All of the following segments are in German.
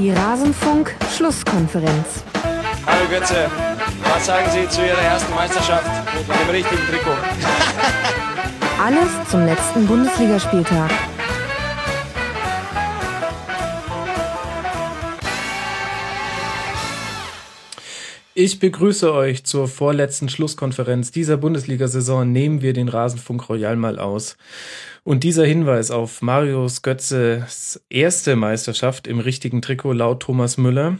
Die Rasenfunk-Schlusskonferenz. Hallo Götze, was sagen Sie zu Ihrer ersten Meisterschaft mit dem richtigen Trikot? Alles zum letzten Bundesligaspieltag. Ich begrüße euch zur vorletzten Schlusskonferenz dieser Bundesliga-Saison. Nehmen wir den Rasenfunk Royal mal aus. Und dieser Hinweis auf Marius Götzes erste Meisterschaft im richtigen Trikot laut Thomas Müller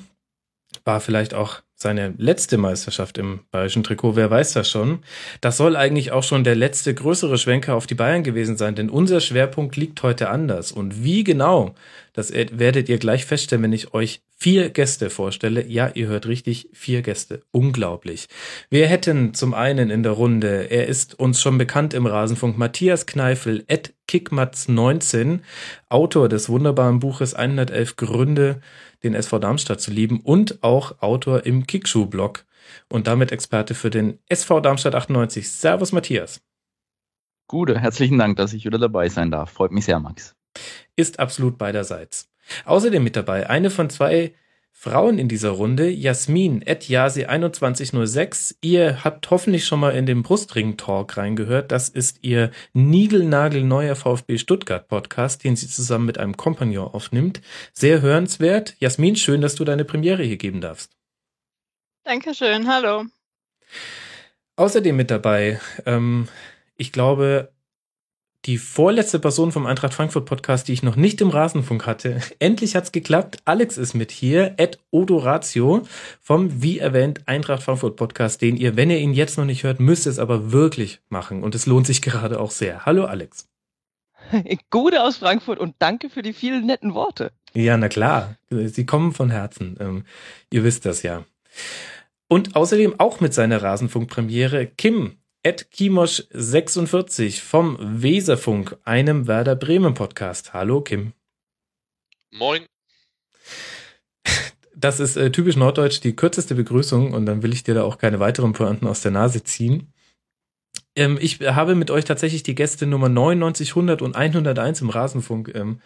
war vielleicht auch seine letzte Meisterschaft im bayerischen Trikot, wer weiß das schon. Das soll eigentlich auch schon der letzte größere Schwenker auf die Bayern gewesen sein, denn unser Schwerpunkt liegt heute anders. Und wie genau, das werdet ihr gleich feststellen, wenn ich euch vier Gäste vorstelle. Ja, ihr hört richtig, vier Gäste. Unglaublich. Wir hätten zum einen in der Runde, er ist uns schon bekannt im Rasenfunk, Matthias Kneifel, Ed Kickmatz19, Autor des wunderbaren Buches 111 Gründe, den SV Darmstadt zu lieben und auch Autor im Kickschuh-Blog und damit Experte für den SV Darmstadt 98. Servus Matthias. Gute, herzlichen Dank, dass ich wieder dabei sein darf. Freut mich sehr, Max. Ist absolut beiderseits. Außerdem mit dabei eine von zwei Frauen in dieser Runde, Jasmin, at Yasi2106. Ihr habt hoffentlich schon mal in den Brustring-Talk reingehört. Das ist ihr niegelnagelneuer VfB Stuttgart Podcast, den sie zusammen mit einem Kompagnon aufnimmt. Sehr hörenswert. Jasmin, schön, dass du deine Premiere hier geben darfst. Dankeschön, hallo. Außerdem mit dabei, ähm, ich glaube, die vorletzte Person vom Eintracht Frankfurt Podcast, die ich noch nicht im Rasenfunk hatte. Endlich hat's geklappt. Alex ist mit hier, at Odoratio vom, wie erwähnt, Eintracht Frankfurt Podcast, den ihr, wenn ihr ihn jetzt noch nicht hört, müsst es aber wirklich machen. Und es lohnt sich gerade auch sehr. Hallo Alex. Gute aus Frankfurt und danke für die vielen netten Worte. Ja, na klar. Sie kommen von Herzen. Ähm, ihr wisst das ja. Und außerdem auch mit seiner Rasenfunk-Premiere Kim, Ed Kimosch46 vom Weserfunk, einem Werder Bremen Podcast. Hallo Kim. Moin. Das ist äh, typisch norddeutsch die kürzeste Begrüßung und dann will ich dir da auch keine weiteren Pointen aus der Nase ziehen. Ähm, ich habe mit euch tatsächlich die Gäste Nummer 99, 100 und 101 im Rasenfunk ähm,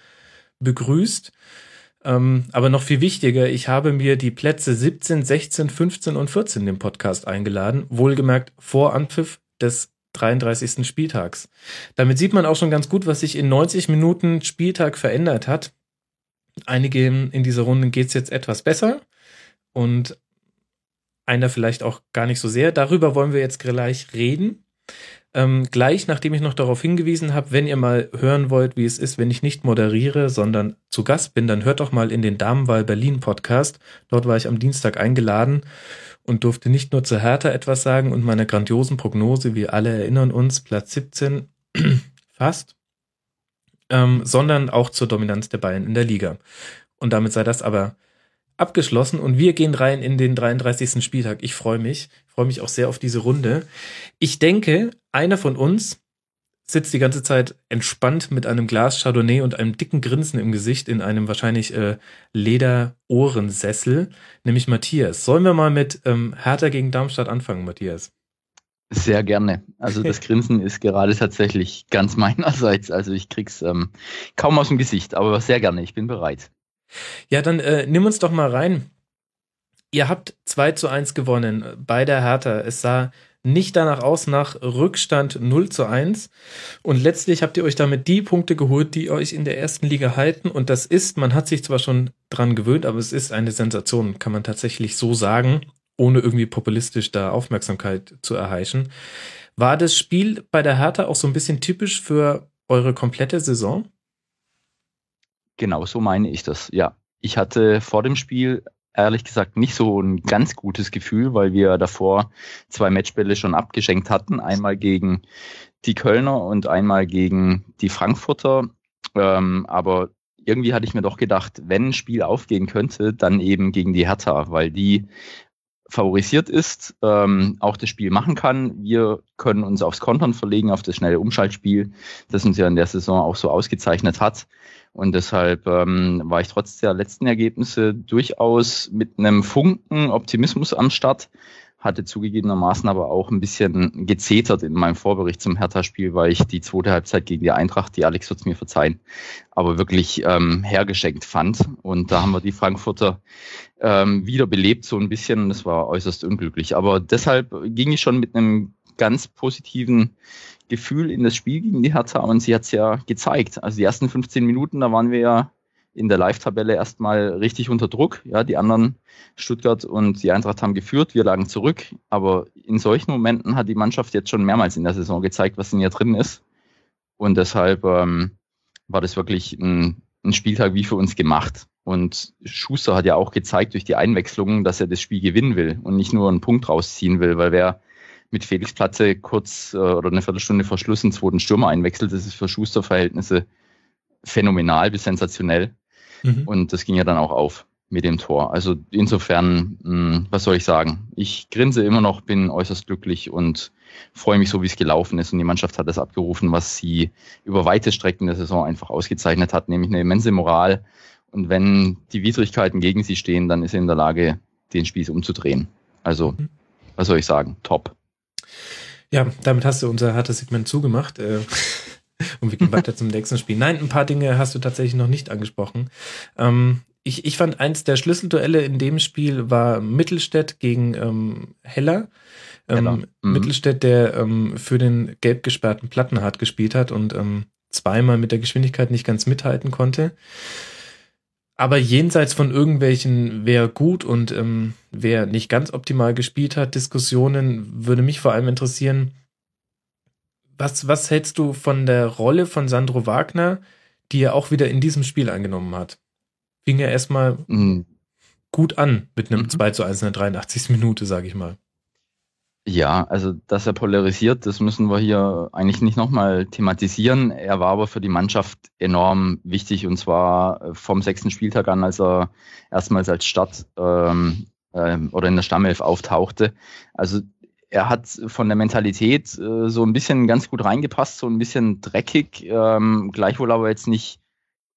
begrüßt. Ähm, aber noch viel wichtiger, ich habe mir die Plätze 17, 16, 15 und 14 im Podcast eingeladen. Wohlgemerkt vor Anpfiff des 33. Spieltags. Damit sieht man auch schon ganz gut, was sich in 90 Minuten Spieltag verändert hat. Einige in dieser Runde geht es jetzt etwas besser und einer vielleicht auch gar nicht so sehr. Darüber wollen wir jetzt gleich reden. Ähm, gleich, nachdem ich noch darauf hingewiesen habe, wenn ihr mal hören wollt, wie es ist, wenn ich nicht moderiere, sondern zu Gast bin, dann hört doch mal in den Damenwahl Berlin Podcast. Dort war ich am Dienstag eingeladen und durfte nicht nur zu Hertha etwas sagen und meiner grandiosen Prognose, wir alle erinnern uns, Platz 17 fast, ähm, sondern auch zur Dominanz der Bayern in der Liga. Und damit sei das aber abgeschlossen und wir gehen rein in den 33. Spieltag. Ich freue mich, freue mich auch sehr auf diese Runde. Ich denke, einer von uns sitzt die ganze Zeit entspannt mit einem Glas Chardonnay und einem dicken Grinsen im Gesicht in einem wahrscheinlich äh, Leder-Ohrensessel, nämlich Matthias. Sollen wir mal mit ähm, Hertha gegen Darmstadt anfangen, Matthias? Sehr gerne. Also das Grinsen ist gerade tatsächlich ganz meinerseits. Also ich krieg's ähm, kaum aus dem Gesicht, aber sehr gerne. Ich bin bereit. Ja, dann äh, nimm uns doch mal rein. Ihr habt 2 zu 1 gewonnen bei der Hertha. Es sah nicht danach aus nach Rückstand 0 zu 1. Und letztlich habt ihr euch damit die Punkte geholt, die euch in der ersten Liga halten. Und das ist, man hat sich zwar schon dran gewöhnt, aber es ist eine Sensation, kann man tatsächlich so sagen, ohne irgendwie populistisch da Aufmerksamkeit zu erheischen. War das Spiel bei der Hertha auch so ein bisschen typisch für eure komplette Saison? Genau, so meine ich das, ja. Ich hatte vor dem Spiel ehrlich gesagt nicht so ein ganz gutes Gefühl, weil wir davor zwei Matchbälle schon abgeschenkt hatten. Einmal gegen die Kölner und einmal gegen die Frankfurter. Ähm, aber irgendwie hatte ich mir doch gedacht, wenn ein Spiel aufgehen könnte, dann eben gegen die Hertha, weil die favorisiert ist, ähm, auch das Spiel machen kann. Wir können uns aufs Kontern verlegen, auf das schnelle Umschaltspiel, das uns ja in der Saison auch so ausgezeichnet hat. Und deshalb ähm, war ich trotz der letzten Ergebnisse durchaus mit einem Funken Optimismus am Start. Hatte zugegebenermaßen aber auch ein bisschen gezetert in meinem Vorbericht zum Hertha-Spiel, weil ich die zweite Halbzeit gegen die Eintracht, die Alex wird es mir verzeihen, aber wirklich ähm, hergeschenkt fand. Und da haben wir die Frankfurter ähm, wieder belebt so ein bisschen und das war äußerst unglücklich. Aber deshalb ging ich schon mit einem ganz positiven Gefühl in das Spiel gegen die Hertha und sie hat es ja gezeigt. Also die ersten 15 Minuten, da waren wir ja in der Live-Tabelle erstmal richtig unter Druck. Ja, die anderen Stuttgart und die Eintracht haben geführt, wir lagen zurück. Aber in solchen Momenten hat die Mannschaft jetzt schon mehrmals in der Saison gezeigt, was in ihr drin ist. Und deshalb ähm, war das wirklich ein, ein Spieltag wie für uns gemacht. Und Schuster hat ja auch gezeigt durch die Einwechslungen, dass er das Spiel gewinnen will und nicht nur einen Punkt rausziehen will, weil wer mit Felix Platze kurz äh, oder eine Viertelstunde vor Schluss einen zweiten Stürmer einwechselt, das ist für Schuster-Verhältnisse phänomenal bis sensationell. Mhm. Und das ging ja dann auch auf mit dem Tor. Also insofern, mh, hm, was soll ich sagen? Ich grinse immer noch, bin äußerst glücklich und freue mich so, wie es gelaufen ist. Und die Mannschaft hat das abgerufen, was sie über weite Strecken der Saison einfach ausgezeichnet hat, nämlich eine immense Moral. Und wenn die Widrigkeiten gegen sie stehen, dann ist sie in der Lage, den Spieß umzudrehen. Also, mhm. was soll ich sagen? Top. Ja, damit hast du unser hartes Segment zugemacht. Und wir gehen weiter zum nächsten Spiel. Nein, ein paar Dinge hast du tatsächlich noch nicht angesprochen. Ähm, ich, ich fand eins der Schlüsselduelle in dem Spiel war Mittelstädt gegen ähm, Heller. Ähm, mhm. Mittelstädt, der ähm, für den gelb gesperrten Plattenhardt gespielt hat und ähm, zweimal mit der Geschwindigkeit nicht ganz mithalten konnte. Aber jenseits von irgendwelchen, wer gut und ähm, wer nicht ganz optimal gespielt hat, Diskussionen, würde mich vor allem interessieren, was, was hältst du von der Rolle von Sandro Wagner, die er auch wieder in diesem Spiel angenommen hat? Fing er erstmal mhm. gut an mit einem mhm. 2 zu 1 in der 83. Minute, sage ich mal. Ja, also dass er polarisiert, das müssen wir hier eigentlich nicht nochmal thematisieren. Er war aber für die Mannschaft enorm wichtig und zwar vom sechsten Spieltag an, als er erstmals als Start ähm, ähm, oder in der Stammelf auftauchte. Also er hat von der Mentalität äh, so ein bisschen ganz gut reingepasst, so ein bisschen dreckig, ähm, gleichwohl aber jetzt nicht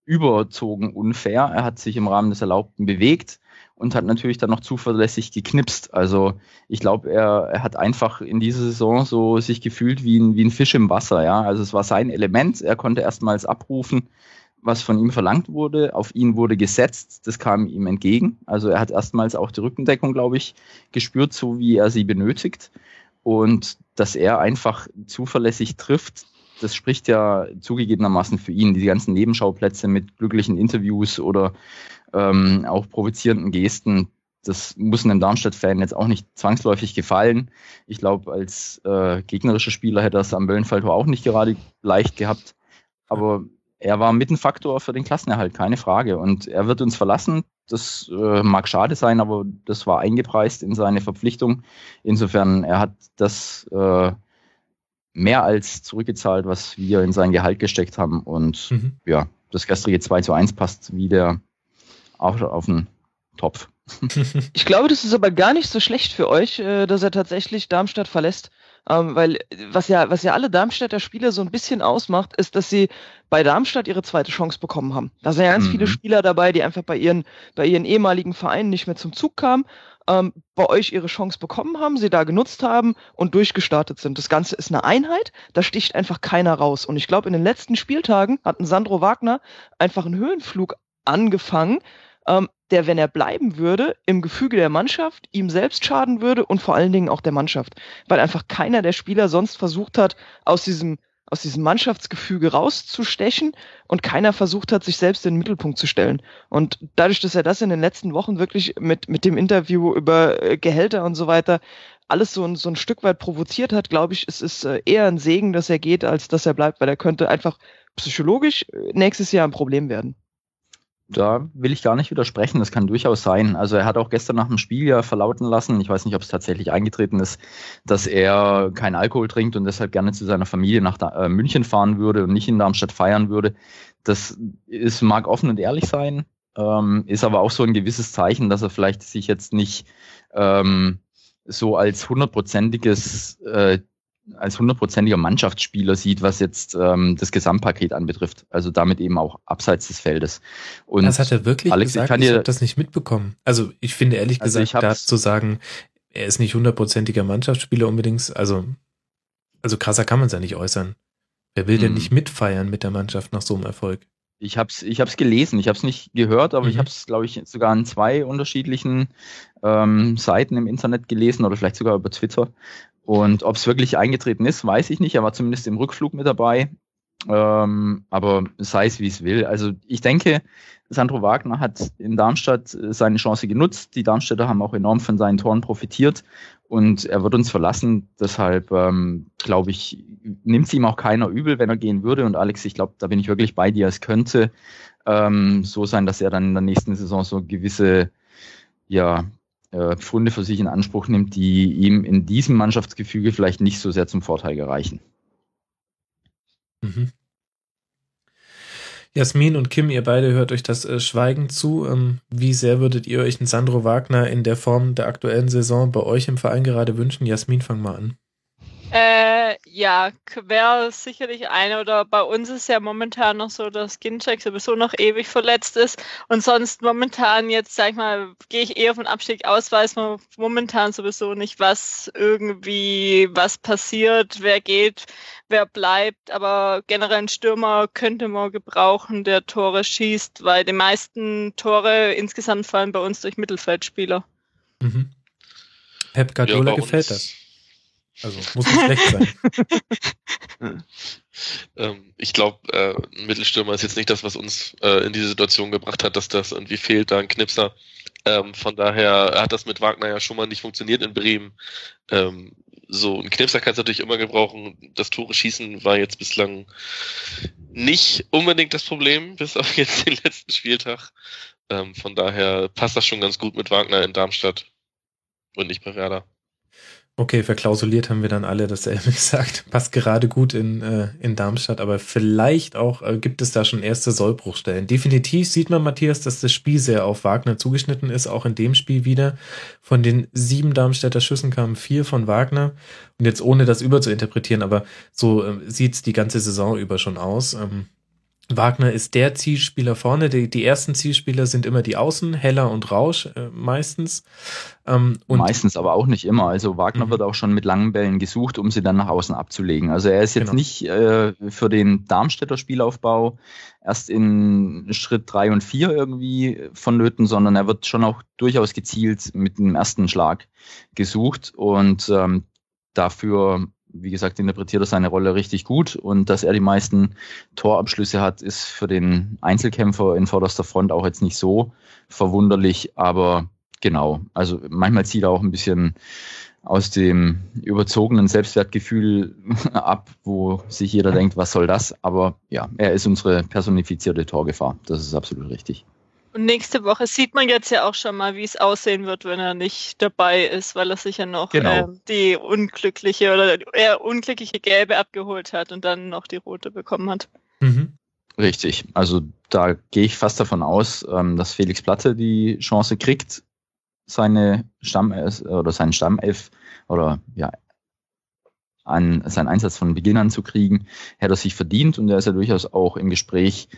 überzogen unfair. Er hat sich im Rahmen des Erlaubten bewegt und hat natürlich dann noch zuverlässig geknipst. Also ich glaube, er, er hat einfach in dieser Saison so sich gefühlt wie ein, wie ein Fisch im Wasser. Ja, also es war sein Element. Er konnte erstmals abrufen, was von ihm verlangt wurde. Auf ihn wurde gesetzt. Das kam ihm entgegen. Also er hat erstmals auch die Rückendeckung, glaube ich, gespürt, so wie er sie benötigt. Und dass er einfach zuverlässig trifft, das spricht ja zugegebenermaßen für ihn. Die ganzen Nebenschauplätze mit glücklichen Interviews oder ähm, auch provozierenden Gesten, das muss einem Darmstadt-Fan jetzt auch nicht zwangsläufig gefallen. Ich glaube, als äh, gegnerischer Spieler hätte er es am Böllenfalltor auch nicht gerade leicht gehabt. Aber er war mit ein Faktor für den Klassenerhalt, keine Frage. Und er wird uns verlassen. Das äh, mag schade sein, aber das war eingepreist in seine Verpflichtung. Insofern, er hat das äh, mehr als zurückgezahlt, was wir in sein Gehalt gesteckt haben. Und mhm. ja, das gestrige 2 zu 1 passt wieder auf, auf den Topf. ich glaube, das ist aber gar nicht so schlecht für euch, äh, dass er tatsächlich Darmstadt verlässt. Ähm, weil was ja, was ja alle Darmstädter Spieler so ein bisschen ausmacht, ist, dass sie bei Darmstadt ihre zweite Chance bekommen haben. Da sind ja ganz mhm. viele Spieler dabei, die einfach bei ihren, bei ihren ehemaligen Vereinen nicht mehr zum Zug kamen, ähm, bei euch ihre Chance bekommen haben, sie da genutzt haben und durchgestartet sind. Das Ganze ist eine Einheit, da sticht einfach keiner raus. Und ich glaube, in den letzten Spieltagen hat ein Sandro Wagner einfach einen Höhenflug angefangen, ähm, der, wenn er bleiben würde, im Gefüge der Mannschaft ihm selbst schaden würde und vor allen Dingen auch der Mannschaft. Weil einfach keiner der Spieler sonst versucht hat, aus diesem, aus diesem Mannschaftsgefüge rauszustechen und keiner versucht hat, sich selbst in den Mittelpunkt zu stellen. Und dadurch, dass er das in den letzten Wochen wirklich mit, mit dem Interview über äh, Gehälter und so weiter alles so ein, so ein Stück weit provoziert hat, glaube ich, es ist äh, eher ein Segen, dass er geht, als dass er bleibt, weil er könnte einfach psychologisch äh, nächstes Jahr ein Problem werden da will ich gar nicht widersprechen. Das kann durchaus sein. Also er hat auch gestern nach dem Spiel ja verlauten lassen, ich weiß nicht, ob es tatsächlich eingetreten ist, dass er keinen Alkohol trinkt und deshalb gerne zu seiner Familie nach äh, München fahren würde und nicht in Darmstadt feiern würde. Das ist, mag offen und ehrlich sein, ähm, ist aber auch so ein gewisses Zeichen, dass er vielleicht sich jetzt nicht ähm, so als hundertprozentiges äh, als hundertprozentiger Mannschaftsspieler sieht, was jetzt ähm, das Gesamtpaket anbetrifft. Also damit eben auch abseits des Feldes. Und das hat er wirklich Alex, gesagt, ich, ich habe das nicht mitbekommen. Also ich finde ehrlich also gesagt, da zu sagen, er ist nicht hundertprozentiger Mannschaftsspieler unbedingt. Also, also krasser kann man es ja nicht äußern. Wer will denn Mhm. nicht mitfeiern mit der Mannschaft nach so einem Erfolg? Ich habe es ich hab's gelesen, ich habe es nicht gehört, aber ich Mhm. habe es, glaube ich, sogar an zwei unterschiedlichen ähm, Seiten im Internet gelesen oder vielleicht sogar über Twitter. Und ob es wirklich eingetreten ist, weiß ich nicht. Er war zumindest im Rückflug mit dabei. Ähm, aber sei es wie es will. Also ich denke, Sandro Wagner hat in Darmstadt äh, seine Chance genutzt. Die Darmstädter haben auch enorm von seinen Toren profitiert und er wird uns verlassen. Deshalb ähm, glaube ich, nimmt es ihm auch keiner übel, wenn er gehen würde. Und Alex, ich glaube, da bin ich wirklich bei dir. Es könnte ähm, so sein, dass er dann in der nächsten Saison so gewisse ja, Pfunde für sich in Anspruch nimmt, die ihm in diesem Mannschaftsgefüge vielleicht nicht so sehr zum Vorteil gereichen. Mhm. Jasmin und Kim, ihr beide hört euch das äh, Schweigen zu. Ähm, wie sehr würdet ihr euch einen Sandro Wagner in der Form der aktuellen Saison bei euch im Verein gerade wünschen? Jasmin, fang mal an. Äh, ja, wäre sicherlich eine oder bei uns ist ja momentan noch so, dass Ginczek sowieso noch ewig verletzt ist und sonst momentan jetzt, sag ich mal, gehe ich eher von Abstieg aus, weiß man momentan sowieso nicht, was irgendwie, was passiert, wer geht, wer bleibt, aber generell einen Stürmer könnte man gebrauchen, der Tore schießt, weil die meisten Tore insgesamt fallen bei uns durch Mittelfeldspieler. Mhm. Pep Guardiola gefällt uns- das. Also muss nicht schlecht sein. Ähm, ich glaube, äh, ein Mittelstürmer ist jetzt nicht das, was uns äh, in diese Situation gebracht hat, dass das irgendwie fehlt, da ein Knipser. Ähm, von daher hat das mit Wagner ja schon mal nicht funktioniert in Bremen. Ähm, so, ein Knipser kannst du natürlich immer gebrauchen. Das Tore schießen war jetzt bislang nicht unbedingt das Problem, bis auf jetzt den letzten Spieltag. Ähm, von daher passt das schon ganz gut mit Wagner in Darmstadt und nicht bei Werder. Okay, verklausuliert haben wir dann alle dasselbe gesagt. Passt gerade gut in, äh, in Darmstadt, aber vielleicht auch äh, gibt es da schon erste Sollbruchstellen. Definitiv sieht man, Matthias, dass das Spiel sehr auf Wagner zugeschnitten ist, auch in dem Spiel wieder. Von den sieben Darmstädter Schüssen kamen vier von Wagner. Und jetzt ohne das überzuinterpretieren, aber so äh, sieht's die ganze Saison über schon aus. Ähm, Wagner ist der Zielspieler vorne. Die, die ersten Zielspieler sind immer die Außen, Heller und Rausch äh, meistens. Ähm, Meistens aber auch nicht immer. Also Wagner Mhm. wird auch schon mit langen Bällen gesucht, um sie dann nach außen abzulegen. Also er ist jetzt Genau. nicht äh, für den Darmstädter Spielaufbau erst in Schritt drei und vier irgendwie vonnöten, sondern er wird schon auch durchaus gezielt mit dem ersten Schlag gesucht und ähm, dafür, wie gesagt, interpretiert er seine Rolle richtig gut und dass er die meisten Torabschlüsse hat, ist für den Einzelkämpfer in vorderster Front auch jetzt nicht so verwunderlich, aber genau, also manchmal zieht er auch ein bisschen aus dem überzogenen Selbstwertgefühl ab, wo sich jeder denkt, was soll das? Aber ja, er ist unsere personifizierte Torgefahr. Das ist absolut richtig. Und nächste Woche sieht man jetzt ja auch schon mal, wie es aussehen wird, wenn er nicht dabei ist, weil er sich ja noch Genau. ähm, die unglückliche oder eher unglückliche Gelbe abgeholt hat und dann noch die rote bekommen hat. Mhm. Richtig. Also da gehe ich fast davon aus, ähm, dass Felix Platte die Chance kriegt, seine Stammelf oder seinen Stammelf oder ja an seinen Einsatz von Beginn an zu kriegen, hätte er sich verdient und er ist ja durchaus auch im Gespräch,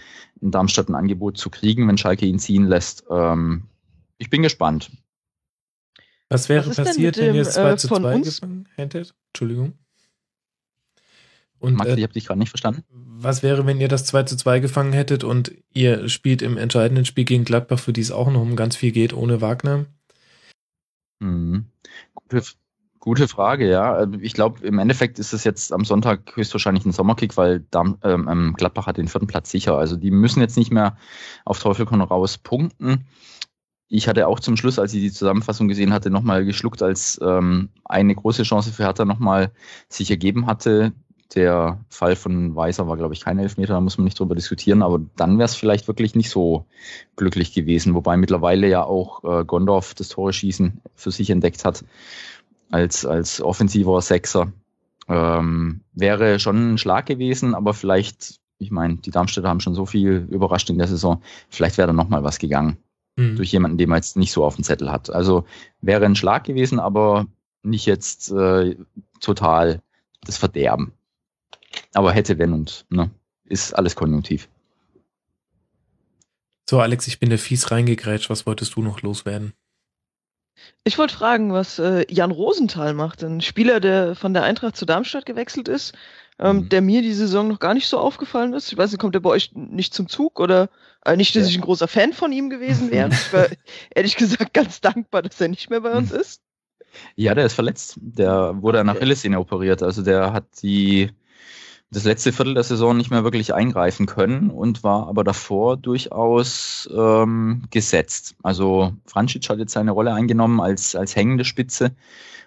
in Darmstadt ein Angebot zu kriegen, wenn Schalke ihn ziehen lässt. Ähm, ich bin gespannt. Was wäre Was passiert, mit wenn ihr dem, es 2 äh, zu von 2 uns? gefangen hättet? Entschuldigung. Und Max, ich äh, habe dich gerade nicht verstanden. was wäre, wenn ihr das 2 zu 2 gefangen hättet und ihr spielt im entscheidenden Spiel gegen Gladbach, für die es auch noch um ganz viel geht, ohne Wagner? Mhm. Gute, gute Frage, ja. Also Ich glaube, im Endeffekt ist es jetzt am Sonntag höchstwahrscheinlich ein Sommerkick, weil Darm, ähm, ähm, Gladbach hat den vierten Platz sicher. Also die müssen jetzt nicht mehr auf Teufel komm raus punkten. Ich hatte auch zum Schluss, als ich die Zusammenfassung gesehen hatte, nochmal geschluckt, als ähm, eine große Chance für Hertha nochmal sich ergeben hatte. Der Fall von Weiser war, glaube ich, kein Elfmeter, da muss man nicht drüber diskutieren, aber dann wäre es vielleicht wirklich nicht so glücklich gewesen, wobei mittlerweile ja auch äh, Gondorf das Tore schießen für sich entdeckt hat als, als offensiver Sechser. Ähm, wäre schon ein Schlag gewesen, aber vielleicht, ich meine, die Darmstädter haben schon so viel überrascht in der Saison, vielleicht wäre da nochmal was gegangen Hm. durch jemanden, den man jetzt nicht so auf dem Zettel hat. Also wäre ein Schlag gewesen, aber nicht jetzt äh, total das Verderben. Aber hätte, wenn und, ne? Ist alles konjunktiv. So, Alex, ich bin der fies reingegrätscht. Was wolltest du noch loswerden? Ich wollte fragen, was äh, Jan Rosenthal macht, ein Spieler, der von der Eintracht zu Darmstadt gewechselt ist, ähm, Mhm. der mir die Saison noch gar nicht so aufgefallen ist. Ich weiß nicht, kommt er bei euch nicht zum Zug oder äh, nicht, dass Ja. ich ein großer Fan von ihm gewesen wäre. Ich war ehrlich gesagt ganz dankbar, dass er nicht mehr bei uns ist. Ja, der ist verletzt. Der wurde an Achillessehne operiert. Also der hat die das letzte Viertel der Saison nicht mehr wirklich eingreifen können und war aber davor durchaus ähm, gesetzt. Also Frančić hat jetzt seine Rolle eingenommen als, als hängende Spitze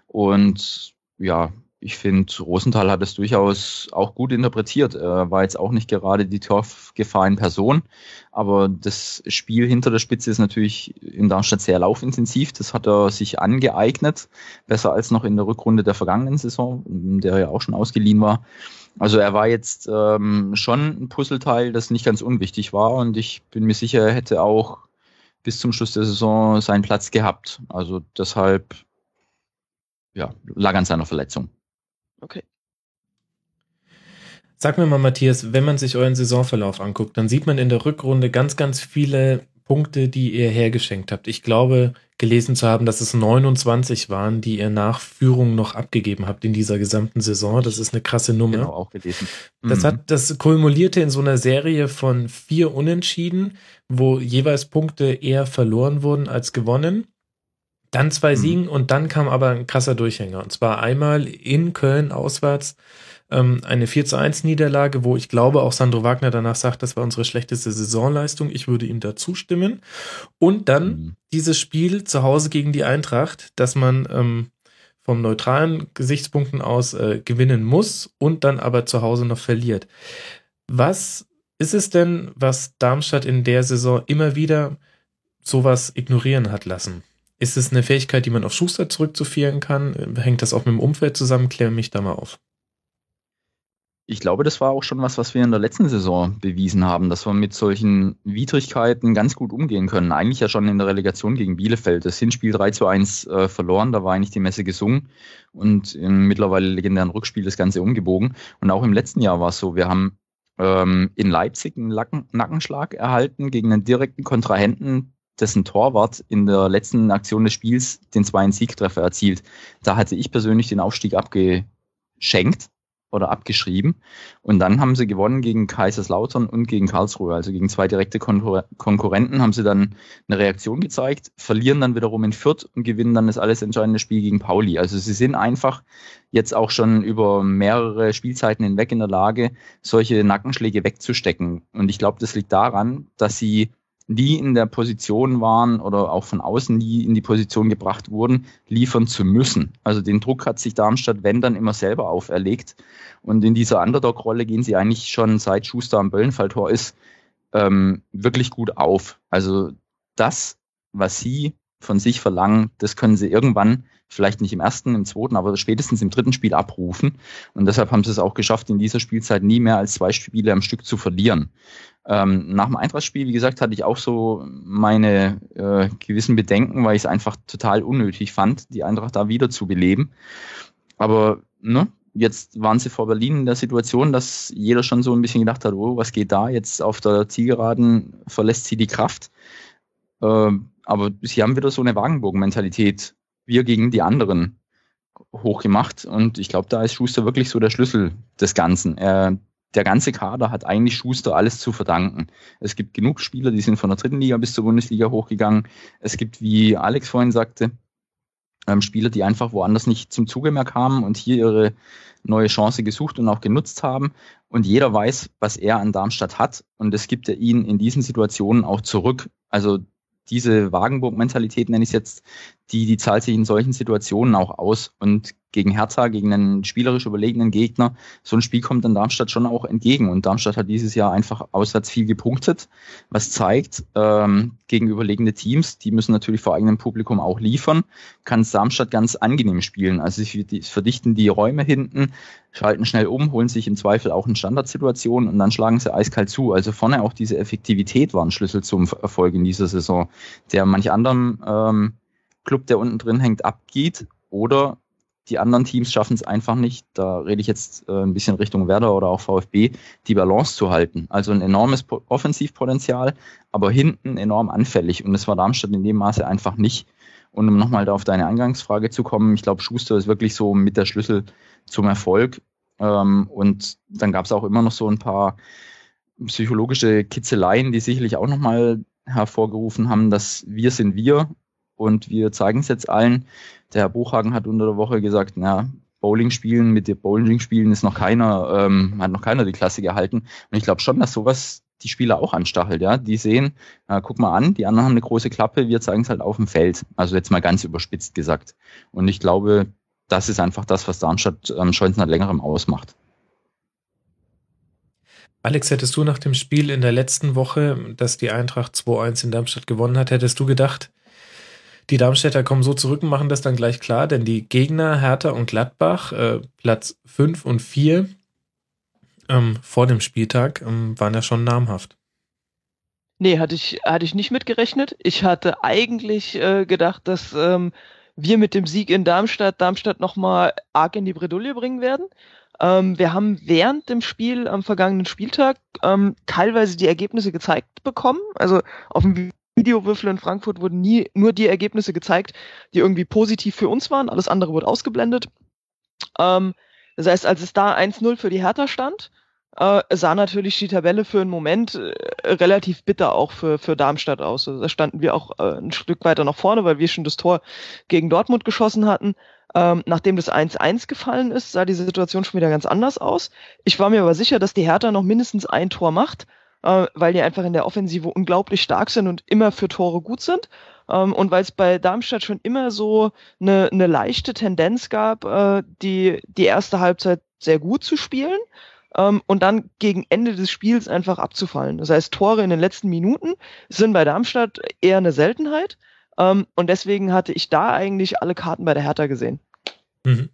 und ja, ich finde, Rosenthal hat es durchaus auch gut interpretiert. Er war jetzt auch nicht gerade die Torgefahr in Person, aber das Spiel hinter der Spitze ist natürlich in Darmstadt sehr laufintensiv. Das hat er sich angeeignet, besser als noch in der Rückrunde der vergangenen Saison, in der er ja auch schon ausgeliehen war. Also er war jetzt ähm, schon ein Puzzleteil, das nicht ganz unwichtig war und ich bin mir sicher, er hätte auch bis zum Schluss der Saison seinen Platz gehabt. Also deshalb ja, lag an seiner Verletzung. Okay. Sag mir mal, Matthias, wenn man sich euren Saisonverlauf anguckt, dann sieht man in der Rückrunde ganz, ganz viele Punkte, die ihr hergeschenkt habt. Ich glaube, gelesen zu haben, dass es 29 waren, die ihr nach Führung noch abgegeben habt in dieser gesamten Saison. Das ist eine krasse Nummer. Genau, auch gelesen. Das Mhm. hat, das kumulierte in so einer Serie von vier Unentschieden, wo jeweils Punkte eher verloren wurden als gewonnen. Dann zwei Mhm. Siegen und dann kam aber ein krasser Durchhänger. Und zwar einmal in Köln auswärts ähm, eine 4 zu 1 Niederlage, wo ich glaube auch Sandro Wagner danach sagt, das war unsere schlechteste Saisonleistung. Ich würde ihm da zustimmen. Und dann Mhm. dieses Spiel zu Hause gegen die Eintracht, dass man ähm, vom neutralen Gesichtspunkten aus äh, gewinnen muss und dann aber zu Hause noch verliert. Was ist es denn, was Darmstadt in der Saison immer wieder sowas ignorieren hat lassen? Ist es eine Fähigkeit, die man auf Schuster zurückzuführen kann? Hängt das auch mit dem Umfeld zusammen? Klär mich da mal auf. Ich glaube, das war auch schon was, was wir in der letzten Saison bewiesen haben, dass wir mit solchen Widrigkeiten ganz gut umgehen können. Eigentlich ja schon in der Relegation gegen Bielefeld. Das Hinspiel 3 zu 1 äh, verloren, da war eigentlich die Messe gesungen und im mittlerweile legendären Rückspiel das Ganze umgebogen. Und auch im letzten Jahr war es so, wir haben ähm, in Leipzig einen Lacken, Nackenschlag erhalten gegen einen direkten Kontrahenten, dessen Torwart in der letzten Aktion des Spiels den zweiten Siegtreffer erzielt. Da hatte ich persönlich den Aufstieg abgeschenkt oder abgeschrieben. Und dann haben sie gewonnen gegen Kaiserslautern und gegen Karlsruhe. Also gegen zwei direkte Konkur Konkurrenten haben sie dann eine Reaktion gezeigt, verlieren dann wiederum in Fürth und gewinnen dann das alles entscheidende Spiel gegen Pauli. Also sie sind einfach jetzt auch schon über mehrere Spielzeiten hinweg in der Lage, solche Nackenschläge wegzustecken. Und ich glaube, das liegt daran, dass sie nie in der Position waren oder auch von außen nie in die Position gebracht wurden, liefern zu müssen. Also den Druck hat sich Darmstadt, wenn dann, immer selber auferlegt. Und in dieser Underdog-Rolle gehen sie eigentlich schon seit Schuster am Böllenfalltor ist, ähm, wirklich gut auf. Also das, was sie von sich verlangen, das können sie irgendwann, vielleicht nicht im ersten, im zweiten, aber spätestens im dritten Spiel abrufen. Und deshalb haben sie es auch geschafft, in dieser Spielzeit nie mehr als zwei Spiele am Stück zu verlieren. Ähm, nach dem Eintrachtspiel, wie gesagt, hatte ich auch so meine äh, gewissen Bedenken, weil ich es einfach total unnötig fand, die Eintracht da wieder zu beleben. Aber ne, jetzt waren sie vor Berlin in der Situation, dass jeder schon so ein bisschen gedacht hat, oh, was geht da? Jetzt auf der Zielgeraden verlässt sie die Kraft. Ähm, aber sie haben wieder so eine Wagenburg-Mentalität, wir gegen die anderen hochgemacht. Und ich glaube, da ist Schuster wirklich so der Schlüssel des Ganzen. Er, der ganze Kader hat eigentlich Schuster alles zu verdanken. Es gibt genug Spieler, die sind von der dritten Liga bis zur Bundesliga hochgegangen. Es gibt, wie Alex vorhin sagte, ähm, Spieler, die einfach woanders nicht zum Zuge mehr kamen und hier ihre neue Chance gesucht und auch genutzt haben. Und jeder weiß, was er an Darmstadt hat. Und das gibt er ihnen in diesen Situationen auch zurück. Also diese Wagenburg-Mentalität nenne ich es jetzt, die, die zahlt sich in solchen Situationen auch aus. Und gegen Hertha, gegen einen spielerisch überlegenen Gegner, so ein Spiel kommt dann Darmstadt schon auch entgegen. Und Darmstadt hat dieses Jahr einfach auswärts viel gepunktet, was zeigt, ähm, gegen überlegene Teams, die müssen natürlich vor eigenem Publikum auch liefern, kann Darmstadt ganz angenehm spielen. Also sie verdichten die Räume hinten, schalten schnell um, holen sich im Zweifel auch in Standardsituationen und dann schlagen sie eiskalt zu. Also vorne auch diese Effektivität war ein Schlüssel zum Erfolg in dieser Saison, der manch anderem ähm, Club, der unten drin hängt, abgeht oder die anderen Teams schaffen es einfach nicht, da rede ich jetzt äh, ein bisschen Richtung Werder oder auch VfB, die Balance zu halten. Also ein enormes po Offensivpotenzial, aber hinten enorm anfällig. Und das war Darmstadt in dem Maße einfach nicht. Und um nochmal da auf deine Eingangsfrage zu kommen, ich glaube, Schuster ist wirklich so mit der Schlüssel zum Erfolg. Ähm, und dann gab es auch immer noch so ein paar psychologische Kitzeleien, die sicherlich auch nochmal hervorgerufen haben, dass wir sind wir und wir zeigen es jetzt allen. Der Herr Buchhagen hat unter der Woche gesagt, na, Bowling spielen mit dem Bowling spielen ist noch keiner, ähm, hat noch keiner die Klasse gehalten. Und ich glaube schon, dass sowas die Spieler auch anstachelt, ja. Die sehen, äh, guck mal an, die anderen haben eine große Klappe, wir zeigen es halt auf dem Feld. Also jetzt mal ganz überspitzt gesagt. Und ich glaube, das ist einfach das, was Darmstadt ähm, schon seit längerem ausmacht. Alex, hättest du nach dem Spiel in der letzten Woche, dass die Eintracht 2-1 in Darmstadt gewonnen hat, hättest du gedacht, die Darmstädter kommen so zurück und machen das dann gleich klar, denn die Gegner Hertha und Gladbach, äh, Platz 5 und 4 ähm, vor dem Spieltag, ähm, waren ja schon namhaft. Nee, hatte ich, hatte ich nicht mitgerechnet. Ich hatte eigentlich äh, gedacht, dass ähm, wir mit dem Sieg in Darmstadt Darmstadt nochmal arg in die Bredouille bringen werden. Ähm, wir haben während dem Spiel am vergangenen Spieltag ähm, teilweise die Ergebnisse gezeigt bekommen. Also auf dem Videowürfel in Frankfurt wurden nie nur die Ergebnisse gezeigt, die irgendwie positiv für uns waren. Alles andere wurde ausgeblendet. Ähm, das heißt, als es da 1-0 für die Hertha stand, äh, sah natürlich die Tabelle für einen Moment äh, relativ bitter auch für, für Darmstadt aus. Also da standen wir auch äh, ein Stück weiter nach vorne, weil wir schon das Tor gegen Dortmund geschossen hatten. Ähm, nachdem das 1-1 gefallen ist, sah die Situation schon wieder ganz anders aus. Ich war mir aber sicher, dass die Hertha noch mindestens ein Tor macht, äh, weil die einfach in der Offensive unglaublich stark sind und immer für Tore gut sind. Ähm, und weil es bei Darmstadt schon immer so eine, eine leichte Tendenz gab, äh, die, die erste Halbzeit sehr gut zu spielen ähm, und dann gegen Ende des Spiels einfach abzufallen. Das heißt, Tore in den letzten Minuten sind bei Darmstadt eher eine Seltenheit. Ähm, und deswegen hatte ich da eigentlich alle Karten bei der Hertha gesehen. Mhm.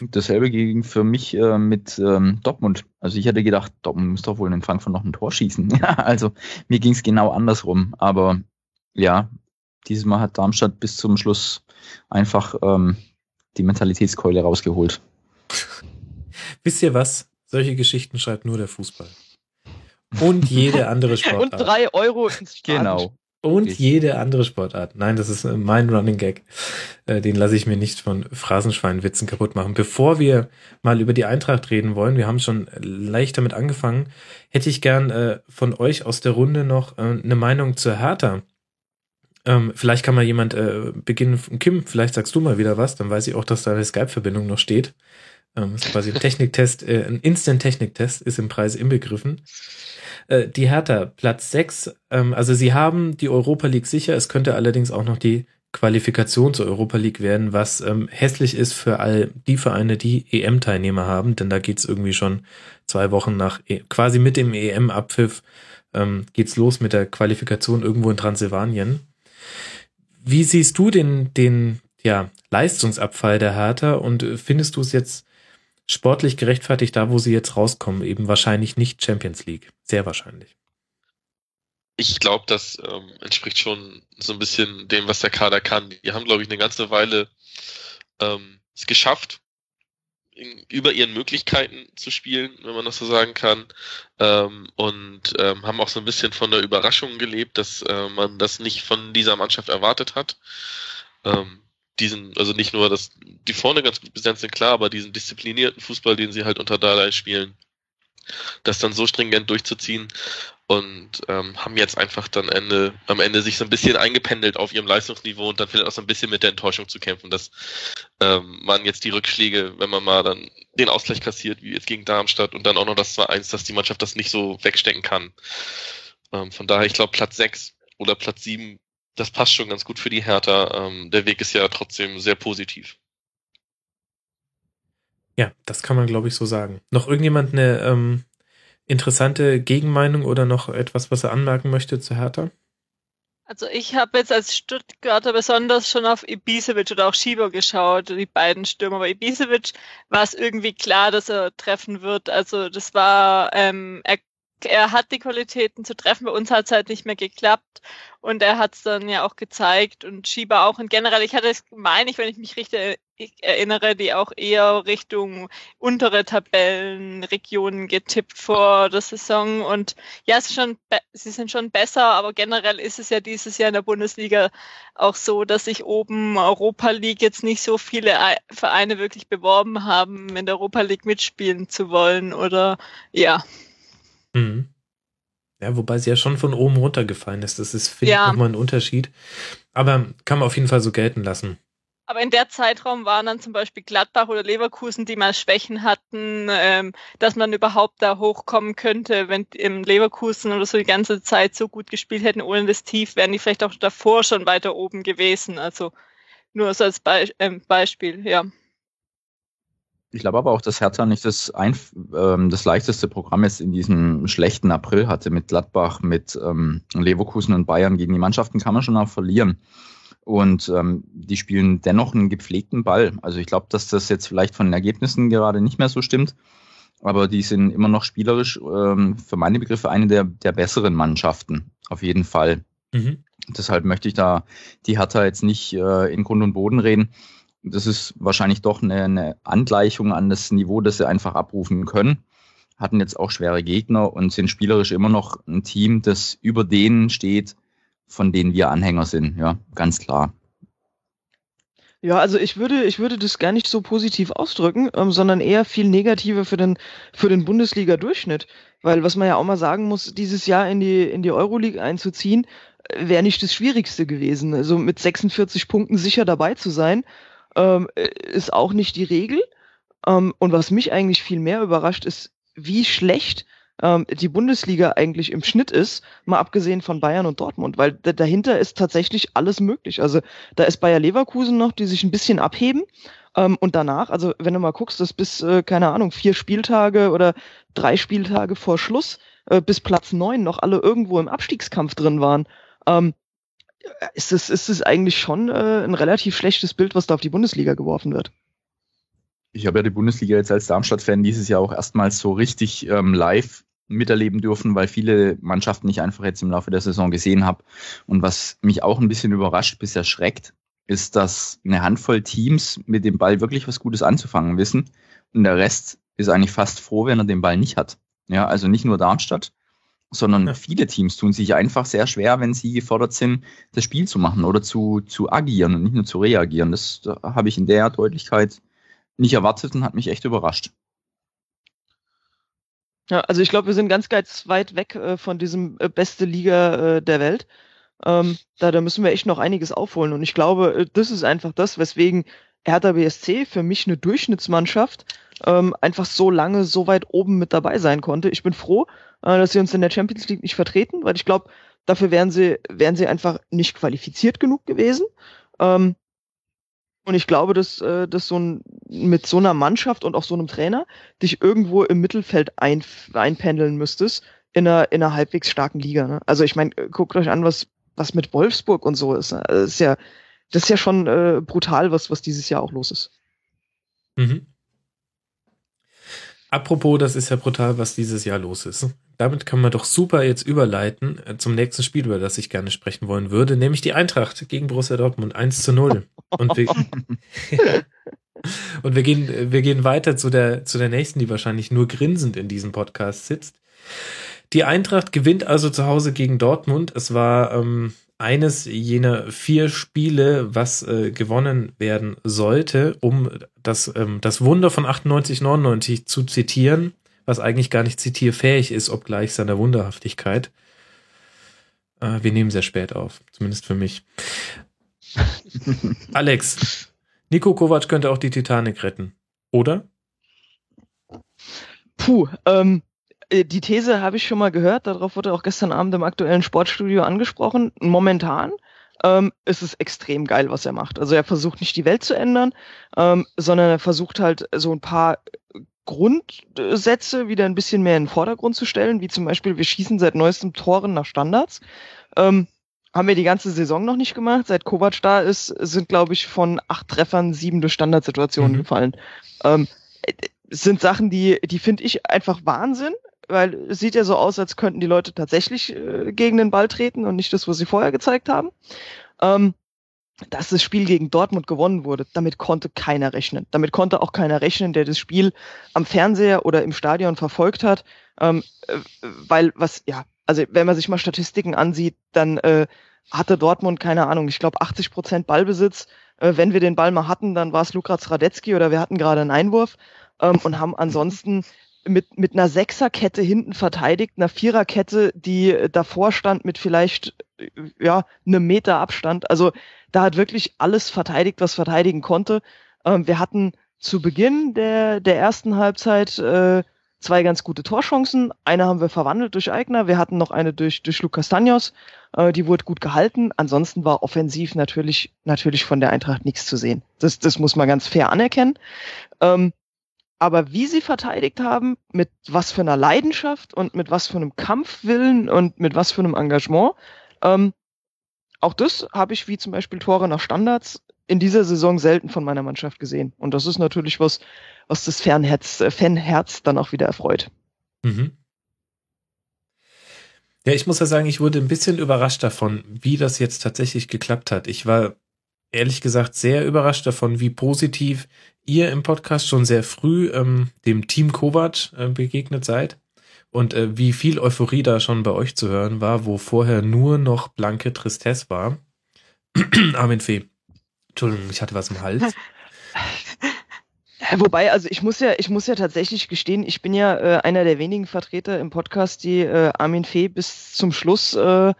Dasselbe ging für mich äh, mit ähm, Dortmund. Also ich hätte gedacht, Dortmund muss doch wohl in Frankfurt noch ein Tor schießen. Ja, also mir ging es genau andersrum. Aber ja, dieses Mal hat Darmstadt bis zum Schluss einfach ähm, die Mentalitätskeule rausgeholt. Wisst ihr was? Solche Geschichten schreibt nur der Fußball. Und jede andere Sportart. Und drei Euro ins Stadion. Genau. Und ich. jede andere Sportart. Nein, das ist äh, mein Running Gag. Äh, den lasse ich mir nicht von Phrasenschweinwitzen kaputt machen. Bevor wir mal über die Eintracht reden wollen, wir haben schon leicht damit angefangen, hätte ich gern äh, von euch aus der Runde noch eine Meinung zur Hertha. Ähm, vielleicht kann mal jemand beginnen. Kim, vielleicht sagst du mal wieder was, dann weiß ich auch, dass da eine Skype-Verbindung noch steht. Ähm, ist quasi ein Techniktest, äh, ein Instant-Techniktest ist im Preis inbegriffen. Äh, die Hertha, Platz 6, ähm, also sie haben die Europa League sicher, es könnte allerdings auch noch die Qualifikation zur Europa League werden, was ähm, hässlich ist für all die Vereine, die EM-Teilnehmer haben, denn da geht's irgendwie schon zwei Wochen nach, e quasi mit dem EM-Abpfiff, ähm, geht's los mit der Qualifikation irgendwo in Transsilvanien. Wie siehst du den, den ja, Leistungsabfall der Hertha und findest du es jetzt sportlich gerechtfertigt da, wo sie jetzt rauskommen. Eben wahrscheinlich nicht Champions League. Sehr wahrscheinlich. Ich glaube, das ähm, entspricht schon so ein bisschen dem, was der Kader kann. Die haben, glaube ich, eine ganze Weile ähm, es geschafft, in, über ihren Möglichkeiten zu spielen, wenn man das so sagen kann. Ähm, und ähm, haben auch so ein bisschen von der Überraschung gelebt, dass äh, man das nicht von dieser Mannschaft erwartet hat. Ähm, diesen, also nicht nur, dass die vorne ganz gut besetzt sind, klar, aber diesen disziplinierten Fußball, den sie halt unter Dalai spielen, das dann so stringent durchzuziehen und ähm, haben jetzt einfach dann Ende, am Ende sich so ein bisschen eingependelt auf ihrem Leistungsniveau und dann vielleicht auch so ein bisschen mit der Enttäuschung zu kämpfen, dass ähm, man jetzt die Rückschläge, wenn man mal dann den Ausgleich kassiert, wie jetzt gegen Darmstadt und dann auch noch das 2-1, dass die Mannschaft das nicht so wegstecken kann. Ähm, von daher, ich glaube, Platz 6 oder Platz 7 das passt schon ganz gut für die Hertha. Ähm, der Weg ist ja trotzdem sehr positiv. Ja, das kann man, glaube ich, so sagen. Noch irgendjemand eine ähm, interessante Gegenmeinung oder noch etwas, was er anmerken möchte zu Hertha? Also ich habe jetzt als Stuttgarter besonders schon auf Ibisevic oder auch Schieber geschaut, die beiden Stürmer. Bei Ibisevic war es irgendwie klar, dass er treffen wird. Also das war, ähm, er er hat die Qualitäten zu treffen. Bei uns hat es halt nicht mehr geklappt. Und er hat es dann ja auch gezeigt und Schieber auch. Und generell, ich hatte es, meine ich, wenn ich mich richtig ich erinnere die auch eher Richtung untere Tabellenregionen getippt vor der Saison. Und ja, ist schon, sie sind schon besser, aber generell ist es ja dieses Jahr in der Bundesliga auch so, dass sich oben Europa League jetzt nicht so viele Vereine wirklich beworben haben, in der Europa League mitspielen zu wollen oder ja. Mhm. Ja, wobei sie ja schon von oben runtergefallen ist. Das ist, finde ja. ich, nochmal ein Unterschied. Aber kann man auf jeden Fall so gelten lassen. Aber in der Zeitraum waren dann zum Beispiel Gladbach oder Leverkusen, die mal Schwächen hatten, ähm, dass man überhaupt da hochkommen könnte. Wenn im Leverkusen oder so die ganze Zeit so gut gespielt hätten ohne das Tief, wären die vielleicht auch davor schon weiter oben gewesen. Also nur so als Be äh, Beispiel, ja. Ich glaube aber auch, dass Hertha nicht das, ein, ähm, das leichteste Programm jetzt in diesem schlechten April hatte mit Gladbach, mit ähm, Leverkusen und Bayern. Gegen die Mannschaften kann man schon auch verlieren. Und ähm, die spielen dennoch einen gepflegten Ball. Also ich glaube, dass das jetzt vielleicht von den Ergebnissen gerade nicht mehr so stimmt. Aber die sind immer noch spielerisch ähm, für meine Begriffe eine der, der besseren Mannschaften. Auf jeden Fall. Mhm. Deshalb möchte ich da die Hertha jetzt nicht äh, in Grund und Boden reden. Das ist wahrscheinlich doch eine, eine Angleichung an das Niveau, das sie einfach abrufen können. Hatten jetzt auch schwere Gegner und sind spielerisch immer noch ein Team, das über denen steht, von denen wir Anhänger sind. Ja, ganz klar. Ja, also ich würde, ich würde das gar nicht so positiv ausdrücken, ähm, sondern eher viel negativer für den, für den Bundesliga-Durchschnitt. Weil was man ja auch mal sagen muss, dieses Jahr in die, in die Euroleague einzuziehen, äh, wäre nicht das Schwierigste gewesen. Also mit 46 Punkten sicher dabei zu sein, ähm, äh, ist auch nicht die Regel. Ähm, und was mich eigentlich viel mehr überrascht, ist, wie schlecht ähm, die Bundesliga eigentlich im Schnitt ist, mal abgesehen von Bayern und Dortmund, weil dahinter ist tatsächlich alles möglich. Also da ist Bayer Leverkusen noch, die sich ein bisschen abheben. Ähm, und danach, also wenn du mal guckst, dass bis, äh, keine Ahnung, vier Spieltage oder drei Spieltage vor Schluss äh, bis Platz neun noch alle irgendwo im Abstiegskampf drin waren, ähm, ist es, ist es eigentlich schon äh, ein relativ schlechtes Bild, was da auf die Bundesliga geworfen wird. Ich habe ja die Bundesliga jetzt als Darmstadt-Fan dieses Jahr auch erstmals so richtig ähm, live miterleben dürfen, weil viele Mannschaften ich einfach jetzt im Laufe der Saison gesehen habe. Und was mich auch ein bisschen überrascht bis erschreckt, ist, dass eine Handvoll Teams mit dem Ball wirklich was Gutes anzufangen wissen. Und der Rest ist eigentlich fast froh, wenn er den Ball nicht hat. Ja, also nicht nur Darmstadt, sondern ja. viele Teams tun sich einfach sehr schwer, wenn sie gefordert sind, das Spiel zu machen oder zu, zu agieren und nicht nur zu reagieren. Das da habe ich in der Deutlichkeit nicht erwartet und hat mich echt überrascht. Ja, also ich glaube, wir sind ganz, ganz weit weg äh, von diesem äh, beste Liga äh, der Welt. Ähm, da, da müssen wir echt noch einiges aufholen. Und ich glaube, äh, das ist einfach das, weswegen Hertha BSC für mich eine Durchschnittsmannschaft ähm, einfach so lange so weit oben mit dabei sein konnte. Ich bin froh, äh, dass sie uns in der Champions League nicht vertreten, weil ich glaube, dafür wären sie, wären sie einfach nicht qualifiziert genug gewesen. Ähm, und ich glaube, dass, äh, dass so ein, mit so einer Mannschaft und auch so einem Trainer dich irgendwo im Mittelfeld ein, einpendeln müsstest in einer, in einer halbwegs starken Liga. Ne? Also ich meine, guckt euch an, was, was mit Wolfsburg und so ist. Ne? Also ist ja, das ist ja schon äh, brutal, was, was dieses Jahr auch los ist. Mhm. Apropos, das ist ja brutal, was dieses Jahr los ist. Damit kann man doch super jetzt überleiten äh, zum nächsten Spiel, über das ich gerne sprechen wollen würde, nämlich die Eintracht gegen Borussia Dortmund 1 zu 0. Und wir, und wir gehen, wir gehen weiter zu der, zu der nächsten, die wahrscheinlich nur grinsend in diesem Podcast sitzt. Die Eintracht gewinnt also zu Hause gegen Dortmund. Es war ähm, eines jener vier Spiele, was äh, gewonnen werden sollte, um das, ähm, das Wunder von 98, 99 zu zitieren, was eigentlich gar nicht zitierfähig ist, obgleich seiner Wunderhaftigkeit. Äh, wir nehmen sehr spät auf, zumindest für mich. Alex, Nico Kovac könnte auch die Titanic retten, oder? Puh, ähm, äh, die These habe ich schon mal gehört, darauf wurde auch gestern Abend im aktuellen Sportstudio angesprochen. Momentan ähm, ist es extrem geil, was er macht. Also er versucht nicht die Welt zu ändern, ähm, sondern er versucht halt so ein paar Grundsätze wieder ein bisschen mehr in den Vordergrund zu stellen, wie zum Beispiel, wir schießen seit neuestem Toren nach Standards. Ähm, haben wir die ganze Saison noch nicht gemacht. Seit Kovac da ist, sind, glaube ich, von acht Treffern sieben durch Standardsituationen mhm. gefallen. Ähm, äh, sind Sachen, die, die finde ich einfach Wahnsinn weil es sieht ja so aus, als könnten die Leute tatsächlich äh, gegen den Ball treten und nicht das, was sie vorher gezeigt haben. Ähm, dass das Spiel gegen Dortmund gewonnen wurde, damit konnte keiner rechnen. Damit konnte auch keiner rechnen, der das Spiel am Fernseher oder im Stadion verfolgt hat. Ähm, äh, weil was, ja, also wenn man sich mal Statistiken ansieht, dann äh, hatte Dortmund, keine Ahnung, ich glaube 80 Prozent Ballbesitz. Äh, wenn wir den Ball mal hatten, dann war es Lukas Radetzky oder wir hatten gerade einen Einwurf ähm, und haben ansonsten mit, mit einer Sechserkette hinten verteidigt, einer Viererkette, die davor stand mit vielleicht ja einem Meter Abstand. Also da hat wirklich alles verteidigt, was verteidigen konnte. Ähm, wir hatten zu Beginn der, der ersten Halbzeit äh, zwei ganz gute Torchancen. Eine haben wir verwandelt durch Eigner. Wir hatten noch eine durch, durch Lukas Stanios. Äh, die wurde gut gehalten. Ansonsten war offensiv natürlich, natürlich von der Eintracht nichts zu sehen. Das, das muss man ganz fair anerkennen. Ähm, aber wie sie verteidigt haben, mit was für einer Leidenschaft und mit was für einem Kampfwillen und mit was für einem Engagement, ähm, auch das habe ich wie zum Beispiel Tore nach Standards in dieser Saison selten von meiner Mannschaft gesehen. Und das ist natürlich was, was das Fanherz, äh, Fanherz dann auch wieder erfreut. Mhm. Ja, ich muss ja sagen, ich wurde ein bisschen überrascht davon, wie das jetzt tatsächlich geklappt hat. Ich war ehrlich gesagt sehr überrascht davon, wie positiv ihr im Podcast schon sehr früh ähm, dem Team Kovac äh, begegnet seid und äh, wie viel Euphorie da schon bei euch zu hören war, wo vorher nur noch blanke Tristesse war. Armin Fee. Entschuldigung, ich hatte was im Hals. Wobei, also ich muss ja, ich muss ja tatsächlich gestehen, ich bin ja äh, einer der wenigen Vertreter im Podcast, die äh, Armin Fee bis zum Schluss äh,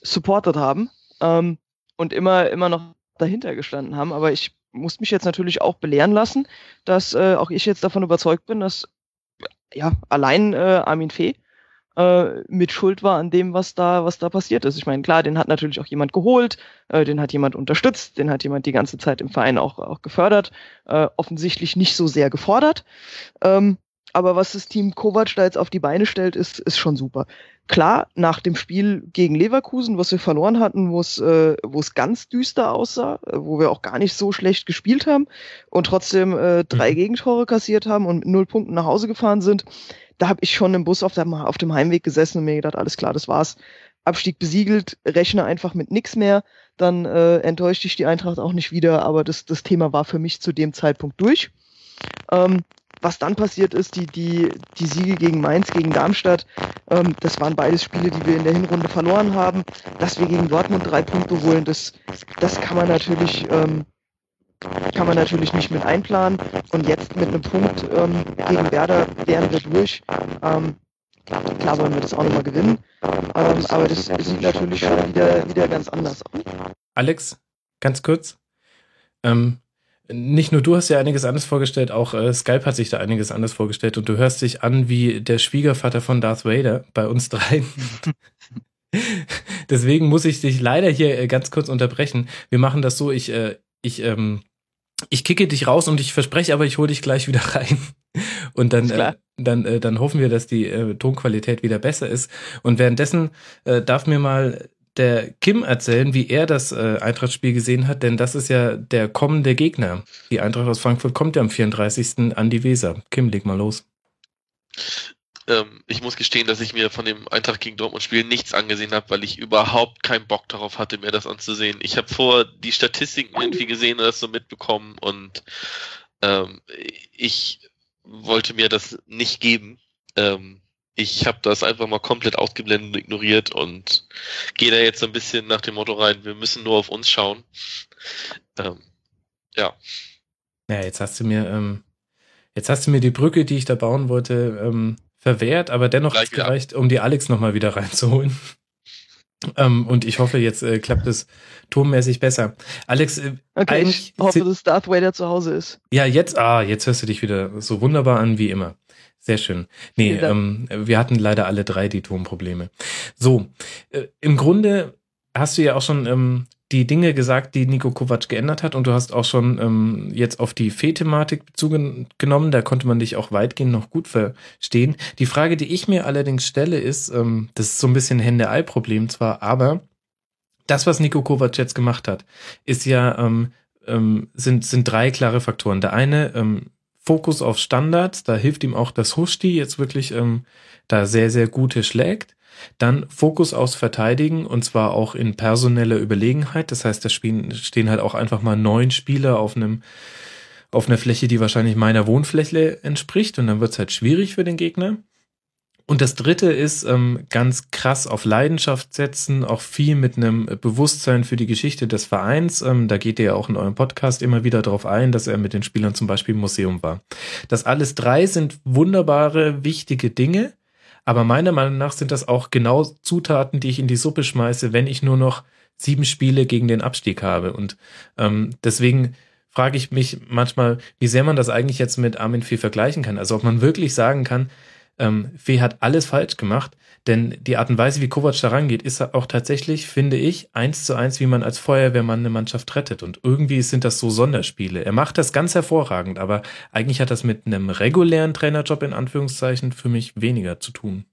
supportet haben ähm, und immer, immer noch dahinter gestanden haben. Aber ich muss mich jetzt natürlich auch belehren lassen, dass äh, auch ich jetzt davon überzeugt bin, dass ja allein äh, Armin Fee äh, mit Schuld war an dem, was da, was da passiert ist. Ich meine, klar, den hat natürlich auch jemand geholt, äh, den hat jemand unterstützt, den hat jemand die ganze Zeit im Verein auch, auch gefördert, äh, offensichtlich nicht so sehr gefordert. Ähm, aber was das Team Kovac da jetzt auf die Beine stellt, ist, ist schon super. Klar, nach dem Spiel gegen Leverkusen, was wir verloren hatten, wo es äh, wo es ganz düster aussah, äh, wo wir auch gar nicht so schlecht gespielt haben und trotzdem äh, drei mhm. Gegentore kassiert haben und mit null Punkten nach Hause gefahren sind, da habe ich schon im Bus auf dem, auf dem Heimweg gesessen und mir gedacht, alles klar, das war's. Abstieg besiegelt, rechne einfach mit nix mehr, dann äh, enttäuscht dich die Eintracht auch nicht wieder, aber das, das Thema war für mich zu dem Zeitpunkt durch. Ähm, was dann passiert ist, die, die, die Siege gegen Mainz, gegen Darmstadt, ähm, das waren beides Spiele, die wir in der Hinrunde verloren haben. Dass wir gegen Dortmund drei Punkte holen, das, das kann man natürlich, ähm, kann man natürlich nicht mit einplanen. Und jetzt mit einem Punkt ähm, gegen Werder wären wir durch. Ähm, klar wollen wir das auch nochmal gewinnen. Ähm, aber das sieht natürlich schon wieder, wieder ganz anders aus. Alex, ganz kurz. Ähm, nicht nur du hast ja einiges anders vorgestellt, auch äh, Skype hat sich da einiges anders vorgestellt und du hörst dich an wie der Schwiegervater von Darth Vader bei uns dreien. Deswegen muss ich dich leider hier äh, ganz kurz unterbrechen. Wir machen das so, ich, äh, ich, ähm, ich kicke dich raus und ich verspreche aber, ich hole dich gleich wieder rein. Und dann, äh, dann, äh, dann hoffen wir, dass die äh, Tonqualität wieder besser ist. Und währenddessen äh, darf mir mal der Kim erzählen, wie er das äh, Eintracht-Spiel gesehen hat, denn das ist ja der kommende Gegner. Die Eintracht aus Frankfurt kommt ja am 34. an die Weser. Kim, leg mal los. Ähm, ich muss gestehen, dass ich mir von dem Eintracht gegen Dortmund-Spiel nichts angesehen habe, weil ich überhaupt keinen Bock darauf hatte, mir das anzusehen. Ich habe vor die Statistiken irgendwie gesehen und das so mitbekommen und ähm, ich wollte mir das nicht geben. Ähm, ich habe das einfach mal komplett ausgeblendet und ignoriert und gehe da jetzt so ein bisschen nach dem Motto rein, wir müssen nur auf uns schauen. Ähm, ja. Ja, jetzt hast du mir, ähm, jetzt hast du mir die Brücke, die ich da bauen wollte, ähm, verwehrt, aber dennoch hat es gereicht, um die Alex nochmal wieder reinzuholen. ähm, und ich hoffe, jetzt äh, klappt es tonmäßig besser. Alex, äh, okay, ich hoffe, dass Darth Vader zu Hause ist. Ja, jetzt, ah, jetzt hörst du dich wieder so wunderbar an wie immer. Sehr schön. Nee, ähm, wir hatten leider alle drei die Tonprobleme. So, äh, im Grunde hast du ja auch schon ähm, die Dinge gesagt, die Nico Kovac geändert hat und du hast auch schon ähm, jetzt auf die Fee-Thematik Bezug genommen. Da konnte man dich auch weitgehend noch gut verstehen. Die Frage, die ich mir allerdings stelle, ist, ähm, das ist so ein bisschen Hände-Ei-Problem zwar, aber das, was Nico Kovac jetzt gemacht hat, ist ja, ähm, ähm, sind, sind drei klare Faktoren. Der eine, ähm, Fokus auf Standards, da hilft ihm auch das Hushti jetzt wirklich ähm, da sehr, sehr gute schlägt. Dann Fokus aufs Verteidigen und zwar auch in personeller Überlegenheit. Das heißt, da stehen halt auch einfach mal neun Spieler auf einem auf einer Fläche, die wahrscheinlich meiner Wohnfläche entspricht und dann wird es halt schwierig für den Gegner. Und das dritte ist ähm, ganz krass auf Leidenschaft setzen, auch viel mit einem Bewusstsein für die Geschichte des Vereins. Ähm, da geht ihr ja auch in eurem Podcast immer wieder darauf ein, dass er mit den Spielern zum Beispiel im Museum war. Das alles drei sind wunderbare, wichtige Dinge, aber meiner Meinung nach sind das auch genau Zutaten, die ich in die Suppe schmeiße, wenn ich nur noch sieben Spiele gegen den Abstieg habe. Und ähm, deswegen frage ich mich manchmal, wie sehr man das eigentlich jetzt mit Armin Fee vergleichen kann. Also ob man wirklich sagen kann, ähm, Fee hat alles falsch gemacht, denn die Art und Weise, wie Kovac da rangeht, ist auch tatsächlich, finde ich, eins zu eins, wie man als Feuerwehrmann eine Mannschaft rettet. Und irgendwie sind das so Sonderspiele. Er macht das ganz hervorragend, aber eigentlich hat das mit einem regulären Trainerjob in Anführungszeichen für mich weniger zu tun.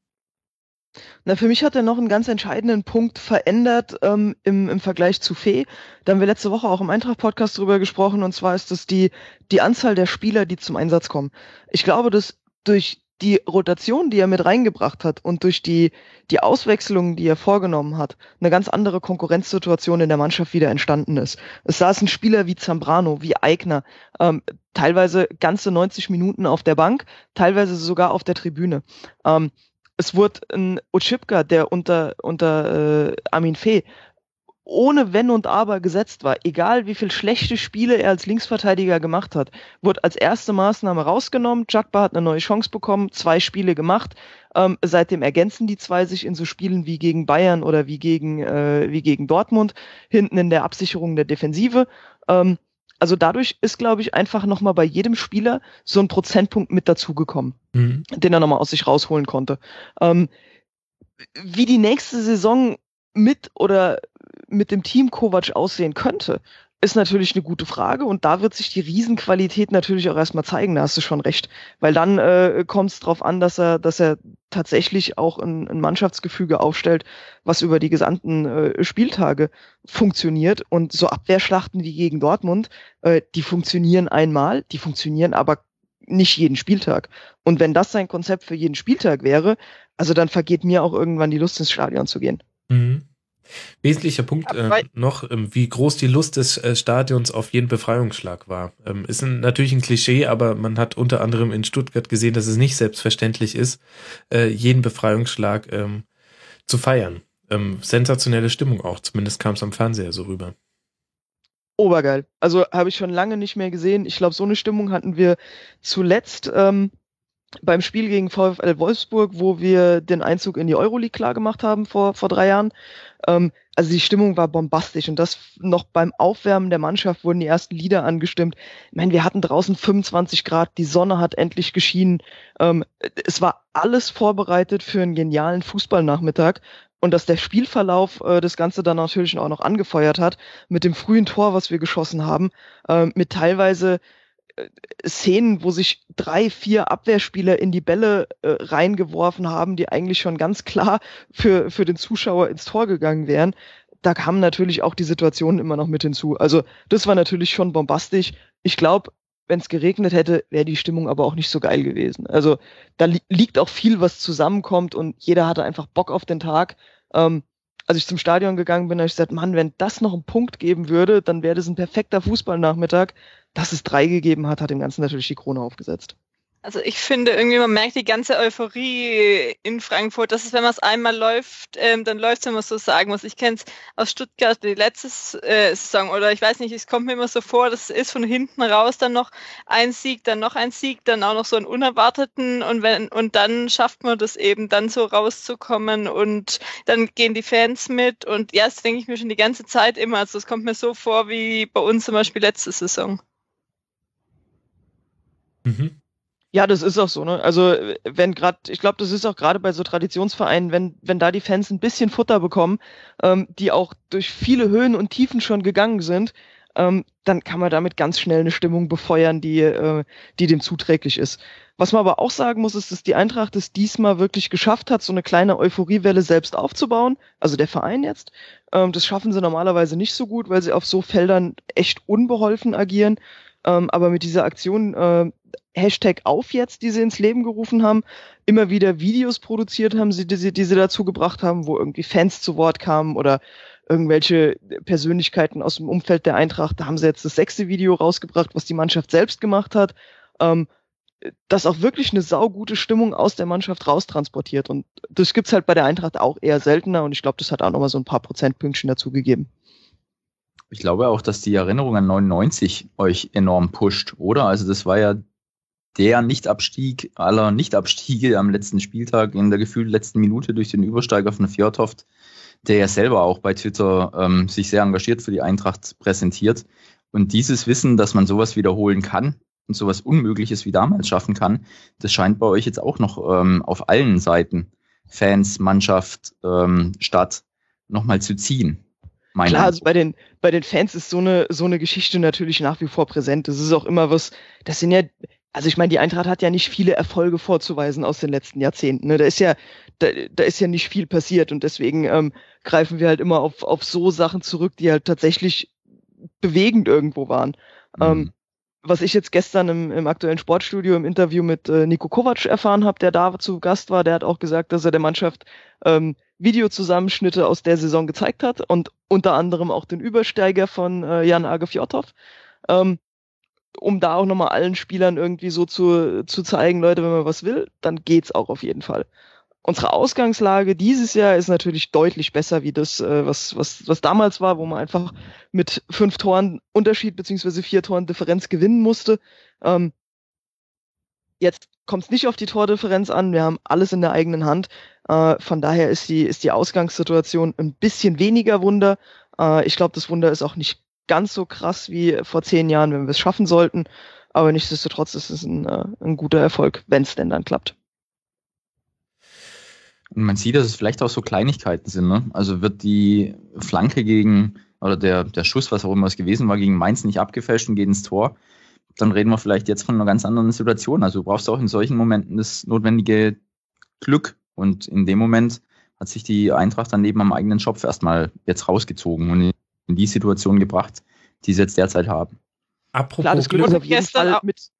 Na, für mich hat er noch einen ganz entscheidenden Punkt verändert ähm, im, im Vergleich zu Fee. Da haben wir letzte Woche auch im Eintracht-Podcast drüber gesprochen, und zwar ist es die, die Anzahl der Spieler, die zum Einsatz kommen. Ich glaube, dass durch die Rotation, die er mit reingebracht hat und durch die, die Auswechslungen, die er vorgenommen hat, eine ganz andere Konkurrenzsituation in der Mannschaft wieder entstanden ist. Es saßen Spieler wie Zambrano, wie Eigner, ähm, teilweise ganze 90 Minuten auf der Bank, teilweise sogar auf der Tribüne. Ähm, es wurde ein Ochipka, der unter, unter äh, Armin Fee ohne Wenn und Aber gesetzt war, egal wie viel schlechte Spiele er als Linksverteidiger gemacht hat, wurde als erste Maßnahme rausgenommen. Jagba hat eine neue Chance bekommen, zwei Spiele gemacht. Ähm, seitdem ergänzen die zwei sich in so Spielen wie gegen Bayern oder wie gegen, äh, wie gegen Dortmund, hinten in der Absicherung der Defensive. Ähm, also dadurch ist, glaube ich, einfach nochmal bei jedem Spieler so ein Prozentpunkt mit dazugekommen, mhm. den er nochmal aus sich rausholen konnte. Ähm, wie die nächste Saison mit oder mit dem Team Kovac aussehen könnte, ist natürlich eine gute Frage und da wird sich die Riesenqualität natürlich auch erstmal zeigen, da hast du schon recht. Weil dann äh, kommt es darauf an, dass er, dass er tatsächlich auch ein, ein Mannschaftsgefüge aufstellt, was über die gesamten äh, Spieltage funktioniert. Und so Abwehrschlachten wie gegen Dortmund, äh, die funktionieren einmal, die funktionieren aber nicht jeden Spieltag. Und wenn das sein Konzept für jeden Spieltag wäre, also dann vergeht mir auch irgendwann die Lust ins Stadion zu gehen. Mhm. Wesentlicher Punkt äh, noch, ähm, wie groß die Lust des äh, Stadions auf jeden Befreiungsschlag war. Ähm, ist ein, natürlich ein Klischee, aber man hat unter anderem in Stuttgart gesehen, dass es nicht selbstverständlich ist, äh, jeden Befreiungsschlag ähm, zu feiern. Ähm, sensationelle Stimmung auch, zumindest kam es am Fernseher so rüber. Obergeil. Also habe ich schon lange nicht mehr gesehen. Ich glaube, so eine Stimmung hatten wir zuletzt ähm, beim Spiel gegen VfL Wolfsburg, wo wir den Einzug in die Euroleague klar gemacht haben vor, vor drei Jahren. Ähm, also die Stimmung war bombastisch und das noch beim Aufwärmen der Mannschaft wurden die ersten Lieder angestimmt. Ich meine, wir hatten draußen 25 Grad, die Sonne hat endlich geschienen. Ähm, es war alles vorbereitet für einen genialen Fußballnachmittag und dass der Spielverlauf äh, das Ganze dann natürlich auch noch angefeuert hat mit dem frühen Tor, was wir geschossen haben, äh, mit teilweise Szenen, wo sich drei, vier Abwehrspieler in die Bälle äh, reingeworfen haben, die eigentlich schon ganz klar für, für den Zuschauer ins Tor gegangen wären. Da kamen natürlich auch die Situationen immer noch mit hinzu. Also das war natürlich schon bombastisch. Ich glaube, wenn es geregnet hätte, wäre die Stimmung aber auch nicht so geil gewesen. Also da li liegt auch viel, was zusammenkommt und jeder hatte einfach Bock auf den Tag. Ähm, als ich zum Stadion gegangen bin, habe ich gesagt, Mann, wenn das noch einen Punkt geben würde, dann wäre das ein perfekter Fußballnachmittag. Dass es drei gegeben hat, hat dem Ganzen natürlich die Krone aufgesetzt. Also ich finde irgendwie, man merkt die ganze Euphorie in Frankfurt. Das ist, wenn man es einmal läuft, ähm, dann läuft es, wenn man so sagen muss. Ich kenne es aus Stuttgart die letzte äh, Saison oder ich weiß nicht, es kommt mir immer so vor, das ist von hinten raus dann noch ein Sieg, dann noch ein Sieg, dann auch noch so einen unerwarteten und wenn und dann schafft man das eben dann so rauszukommen und dann gehen die Fans mit und ja, das denke ich mir schon die ganze Zeit immer. Also es kommt mir so vor wie bei uns zum Beispiel letzte Saison. Mhm. Ja, das ist auch so, ne? Also wenn gerade, ich glaube, das ist auch gerade bei so Traditionsvereinen, wenn, wenn da die Fans ein bisschen Futter bekommen, ähm, die auch durch viele Höhen und Tiefen schon gegangen sind, ähm, dann kann man damit ganz schnell eine Stimmung befeuern, die, äh, die dem zuträglich ist. Was man aber auch sagen muss, ist, dass die Eintracht es diesmal wirklich geschafft hat, so eine kleine Euphoriewelle selbst aufzubauen. Also der Verein jetzt. Ähm, das schaffen sie normalerweise nicht so gut, weil sie auf so Feldern echt unbeholfen agieren. Ähm, aber mit dieser Aktion äh, Hashtag auf jetzt, die sie ins Leben gerufen haben, immer wieder Videos produziert haben, die, sie, die sie dazu gebracht haben, wo irgendwie Fans zu Wort kamen oder irgendwelche Persönlichkeiten aus dem Umfeld der Eintracht. Da haben sie jetzt das sechste Video rausgebracht, was die Mannschaft selbst gemacht hat, ähm, das auch wirklich eine saugute Stimmung aus der Mannschaft raustransportiert. Und das gibt's halt bei der Eintracht auch eher seltener und ich glaube, das hat auch nochmal so ein paar Prozentpünktchen dazu gegeben. Ich glaube auch, dass die Erinnerung an 99 euch enorm pusht, oder? Also das war ja der Nichtabstieg aller Nichtabstiege am letzten Spieltag in der gefühlt letzten Minute durch den Übersteiger von Fjordhoft, der ja selber auch bei Twitter ähm, sich sehr engagiert für die Eintracht präsentiert. Und dieses Wissen, dass man sowas wiederholen kann und sowas Unmögliches wie damals schaffen kann, das scheint bei euch jetzt auch noch ähm, auf allen Seiten, Fans, Mannschaft, ähm, Stadt, nochmal zu ziehen. Klar, also bei den, bei den Fans ist so eine, so eine Geschichte natürlich nach wie vor präsent. Das ist auch immer was, das sind ja, also ich meine, die Eintracht hat ja nicht viele Erfolge vorzuweisen aus den letzten Jahrzehnten. Ne? Da ist ja, da, da ist ja nicht viel passiert und deswegen ähm, greifen wir halt immer auf, auf so Sachen zurück, die halt tatsächlich bewegend irgendwo waren. Mhm. Ähm, was ich jetzt gestern im, im aktuellen Sportstudio im Interview mit äh, Nico Kovac erfahren habe, der da zu Gast war, der hat auch gesagt, dass er der Mannschaft ähm, Videozusammenschnitte aus der Saison gezeigt hat und unter anderem auch den Übersteiger von äh, Jan Agefjotov, ähm, um da auch nochmal allen Spielern irgendwie so zu, zu zeigen, Leute, wenn man was will, dann geht's auch auf jeden Fall. Unsere Ausgangslage dieses Jahr ist natürlich deutlich besser, wie das, äh, was, was, was damals war, wo man einfach mit fünf Toren Unterschied beziehungsweise vier Toren Differenz gewinnen musste. Ähm, jetzt kommt es nicht auf die Tordifferenz an. Wir haben alles in der eigenen Hand. Äh, von daher ist die, ist die Ausgangssituation ein bisschen weniger Wunder. Äh, ich glaube, das Wunder ist auch nicht ganz so krass wie vor zehn Jahren, wenn wir es schaffen sollten. Aber nichtsdestotrotz ist es ein, äh, ein guter Erfolg, wenn es denn dann klappt. Und man sieht, dass es vielleicht auch so Kleinigkeiten sind. Ne? Also wird die Flanke gegen, oder der, der Schuss, was auch immer es gewesen war, gegen Mainz nicht abgefälscht und geht ins Tor, dann reden wir vielleicht jetzt von einer ganz anderen Situation. Also du brauchst auch in solchen Momenten das notwendige Glück. Und in dem Moment hat sich die Eintracht dann neben am eigenen Schopf erstmal jetzt rausgezogen und in die Situation gebracht, die sie jetzt derzeit haben. Apropos Klar, das Glück ist auf jeden Fall mit,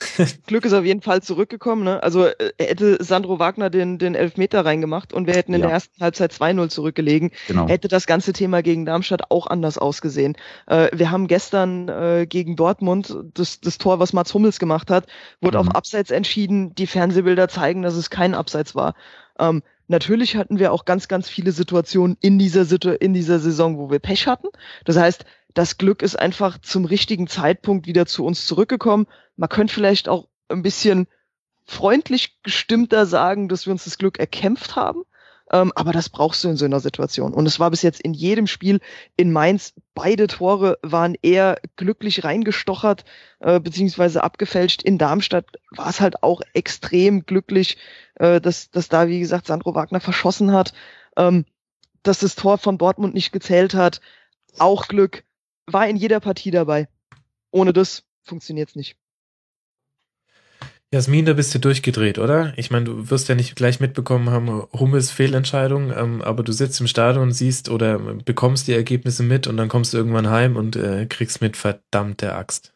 Glück ist auf jeden Fall zurückgekommen. Ne? Also äh, hätte Sandro Wagner den, den Elfmeter reingemacht und wir hätten in ja. der ersten Halbzeit 2-0 zurückgelegen, genau. hätte das ganze Thema gegen Darmstadt auch anders ausgesehen. Äh, wir haben gestern äh, gegen Dortmund das, das Tor, was Mats Hummels gemacht hat, wurde mhm. auf Abseits entschieden. Die Fernsehbilder zeigen, dass es kein Abseits war. Ähm, natürlich hatten wir auch ganz, ganz viele Situationen in dieser, Situ in dieser Saison, wo wir Pech hatten. Das heißt, das Glück ist einfach zum richtigen Zeitpunkt wieder zu uns zurückgekommen. Man könnte vielleicht auch ein bisschen freundlich gestimmter sagen, dass wir uns das Glück erkämpft haben. Ähm, aber das brauchst du in so einer Situation. Und es war bis jetzt in jedem Spiel in Mainz, beide Tore waren eher glücklich reingestochert, äh, beziehungsweise abgefälscht. In Darmstadt war es halt auch extrem glücklich, äh, dass, dass da, wie gesagt, Sandro Wagner verschossen hat, ähm, dass das Tor von Dortmund nicht gezählt hat. Auch Glück war in jeder Partie dabei. Ohne das funktioniert's nicht. Jasmin, da bist du durchgedreht, oder? Ich meine, du wirst ja nicht gleich mitbekommen haben, Hummels Fehlentscheidung, ähm, aber du sitzt im Stadion und siehst oder bekommst die Ergebnisse mit und dann kommst du irgendwann heim und äh, kriegst mit verdammte Axt.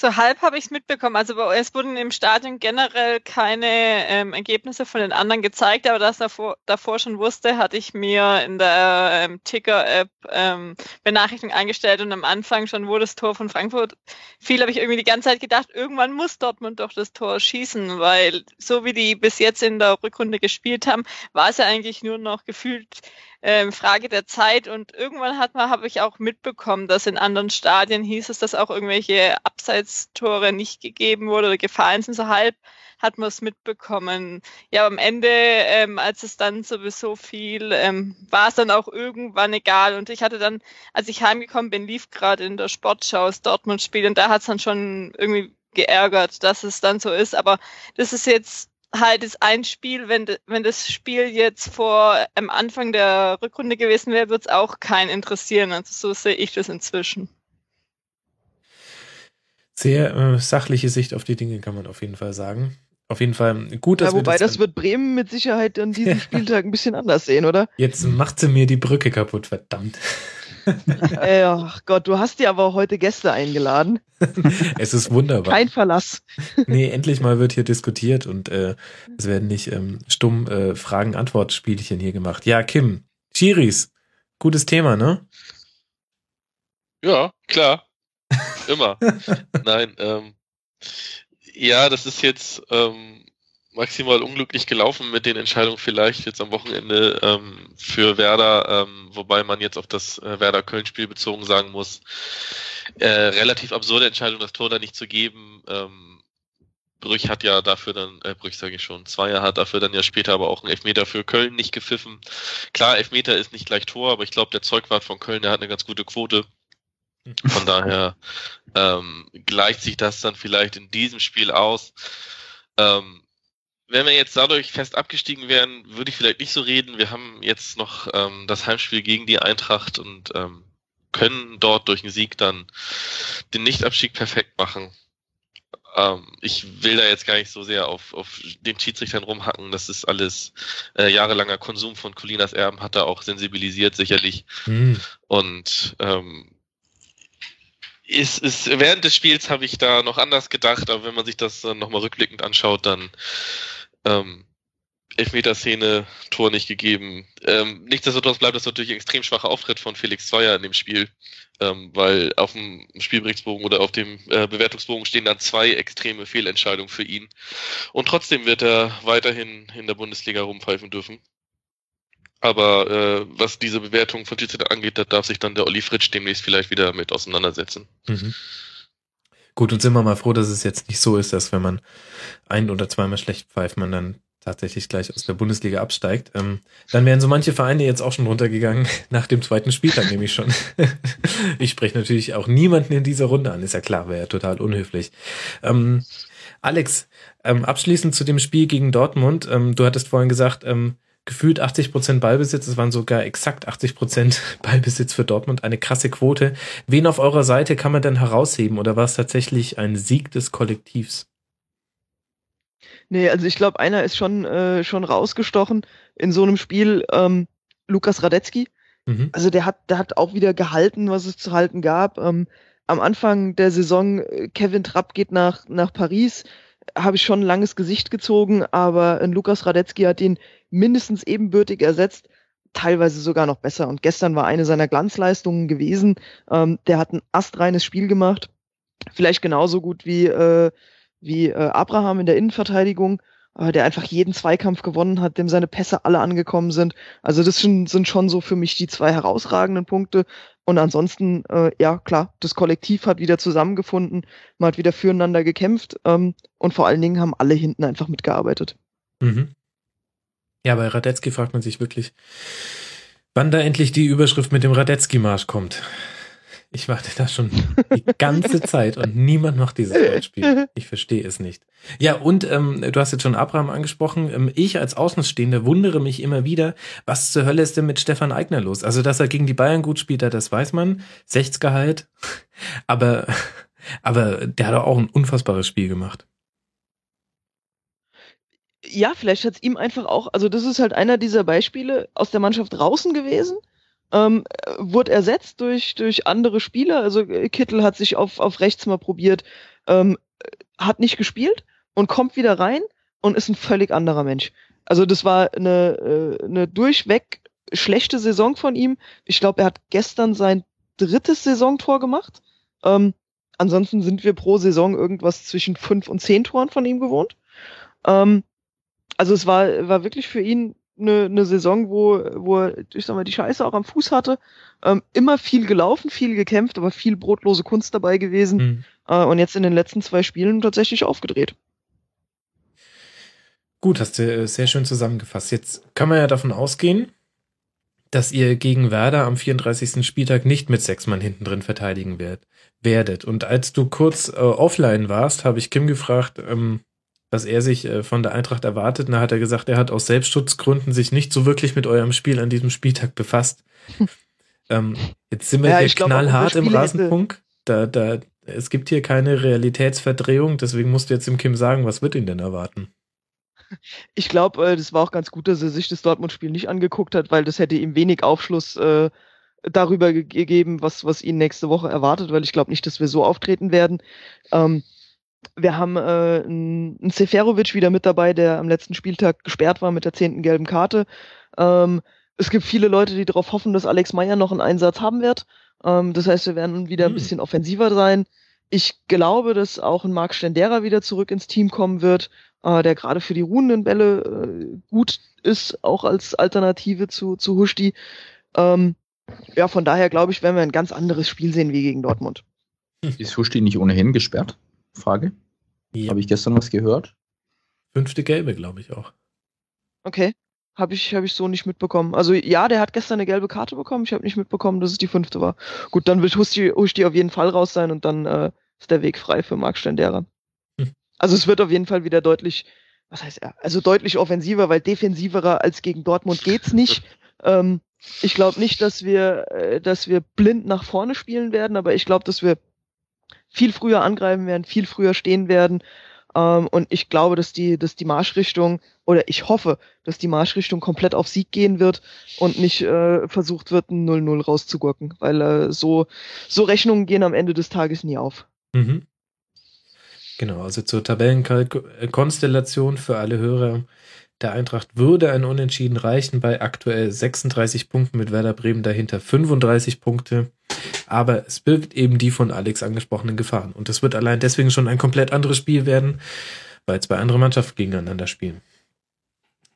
So halb habe ich es mitbekommen. Also bei uns wurden im Stadion generell keine ähm, Ergebnisse von den anderen gezeigt, aber das davor, davor schon wusste, hatte ich mir in der ähm, Ticker-App ähm, Benachrichtigung eingestellt und am Anfang schon, wo das Tor von Frankfurt fiel, habe ich irgendwie die ganze Zeit gedacht, irgendwann muss Dortmund doch das Tor schießen, weil so wie die bis jetzt in der Rückrunde gespielt haben, war es ja eigentlich nur noch gefühlt ähm, Frage der Zeit. Und irgendwann hat man, habe ich auch mitbekommen, dass in anderen Stadien hieß es, dass auch irgendwelche Abseitstore nicht gegeben wurde oder gefallen sind, so halb hat man es mitbekommen. Ja, am Ende, ähm, als es dann sowieso fiel, ähm, war es dann auch irgendwann egal. Und ich hatte dann, als ich heimgekommen bin, lief gerade in der Sportschau das Dortmund-Spiel und da hat es dann schon irgendwie geärgert, dass es dann so ist. Aber das ist jetzt halt ist ein Spiel, wenn, wenn das Spiel jetzt vor am Anfang der Rückrunde gewesen wäre, wird es auch keinen interessieren. Also so sehe ich das inzwischen. Sehr äh, sachliche Sicht auf die Dinge kann man auf jeden Fall sagen. Auf jeden Fall gut, dass ja, wobei wir das, das wird Bremen mit Sicherheit an diesem Spieltag ein bisschen anders sehen, oder? Jetzt macht sie mir die Brücke kaputt, verdammt. Äh, ach Gott, du hast dir aber heute Gäste eingeladen. es ist wunderbar. Kein Verlass. nee, endlich mal wird hier diskutiert und äh, es werden nicht ähm, stumm äh, Fragen-Antwort-Spielchen hier gemacht. Ja, Kim, Chiris, gutes Thema, ne? Ja, klar. Immer. Nein, ähm, ja, das ist jetzt ähm, maximal unglücklich gelaufen mit den Entscheidungen vielleicht jetzt am Wochenende ähm, für Werder, ähm, wobei man jetzt auf das äh, Werder-Köln-Spiel bezogen sagen muss, äh, relativ absurde Entscheidung, das Tor da nicht zu geben. Ähm, Brüch hat ja dafür dann, äh, Brüch sage ich schon, Zweier hat dafür dann ja später aber auch einen Elfmeter für Köln nicht gepfiffen. Klar, Elfmeter ist nicht gleich Tor, aber ich glaube, der Zeugwart von Köln, der hat eine ganz gute Quote. Von daher ähm, gleicht sich das dann vielleicht in diesem Spiel aus. Ähm, wenn wir jetzt dadurch fest abgestiegen wären, würde ich vielleicht nicht so reden. Wir haben jetzt noch ähm, das Heimspiel gegen die Eintracht und ähm, können dort durch einen Sieg dann den Nichtabstieg perfekt machen. Ähm, ich will da jetzt gar nicht so sehr auf, auf den Schiedsrichtern rumhacken. Das ist alles äh, jahrelanger Konsum von Colinas Erben, hat er auch sensibilisiert sicherlich. Mhm. Und ähm, ist, ist, während des Spiels habe ich da noch anders gedacht, aber wenn man sich das dann nochmal rückblickend anschaut, dann ähm, Elfmeterszene, Tor nicht gegeben. Ähm, nichtsdestotrotz bleibt das natürlich ein extrem schwacher Auftritt von Felix Zweier in dem Spiel, ähm, weil auf dem Spielberichtsbogen oder auf dem äh, Bewertungsbogen stehen dann zwei extreme Fehlentscheidungen für ihn. Und trotzdem wird er weiterhin in der Bundesliga rumpfeifen dürfen. Aber äh, was diese Bewertung von Schiedsrichter angeht, da darf sich dann der Olli Fritsch demnächst vielleicht wieder mit auseinandersetzen. Mhm. Gut, und sind wir mal froh, dass es jetzt nicht so ist, dass wenn man ein oder zweimal schlecht pfeift, man dann tatsächlich gleich aus der Bundesliga absteigt. Ähm, dann wären so manche Vereine jetzt auch schon runtergegangen, nach dem zweiten Spieltag nämlich schon. ich spreche natürlich auch niemanden in dieser Runde an, ist ja klar, wäre ja total unhöflich. Ähm, Alex, ähm, abschließend zu dem Spiel gegen Dortmund. Ähm, du hattest vorhin gesagt, ähm, gefühlt 80 Prozent Ballbesitz. Es waren sogar exakt 80 Prozent Ballbesitz für Dortmund. Eine krasse Quote. Wen auf eurer Seite kann man denn herausheben oder war es tatsächlich ein Sieg des Kollektivs? Nee, also ich glaube, einer ist schon, äh, schon rausgestochen in so einem Spiel. Ähm, Lukas Radetzky. Mhm. Also der hat, der hat auch wieder gehalten, was es zu halten gab. Ähm, am Anfang der Saison, äh, Kevin Trapp geht nach, nach Paris habe ich schon ein langes Gesicht gezogen, aber Lukas Radetzky hat ihn mindestens ebenbürtig ersetzt, teilweise sogar noch besser. Und gestern war eine seiner Glanzleistungen gewesen. Ähm, der hat ein astreines Spiel gemacht, vielleicht genauso gut wie, äh, wie äh, Abraham in der Innenverteidigung, der einfach jeden Zweikampf gewonnen hat, dem seine Pässe alle angekommen sind. Also das sind, sind schon so für mich die zwei herausragenden Punkte. Und ansonsten, äh, ja klar, das Kollektiv hat wieder zusammengefunden, man hat wieder füreinander gekämpft ähm, und vor allen Dingen haben alle hinten einfach mitgearbeitet. Mhm. Ja, bei Radetzky fragt man sich wirklich, wann da endlich die Überschrift mit dem Radetzky-Marsch kommt. Ich warte da schon die ganze Zeit und niemand macht dieses Wortspiel. Ich verstehe es nicht. Ja, und ähm, du hast jetzt schon Abraham angesprochen. Ähm, ich als Außenstehender wundere mich immer wieder, was zur Hölle ist denn mit Stefan Eigner los? Also, dass er gegen die Bayern gut spielt, das weiß man. 60 Gehalt. Aber, aber der hat auch ein unfassbares Spiel gemacht. Ja, vielleicht hat es ihm einfach auch, also das ist halt einer dieser Beispiele aus der Mannschaft draußen gewesen ähm, wurde ersetzt durch, durch andere Spieler. Also äh, Kittel hat sich auf, auf rechts mal probiert, ähm, hat nicht gespielt und kommt wieder rein und ist ein völlig anderer Mensch. Also das war eine, äh, eine durchweg schlechte Saison von ihm. Ich glaube, er hat gestern sein drittes Saisontor gemacht. Ähm, ansonsten sind wir pro Saison irgendwas zwischen fünf und zehn Toren von ihm gewohnt. Ähm, also es war, war wirklich für ihn eine, eine Saison, wo, wo er, ich sag mal, die Scheiße auch am Fuß hatte. Ähm, immer viel gelaufen, viel gekämpft, aber viel brotlose Kunst dabei gewesen. Mhm. Äh, und jetzt in den letzten zwei Spielen tatsächlich aufgedreht. Gut, hast du äh, sehr schön zusammengefasst. Jetzt kann man ja davon ausgehen, dass ihr gegen Werder am 34. Spieltag nicht mit sechs Mann hinten drin verteidigen werdet. werdet. Und als du kurz äh, offline warst, habe ich Kim gefragt, ähm, was er sich äh, von der Eintracht erwartet. Und da hat er gesagt, er hat aus Selbstschutzgründen sich nicht so wirklich mit eurem Spiel an diesem Spieltag befasst. ähm, jetzt sind wir ja, hier knallhart im Rasenfunk. Da, da, es gibt hier keine Realitätsverdrehung, deswegen musst du jetzt dem Kim sagen, was wird ihn denn erwarten? Ich glaube, äh, das war auch ganz gut, dass er sich das Dortmund-Spiel nicht angeguckt hat, weil das hätte ihm wenig Aufschluss äh, darüber gegeben, was, was ihn nächste Woche erwartet, weil ich glaube nicht, dass wir so auftreten werden. Ähm, wir haben äh, einen Seferovic wieder mit dabei, der am letzten Spieltag gesperrt war mit der zehnten gelben Karte. Ähm, es gibt viele Leute, die darauf hoffen, dass Alex Meyer noch einen Einsatz haben wird. Ähm, das heißt, wir werden wieder ein hm. bisschen offensiver sein. Ich glaube, dass auch ein Marc Stendera wieder zurück ins Team kommen wird, äh, der gerade für die ruhenden Bälle äh, gut ist, auch als Alternative zu, zu Huschti. Ähm, ja, von daher glaube ich, werden wir ein ganz anderes Spiel sehen wie gegen Dortmund. Ist Huschti nicht ohnehin gesperrt? Frage. Ja. Habe ich gestern was gehört? Fünfte Gelbe, glaube ich auch. Okay. Habe ich, hab ich so nicht mitbekommen. Also ja, der hat gestern eine gelbe Karte bekommen. Ich habe nicht mitbekommen, dass es die fünfte war. Gut, dann wird Husti, Husti auf jeden Fall raus sein und dann äh, ist der Weg frei für Marc Stendera. Hm. Also es wird auf jeden Fall wieder deutlich, was heißt er? Also deutlich offensiver, weil defensiverer als gegen Dortmund geht's nicht. ähm, ich glaube nicht, dass wir, äh, dass wir blind nach vorne spielen werden, aber ich glaube, dass wir viel früher angreifen werden, viel früher stehen werden. Ähm, und ich glaube, dass die, dass die Marschrichtung, oder ich hoffe, dass die Marschrichtung komplett auf Sieg gehen wird und nicht äh, versucht wird, ein 0-0 rauszugurken. Weil äh, so, so Rechnungen gehen am Ende des Tages nie auf. Mhm. Genau, also zur Tabellenkonstellation für alle Hörer. Der Eintracht würde ein Unentschieden reichen bei aktuell 36 Punkten mit Werder Bremen dahinter 35 Punkte. Aber es birgt eben die von Alex angesprochenen Gefahren. Und es wird allein deswegen schon ein komplett anderes Spiel werden, weil zwei andere Mannschaften gegeneinander spielen.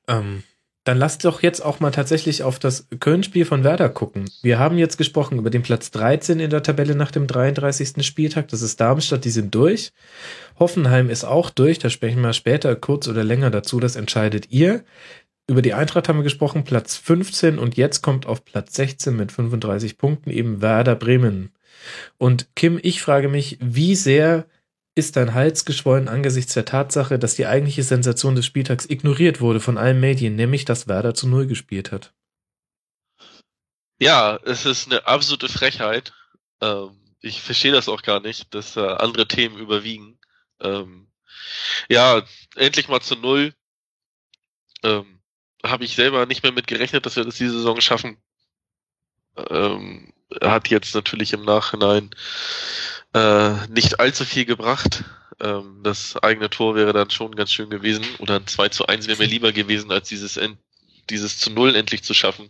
Ähm, dann lasst doch jetzt auch mal tatsächlich auf das Köln-Spiel von Werder gucken. Wir haben jetzt gesprochen über den Platz 13 in der Tabelle nach dem 33. Spieltag. Das ist Darmstadt, die sind durch. Hoffenheim ist auch durch. Da sprechen wir später kurz oder länger dazu. Das entscheidet ihr. Über die Eintracht haben wir gesprochen, Platz 15 und jetzt kommt auf Platz 16 mit 35 Punkten eben Werder Bremen. Und Kim, ich frage mich, wie sehr ist dein Hals geschwollen angesichts der Tatsache, dass die eigentliche Sensation des Spieltags ignoriert wurde von allen Medien, nämlich dass Werder zu Null gespielt hat. Ja, es ist eine absolute Frechheit. Ähm, ich verstehe das auch gar nicht, dass andere Themen überwiegen. Ähm, ja, endlich mal zu Null. Ähm, Habe ich selber nicht mehr mit gerechnet, dass wir das diese Saison schaffen. Ähm, hat jetzt natürlich im Nachhinein äh, nicht allzu viel gebracht. Ähm, das eigene Tor wäre dann schon ganz schön gewesen. Oder ein 2 zu 1 wäre mir lieber gewesen, als dieses, End dieses zu Null endlich zu schaffen.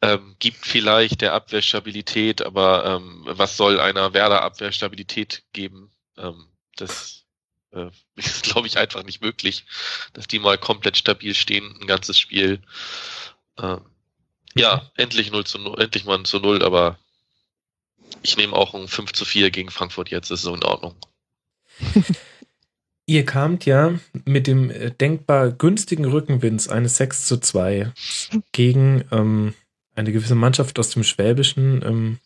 Ähm, gibt vielleicht der Abwehr Stabilität, aber ähm, was soll einer Werder Abwehr Stabilität geben? Ähm, das äh, ist, glaube ich, einfach nicht möglich, dass die mal komplett stabil stehen, ein ganzes Spiel. Ähm, ja, endlich 0 zu 0, endlich mal 0 zu 0, aber ich nehme auch ein 5 zu 4 gegen Frankfurt jetzt, ist so in Ordnung. Ihr kamt ja mit dem äh, denkbar günstigen Rückenwind eines 6 zu 2 gegen ähm, eine gewisse Mannschaft aus dem Schwäbischen. Ähm,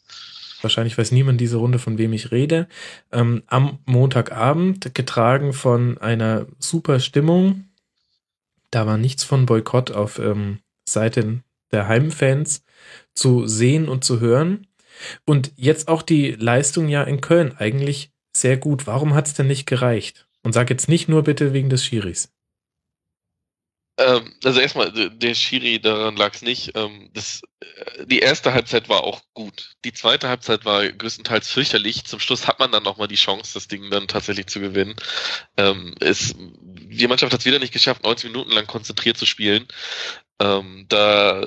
wahrscheinlich weiß niemand diese Runde, von wem ich rede. Ähm, am Montagabend, getragen von einer super Stimmung. Da war nichts von Boykott auf ähm, Seiten der Heimfans zu sehen und zu hören. Und jetzt auch die Leistung ja in Köln eigentlich sehr gut. Warum hat es denn nicht gereicht? Und sag jetzt nicht nur bitte wegen des Schiris. Ähm, also erstmal, der Schiri, daran lag es nicht. Ähm, das, äh, die erste Halbzeit war auch gut. Die zweite Halbzeit war größtenteils fürchterlich. Zum Schluss hat man dann nochmal die Chance, das Ding dann tatsächlich zu gewinnen. Ähm, es, die Mannschaft hat es wieder nicht geschafft, 90 Minuten lang konzentriert zu spielen. Ähm, da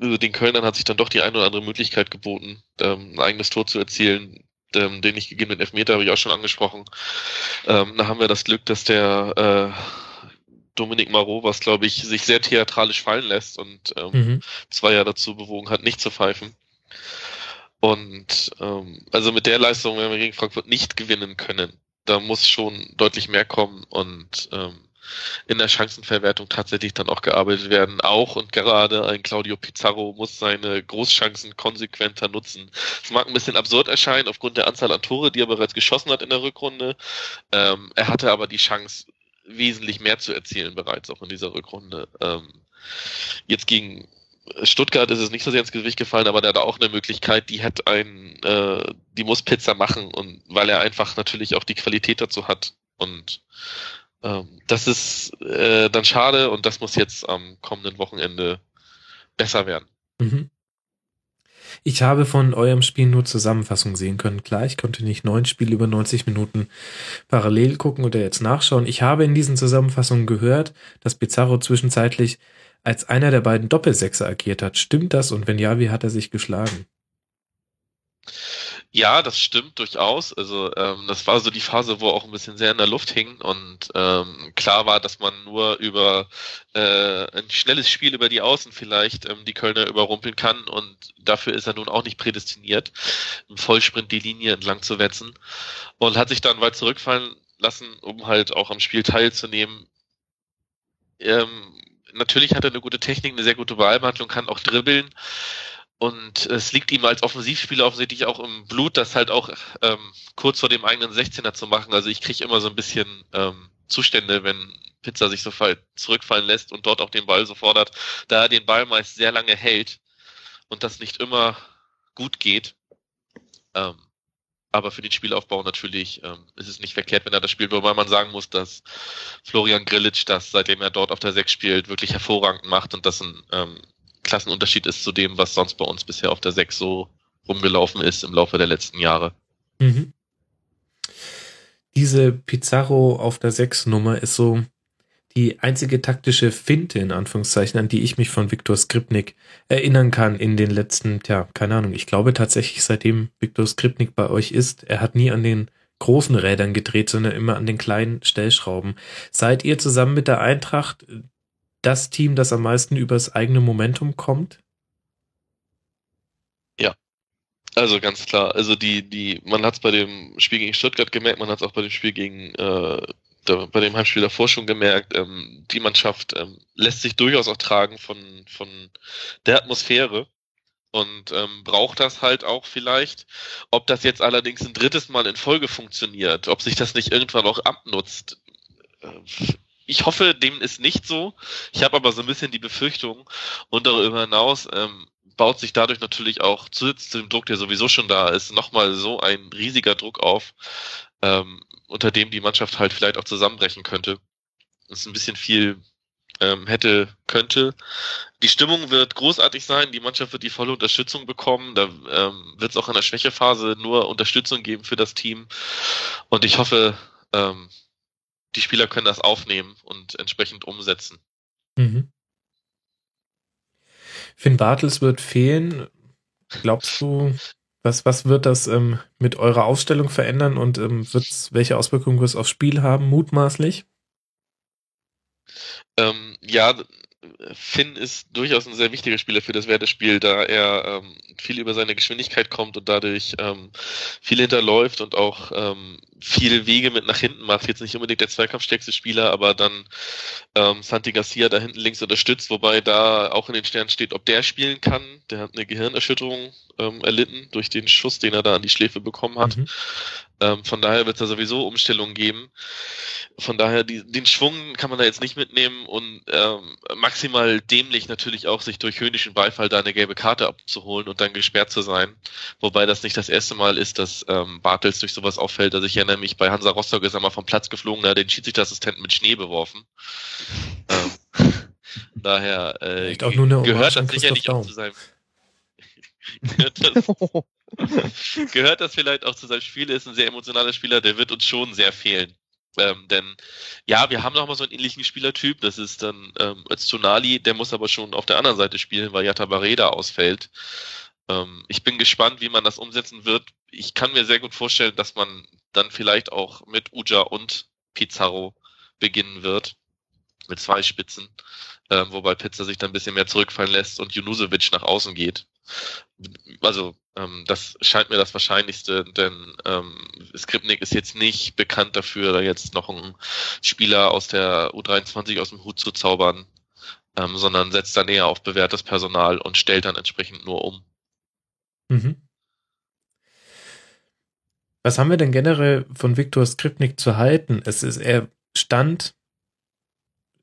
also den Kölnern hat sich dann doch die eine oder andere Möglichkeit geboten, ähm, ein eigenes Tor zu erzielen. Ähm, den nicht gegebenen Elfmeter habe ich auch schon angesprochen. Ähm, da haben wir das Glück, dass der äh, Dominik Marot, was glaube ich, sich sehr theatralisch fallen lässt und ähm, mhm. zwei ja dazu bewogen hat, nicht zu pfeifen. Und ähm, also mit der Leistung werden wir gegen Frankfurt nicht gewinnen können. Da muss schon deutlich mehr kommen und ähm, in der Chancenverwertung tatsächlich dann auch gearbeitet werden. Auch und gerade ein Claudio Pizarro muss seine Großchancen konsequenter nutzen. Es mag ein bisschen absurd erscheinen aufgrund der Anzahl an Tore, die er bereits geschossen hat in der Rückrunde. Ähm, er hatte aber die Chance, wesentlich mehr zu erzielen bereits auch in dieser Rückrunde. Ähm, jetzt gegen Stuttgart ist es nicht so sehr ins Gewicht gefallen, aber der hat auch eine Möglichkeit, die hat ein, äh, die muss Pizza machen und weil er einfach natürlich auch die Qualität dazu hat und ähm, das ist äh, dann schade und das muss jetzt am kommenden Wochenende besser werden. Mhm. Ich habe von eurem Spiel nur Zusammenfassung sehen können. Klar, ich konnte nicht neun Spiele über 90 Minuten parallel gucken oder jetzt nachschauen. Ich habe in diesen Zusammenfassungen gehört, dass Pizarro zwischenzeitlich als einer der beiden Doppelsechser agiert hat. Stimmt das? Und wenn ja, wie hat er sich geschlagen? Ja, das stimmt durchaus. Also ähm, das war so die Phase, wo auch ein bisschen sehr in der Luft hing und ähm, klar war, dass man nur über äh, ein schnelles Spiel über die Außen vielleicht ähm, die Kölner überrumpeln kann und dafür ist er nun auch nicht prädestiniert, im Vollsprint die Linie entlang zu wetzen und hat sich dann weit zurückfallen lassen, um halt auch am Spiel teilzunehmen. Ähm, natürlich hat er eine gute Technik, eine sehr gute Ballbehandlung, kann auch dribbeln. Und es liegt ihm als Offensivspieler offensichtlich auch im Blut, das halt auch ähm, kurz vor dem eigenen 16er zu machen. Also ich kriege immer so ein bisschen ähm, Zustände, wenn Pizza sich so zurückfallen lässt und dort auch den Ball so fordert, da er den Ball meist sehr lange hält und das nicht immer gut geht. Ähm, aber für den Spielaufbau natürlich ähm, ist es nicht verkehrt, wenn er das spielt, wobei man sagen muss, dass Florian Grillitsch das, seitdem er dort auf der 6 spielt, wirklich hervorragend macht und das ein ähm, Klassenunterschied ist zu dem, was sonst bei uns bisher auf der 6 so rumgelaufen ist im Laufe der letzten Jahre. Mhm. Diese Pizarro auf der 6 Nummer ist so die einzige taktische Finte, in Anführungszeichen, an die ich mich von Viktor Skripnik erinnern kann in den letzten, ja, keine Ahnung, ich glaube tatsächlich, seitdem Viktor Skripnik bei euch ist, er hat nie an den großen Rädern gedreht, sondern immer an den kleinen Stellschrauben. Seid ihr zusammen mit der Eintracht das Team, das am meisten übers eigene Momentum kommt? Ja. Also ganz klar. Also die, die, man hat es bei dem Spiel gegen Stuttgart gemerkt, man hat es auch bei dem Spiel gegen äh, bei dem Heimspiel davor schon gemerkt, ähm, die Mannschaft ähm, lässt sich durchaus auch tragen von, von der Atmosphäre und ähm, braucht das halt auch vielleicht. Ob das jetzt allerdings ein drittes Mal in Folge funktioniert, ob sich das nicht irgendwann auch abnutzt, äh, ich hoffe, dem ist nicht so. Ich habe aber so ein bisschen die Befürchtung und darüber hinaus ähm, baut sich dadurch natürlich auch zusätzlich zu dem Druck, der sowieso schon da ist, nochmal so ein riesiger Druck auf, ähm, unter dem die Mannschaft halt vielleicht auch zusammenbrechen könnte. Das ist ein bisschen viel ähm, hätte, könnte. Die Stimmung wird großartig sein, die Mannschaft wird die volle Unterstützung bekommen, da ähm, wird es auch in der Schwächephase nur Unterstützung geben für das Team und ich hoffe, ähm, die Spieler können das aufnehmen und entsprechend umsetzen. Mhm. Finn Bartels wird fehlen. Glaubst du, was, was wird das ähm, mit eurer Ausstellung verändern und ähm, wird's, welche Auswirkungen wird es aufs Spiel haben, mutmaßlich? Ähm, ja, Finn ist durchaus ein sehr wichtiger Spieler für das Werder-Spiel, da er ähm, viel über seine Geschwindigkeit kommt und dadurch ähm, viel hinterläuft und auch ähm, viele Wege mit nach hinten macht. Jetzt nicht unbedingt der zweikampfstärkste Spieler, aber dann ähm, Santi Garcia da hinten links unterstützt, wobei da auch in den Sternen steht, ob der spielen kann. Der hat eine Gehirnerschütterung ähm, erlitten durch den Schuss, den er da an die Schläfe bekommen hat. Mhm. Ähm, von daher wird es da sowieso Umstellungen geben. Von daher, die, den Schwung kann man da jetzt nicht mitnehmen und ähm, maximal dämlich natürlich auch, sich durch höhnischen Beifall da eine gelbe Karte abzuholen und dann gesperrt zu sein. Wobei das nicht das erste Mal ist, dass ähm, Bartels durch sowas auffällt. Also ich erinnere mich, bei Hansa Rostock ist er mal vom Platz geflogen, da hat den Schiedsrichterassistenten mit Schnee beworfen. Ähm, daher äh, gehört das sicher nicht auch zu seinem gehört, das, gehört das vielleicht auch zu seinem Spiel, er ist ein sehr emotionaler Spieler, der wird uns schon sehr fehlen. Ähm, denn ja, wir haben noch mal so einen ähnlichen Spielertyp, das ist dann ähm, Öztunali, der muss aber schon auf der anderen Seite spielen, weil Jata Bareda ausfällt. Ähm, ich bin gespannt, wie man das umsetzen wird. Ich kann mir sehr gut vorstellen, dass man dann vielleicht auch mit Uja und Pizarro beginnen wird, mit zwei Spitzen, ähm, wobei Pizza sich dann ein bisschen mehr zurückfallen lässt und Junusovic nach außen geht also ähm, das scheint mir das Wahrscheinlichste, denn ähm, Skripnik ist jetzt nicht bekannt dafür, da jetzt noch einen Spieler aus der U23 aus dem Hut zu zaubern, ähm, sondern setzt dann eher auf bewährtes Personal und stellt dann entsprechend nur um. Mhm. Was haben wir denn generell von Viktor Skripnik zu halten? Es ist, er stand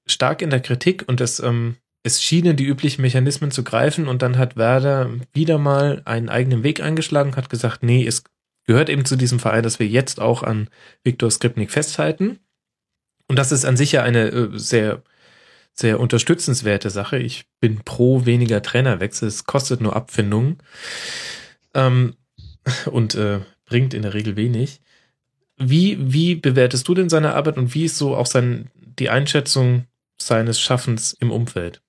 stark in der Kritik und es ähm, es schienen die üblichen Mechanismen zu greifen und dann hat Werder wieder mal einen eigenen Weg eingeschlagen, hat gesagt, nee, es gehört eben zu diesem Verein, dass wir jetzt auch an Viktor Skripnik festhalten. Und das ist an sich ja eine äh, sehr, sehr unterstützenswerte Sache. Ich bin pro weniger Trainerwechsel. Es kostet nur Abfindungen ähm, und äh, bringt in der Regel wenig. Wie, wie bewertest du denn seine Arbeit und wie ist so auch sein, die Einschätzung seines Schaffens im Umfeld?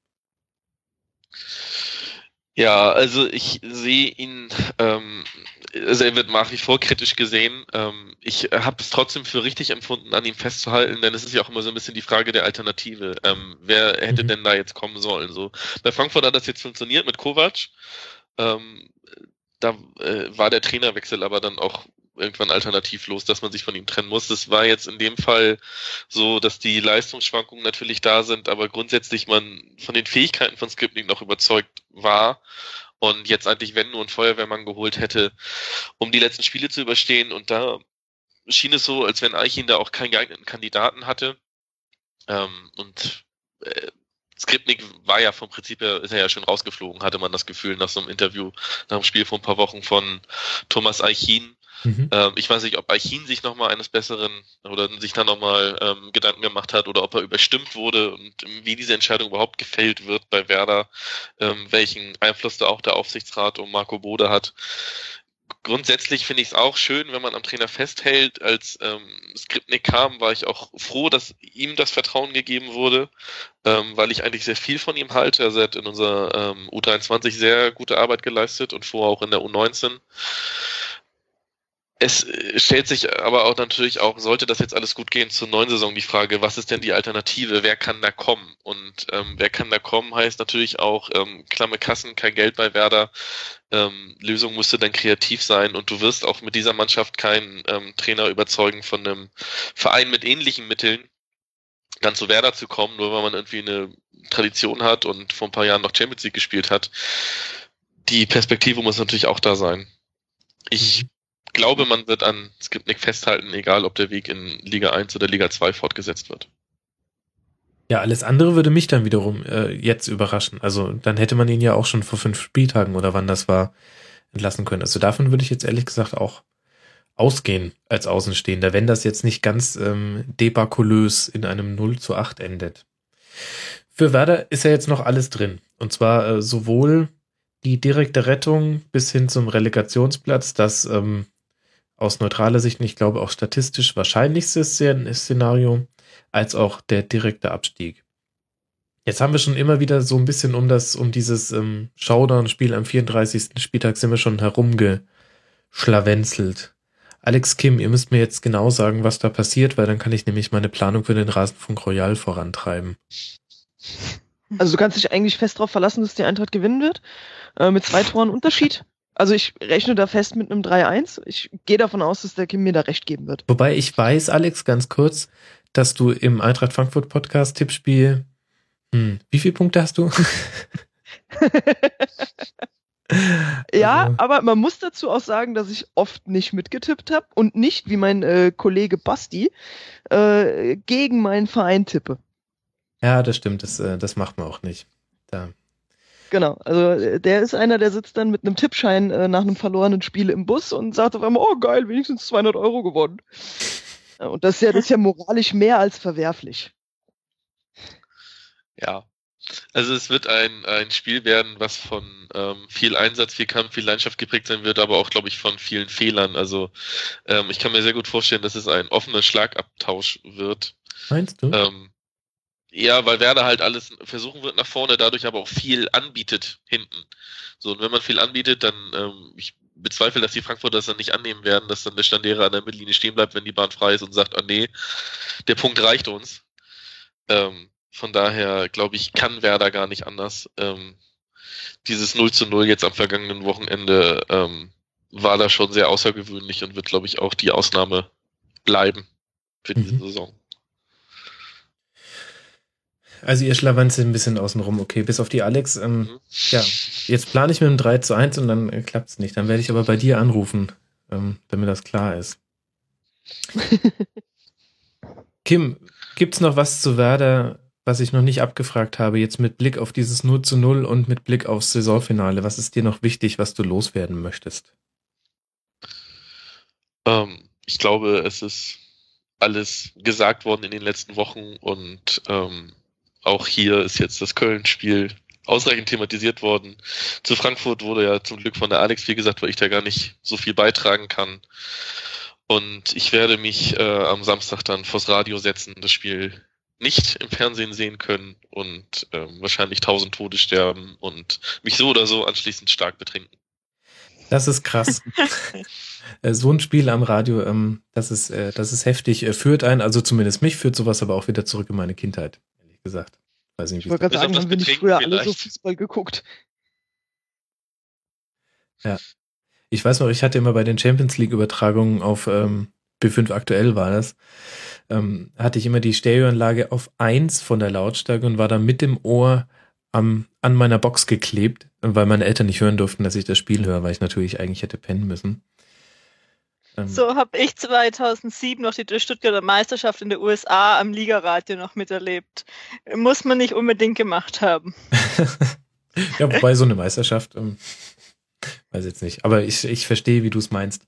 Ja, also ich sehe ihn, ähm, also er wird nach wie vor kritisch gesehen. Ähm, ich habe es trotzdem für richtig empfunden, an ihm festzuhalten, denn es ist ja auch immer so ein bisschen die Frage der Alternative. Ähm, wer hätte mhm. denn da jetzt kommen sollen? So bei Frankfurt hat das jetzt funktioniert mit Kovac. Ähm, da äh, war der Trainerwechsel aber dann auch irgendwann alternativlos, dass man sich von ihm trennen muss. Das war jetzt in dem Fall so, dass die Leistungsschwankungen natürlich da sind, aber grundsätzlich man von den Fähigkeiten von Skripnik noch überzeugt war und jetzt eigentlich, wenn nur ein Feuerwehrmann geholt hätte, um die letzten Spiele zu überstehen. Und da schien es so, als wenn Eichin da auch keinen geeigneten Kandidaten hatte. Ähm, und äh, Skripnik war ja vom Prinzip her, ist er ja schon rausgeflogen, hatte man das Gefühl nach so einem Interview nach dem Spiel vor ein paar Wochen von Thomas Eichin. Mhm. Ähm, ich weiß nicht, ob Eichin sich nochmal eines Besseren oder sich da nochmal ähm, Gedanken gemacht hat oder ob er überstimmt wurde und wie diese Entscheidung überhaupt gefällt wird bei Werder, ähm, welchen Einfluss da auch der Aufsichtsrat um Marco Bode hat. Grundsätzlich finde ich es auch schön, wenn man am Trainer festhält. Als ähm, Skripnik kam, war ich auch froh, dass ihm das Vertrauen gegeben wurde, ähm, weil ich eigentlich sehr viel von ihm halte. Er hat in unserer ähm, U23 sehr gute Arbeit geleistet und vorher auch in der U19 es stellt sich aber auch natürlich auch, sollte das jetzt alles gut gehen, zur neuen Saison die Frage, was ist denn die Alternative? Wer kann da kommen? Und ähm, wer kann da kommen, heißt natürlich auch ähm, klamme Kassen, kein Geld bei Werder. Ähm, Lösung müsste dann kreativ sein und du wirst auch mit dieser Mannschaft keinen ähm, Trainer überzeugen von einem Verein mit ähnlichen Mitteln, dann zu Werder zu kommen, nur weil man irgendwie eine Tradition hat und vor ein paar Jahren noch Champions League gespielt hat. Die Perspektive muss natürlich auch da sein. Ich mhm glaube, man wird an Skripnik festhalten, egal ob der Weg in Liga 1 oder Liga 2 fortgesetzt wird. Ja, alles andere würde mich dann wiederum äh, jetzt überraschen. Also dann hätte man ihn ja auch schon vor fünf Spieltagen oder wann das war entlassen können. Also davon würde ich jetzt ehrlich gesagt auch ausgehen als Außenstehender, wenn das jetzt nicht ganz ähm, debakulös in einem 0 zu 8 endet. Für Werder ist ja jetzt noch alles drin. Und zwar äh, sowohl die direkte Rettung bis hin zum Relegationsplatz, das ähm, aus neutraler Sicht, und ich glaube auch statistisch wahrscheinlichste Szenario, als auch der direkte Abstieg. Jetzt haben wir schon immer wieder so ein bisschen um das, um dieses ähm, Showdown-Spiel am 34. Spieltag sind wir schon herumgeschlawenzelt. Alex Kim, ihr müsst mir jetzt genau sagen, was da passiert, weil dann kann ich nämlich meine Planung für den Rasenfunk Royal vorantreiben. Also du kannst dich eigentlich fest darauf verlassen, dass die Eintracht gewinnen wird, äh, mit zwei Toren Unterschied. Also ich rechne da fest mit einem 3-1. Ich gehe davon aus, dass der Kim mir da recht geben wird. Wobei ich weiß, Alex, ganz kurz, dass du im Eintracht Frankfurt Podcast Tippspiel, hm, wie viele Punkte hast du? ja, also. aber man muss dazu auch sagen, dass ich oft nicht mitgetippt habe und nicht, wie mein äh, Kollege Basti, äh, gegen meinen Verein tippe. Ja, das stimmt, das, äh, das macht man auch nicht. Da Genau, also äh, der ist einer, der sitzt dann mit einem Tippschein äh, nach einem verlorenen Spiel im Bus und sagt auf einmal, oh geil, wenigstens 200 Euro gewonnen. Und das ist ja, das ist ja moralisch mehr als verwerflich. Ja, also es wird ein, ein Spiel werden, was von ähm, viel Einsatz, viel Kampf, viel Leidenschaft geprägt sein wird, aber auch, glaube ich, von vielen Fehlern. Also ähm, ich kann mir sehr gut vorstellen, dass es ein offener Schlagabtausch wird. Meinst du? Ähm, ja, weil Werder halt alles versuchen wird nach vorne, dadurch aber auch viel anbietet hinten. So, und wenn man viel anbietet, dann, ähm, ich bezweifle, dass die Frankfurter das dann nicht annehmen werden, dass dann der Standere an der Mittellinie stehen bleibt, wenn die Bahn frei ist und sagt, ah nee, der Punkt reicht uns. Ähm, von daher, glaube ich, kann Werder gar nicht anders. Ähm, dieses 0 zu 0 jetzt am vergangenen Wochenende ähm, war da schon sehr außergewöhnlich und wird, glaube ich, auch die Ausnahme bleiben für diese mhm. Saison. Also ihr schlawanzt ein bisschen außenrum, okay, bis auf die Alex. Ähm, mhm. Ja, jetzt plane ich mit einem 3 zu 1 und dann äh, klappt es nicht. Dann werde ich aber bei dir anrufen, ähm, damit das klar ist. Kim, gibt es noch was zu Werder, was ich noch nicht abgefragt habe, jetzt mit Blick auf dieses 0 zu 0 und mit Blick aufs Saisonfinale? Was ist dir noch wichtig, was du loswerden möchtest? Ähm, ich glaube, es ist alles gesagt worden in den letzten Wochen und ähm, auch hier ist jetzt das Köln-Spiel ausreichend thematisiert worden. Zu Frankfurt wurde ja zum Glück von der Alex viel gesagt, weil ich da gar nicht so viel beitragen kann. Und ich werde mich äh, am Samstag dann vors Radio setzen, das Spiel nicht im Fernsehen sehen können und äh, wahrscheinlich tausend Tode sterben und mich so oder so anschließend stark betrinken. Das ist krass. Äh, so ein Spiel am Radio, ähm, das ist, äh, das ist heftig. Äh, führt einen, also zumindest mich führt sowas aber auch wieder zurück in meine Kindheit, ehrlich gesagt. Weiß nicht, ich wollte gerade sagen, haben wir nicht früher vielleicht. alle so Fußball geguckt. Ja. Ich weiß noch, ich hatte immer bei den Champions League Übertragungen auf ähm, B5 aktuell war das, ähm, hatte ich immer die Stereoanlage auf eins von der Lautstärke und war dann mit dem Ohr am, an meiner Box geklebt, weil meine Eltern nicht hören durften, dass ich das Spiel höre, weil ich natürlich eigentlich hätte pennen müssen. Ähm, so habe ich 2007 noch die Stuttgarter Meisterschaft in den USA am Ligaradio noch miterlebt. Muss man nicht unbedingt gemacht haben. ja, wobei so eine Meisterschaft, ähm, weiß jetzt nicht, aber ich, ich verstehe, wie du es meinst.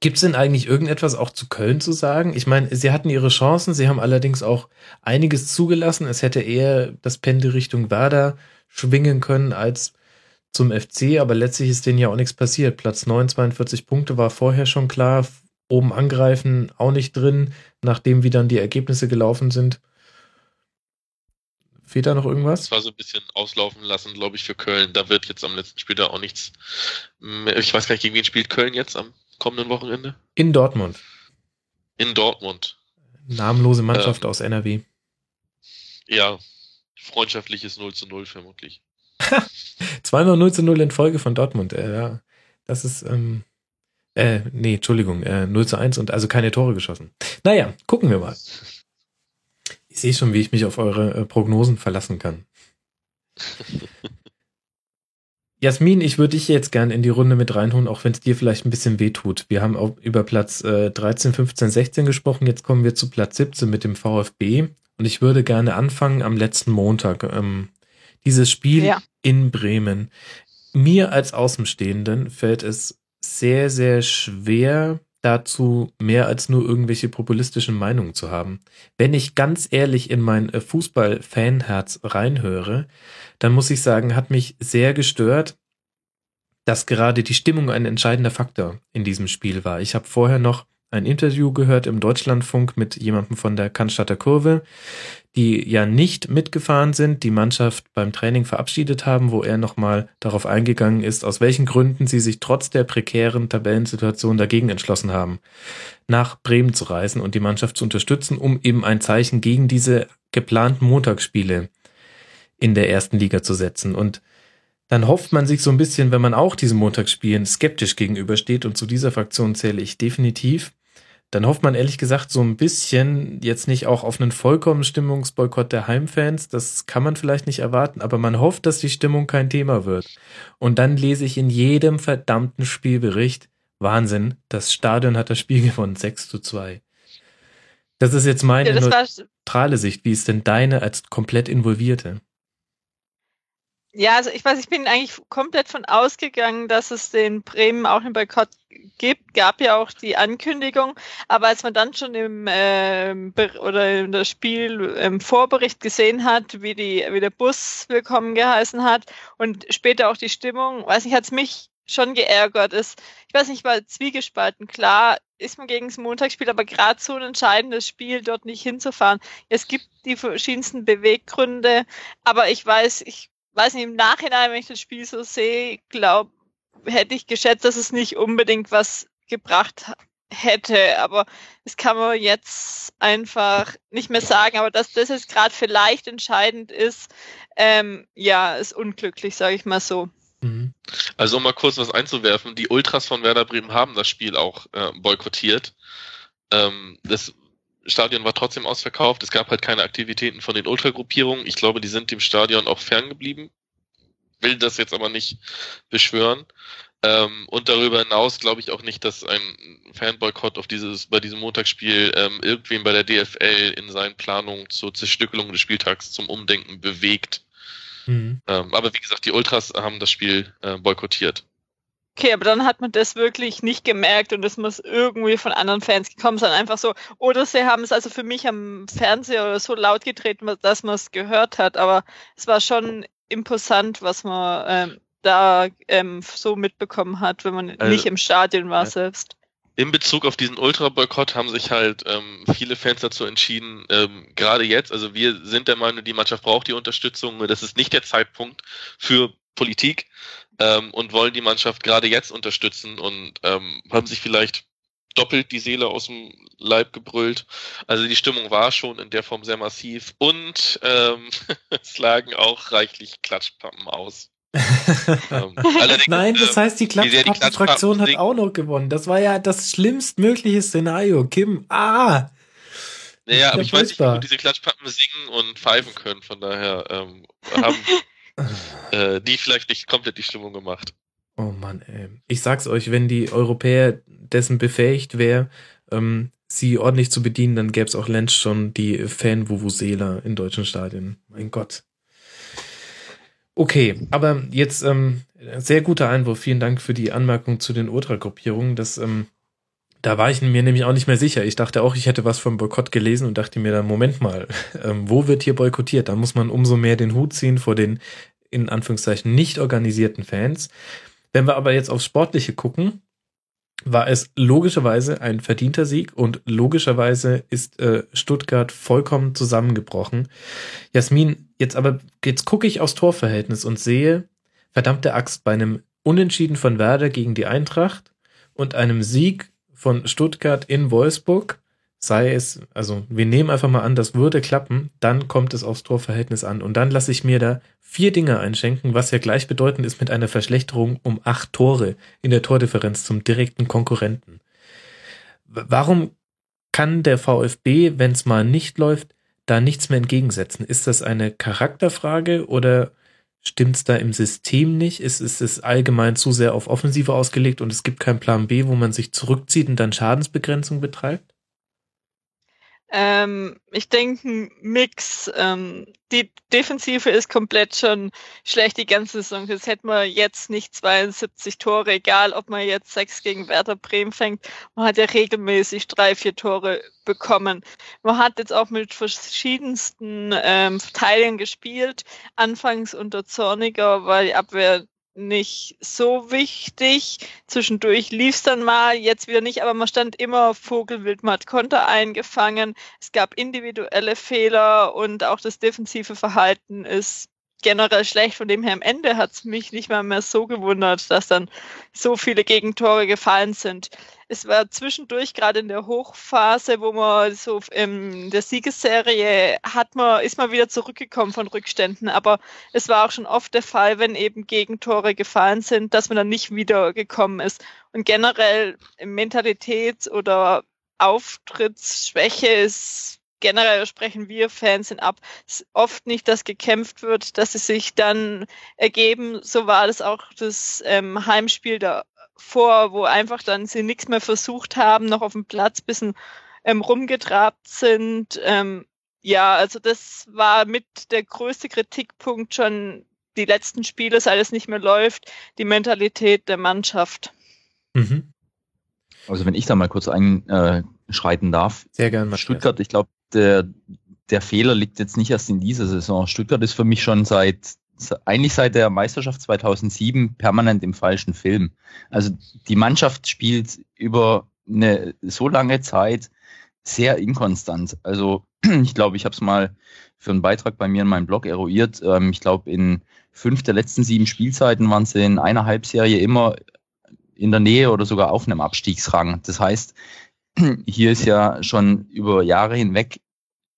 Gibt es denn eigentlich irgendetwas auch zu Köln zu sagen? Ich meine, sie hatten ihre Chancen, sie haben allerdings auch einiges zugelassen. Es hätte eher das Pendel Richtung Werder schwingen können als zum FC, aber letztlich ist denen ja auch nichts passiert. Platz 9, 42 Punkte war vorher schon klar. Oben angreifen auch nicht drin, nachdem wie dann die Ergebnisse gelaufen sind. Fehlt da noch irgendwas? Das war so ein bisschen auslaufen lassen, glaube ich, für Köln. Da wird jetzt am letzten Spiel da auch nichts. Mehr. Ich weiß gar nicht, gegen wen spielt Köln jetzt am kommenden Wochenende? In Dortmund. In Dortmund. Namenlose Mannschaft ähm, aus NRW. Ja, freundschaftliches 0 zu 0 vermutlich. Zweimal 0 zu 0 in Folge von Dortmund. Äh, ja, das ist, ähm, äh, nee, Entschuldigung, äh, 0 zu 1 und also keine Tore geschossen. Naja, gucken wir mal. Ich sehe schon, wie ich mich auf eure äh, Prognosen verlassen kann. Jasmin, ich würde dich jetzt gern in die Runde mit reinholen, auch wenn es dir vielleicht ein bisschen wehtut. Wir haben auch über Platz äh, 13, 15, 16 gesprochen. Jetzt kommen wir zu Platz 17 mit dem VfB. Und ich würde gerne anfangen am letzten Montag. Ähm, dieses Spiel ja. in Bremen. Mir als Außenstehenden fällt es sehr, sehr schwer, dazu mehr als nur irgendwelche populistischen Meinungen zu haben. Wenn ich ganz ehrlich in mein äh, Fußball-Fanherz reinhöre, dann muss ich sagen, hat mich sehr gestört, dass gerade die Stimmung ein entscheidender Faktor in diesem Spiel war. Ich habe vorher noch ein Interview gehört im Deutschlandfunk mit jemandem von der Cannstatter Kurve, die ja nicht mitgefahren sind, die Mannschaft beim Training verabschiedet haben, wo er nochmal darauf eingegangen ist, aus welchen Gründen sie sich trotz der prekären Tabellensituation dagegen entschlossen haben, nach Bremen zu reisen und die Mannschaft zu unterstützen, um eben ein Zeichen gegen diese geplanten Montagsspiele in der ersten Liga zu setzen. Und dann hofft man sich so ein bisschen, wenn man auch diesen Montagsspielen skeptisch gegenübersteht, und zu dieser Fraktion zähle ich definitiv, dann hofft man ehrlich gesagt so ein bisschen jetzt nicht auch auf einen vollkommenen Stimmungsboykott der Heimfans. Das kann man vielleicht nicht erwarten, aber man hofft, dass die Stimmung kein Thema wird. Und dann lese ich in jedem verdammten Spielbericht, Wahnsinn, das Stadion hat das Spiel gewonnen, 6 zu 2. Das ist jetzt meine ja, neutrale Sicht. Wie ist denn deine als komplett Involvierte? Ja, also ich weiß, ich bin eigentlich komplett von ausgegangen, dass es den Bremen auch einen Boykott gibt. Gab ja auch die Ankündigung, aber als man dann schon im äh, oder in das Spiel im Vorbericht gesehen hat, wie die wie der Bus willkommen geheißen hat und später auch die Stimmung, weiß nicht, hat es mich schon geärgert. Ist, ich weiß nicht, war zwiegespalten. Klar ist man gegen das Montagsspiel, aber gerade so ein entscheidendes Spiel dort nicht hinzufahren. Es gibt die verschiedensten Beweggründe, aber ich weiß, ich weiß nicht, im Nachhinein, wenn ich das Spiel so sehe, glaube, hätte ich geschätzt, dass es nicht unbedingt was gebracht hätte. Aber das kann man jetzt einfach nicht mehr sagen. Aber dass das jetzt gerade vielleicht entscheidend ist, ähm, ja, ist unglücklich, sage ich mal so. Mhm. Also um mal kurz was einzuwerfen, die Ultras von Werder Bremen haben das Spiel auch äh, boykottiert. Ähm, das Stadion war trotzdem ausverkauft. Es gab halt keine Aktivitäten von den Ultragruppierungen. Ich glaube, die sind dem Stadion auch ferngeblieben. Will das jetzt aber nicht beschwören. Ähm, und darüber hinaus glaube ich auch nicht, dass ein Fanboykott auf dieses, bei diesem Montagsspiel ähm, irgendwen bei der DFL in seinen Planungen zur Zerstückelung des Spieltags zum Umdenken bewegt. Mhm. Ähm, aber wie gesagt, die Ultras haben das Spiel äh, boykottiert. Okay, aber dann hat man das wirklich nicht gemerkt und es muss irgendwie von anderen Fans gekommen sein. Einfach so, oder sie haben es also für mich am Fernseher oder so laut getreten, dass man es gehört hat, aber es war schon imposant, was man ähm, da ähm, so mitbekommen hat, wenn man also, nicht im Stadion war ja. selbst. In Bezug auf diesen Ultra-Boykott haben sich halt ähm, viele Fans dazu entschieden, ähm, gerade jetzt, also wir sind der Meinung, die Mannschaft braucht die Unterstützung, das ist nicht der Zeitpunkt für Politik ähm, und wollen die Mannschaft gerade jetzt unterstützen und ähm, haben sich vielleicht doppelt die Seele aus dem Leib gebrüllt. Also die Stimmung war schon in der Form sehr massiv und ähm, es lagen auch reichlich Klatschpappen aus. ähm, Nein, das heißt, die Klatschpappen-Fraktion hat auch noch gewonnen. Das war ja das schlimmstmögliche Szenario. Kim, ah! Naja, aber ich weiß nicht, gut diese Klatschpappen singen und pfeifen können. Von daher ähm, haben äh, die vielleicht nicht komplett die Stimmung gemacht. Oh Mann, ey. Ich sag's euch, wenn die Europäer dessen befähigt wäre, ähm, sie ordentlich zu bedienen, dann gäbe es auch Lenz schon die Fan-Vuvuzela in deutschen Stadien. Mein Gott. Okay, aber jetzt ähm, sehr guter Einwurf. Vielen Dank für die Anmerkung zu den Ultragruppierungen. Das, ähm, da war ich mir nämlich auch nicht mehr sicher. Ich dachte auch, ich hätte was vom Boykott gelesen und dachte mir dann, Moment mal, ähm, wo wird hier boykottiert? Da muss man umso mehr den Hut ziehen vor den in Anführungszeichen nicht organisierten Fans. Wenn wir aber jetzt aufs Sportliche gucken, war es logischerweise ein verdienter Sieg und logischerweise ist äh, Stuttgart vollkommen zusammengebrochen. Jasmin, jetzt aber, jetzt gucke ich aufs Torverhältnis und sehe, verdammte Axt, bei einem Unentschieden von Werder gegen die Eintracht und einem Sieg von Stuttgart in Wolfsburg sei es, also wir nehmen einfach mal an, das würde klappen, dann kommt es aufs Torverhältnis an. Und dann lasse ich mir da vier Dinge einschenken, was ja gleichbedeutend ist mit einer Verschlechterung um acht Tore in der Tordifferenz zum direkten Konkurrenten. Warum kann der VfB, wenn es mal nicht läuft, da nichts mehr entgegensetzen? Ist das eine Charakterfrage oder stimmt es da im System nicht? Ist, ist es allgemein zu sehr auf Offensive ausgelegt und es gibt keinen Plan B, wo man sich zurückzieht und dann Schadensbegrenzung betreibt? Ähm, ich denke, ein Mix. Ähm, die Defensive ist komplett schon schlecht die ganze Saison. Das hätten wir jetzt nicht 72 Tore, egal ob man jetzt sechs gegen Werder Bremen fängt. Man hat ja regelmäßig drei, vier Tore bekommen. Man hat jetzt auch mit verschiedensten ähm, Teilen gespielt. Anfangs unter Zorniger war die Abwehr nicht so wichtig. Zwischendurch lief es dann mal, jetzt wieder nicht, aber man stand immer Vogelwild, man hat Konter eingefangen. Es gab individuelle Fehler und auch das defensive Verhalten ist generell schlecht. Von dem her am Ende hat es mich nicht mal mehr so gewundert, dass dann so viele Gegentore gefallen sind. Es war zwischendurch gerade in der Hochphase, wo man so in der Siegesserie hat man, ist man wieder zurückgekommen von Rückständen. Aber es war auch schon oft der Fall, wenn eben Gegentore gefallen sind, dass man dann nicht wiedergekommen ist. Und generell Mentalität oder Auftrittsschwäche ist generell sprechen wir Fans ab. Es ist oft nicht, dass gekämpft wird, dass sie sich dann ergeben. So war das auch das ähm, Heimspiel davor, wo einfach dann sie nichts mehr versucht haben, noch auf dem Platz bisschen ähm, rumgetrabt sind. Ähm, ja, also das war mit der größte Kritikpunkt schon die letzten Spiele, seit es nicht mehr läuft, die Mentalität der Mannschaft. Mhm. Also wenn ich da mal kurz einschreiten äh, darf. Sehr gerne. Stuttgart, ich glaube, der, der Fehler liegt jetzt nicht erst in dieser Saison. Stuttgart ist für mich schon seit eigentlich seit der Meisterschaft 2007 permanent im falschen Film. Also die Mannschaft spielt über eine so lange Zeit sehr inkonstant. Also ich glaube, ich habe es mal für einen Beitrag bei mir in meinem Blog eruiert. Ähm, ich glaube, in fünf der letzten sieben Spielzeiten waren sie in einer Halbserie immer in der Nähe oder sogar auf einem Abstiegsrang. Das heißt, hier ist ja schon über Jahre hinweg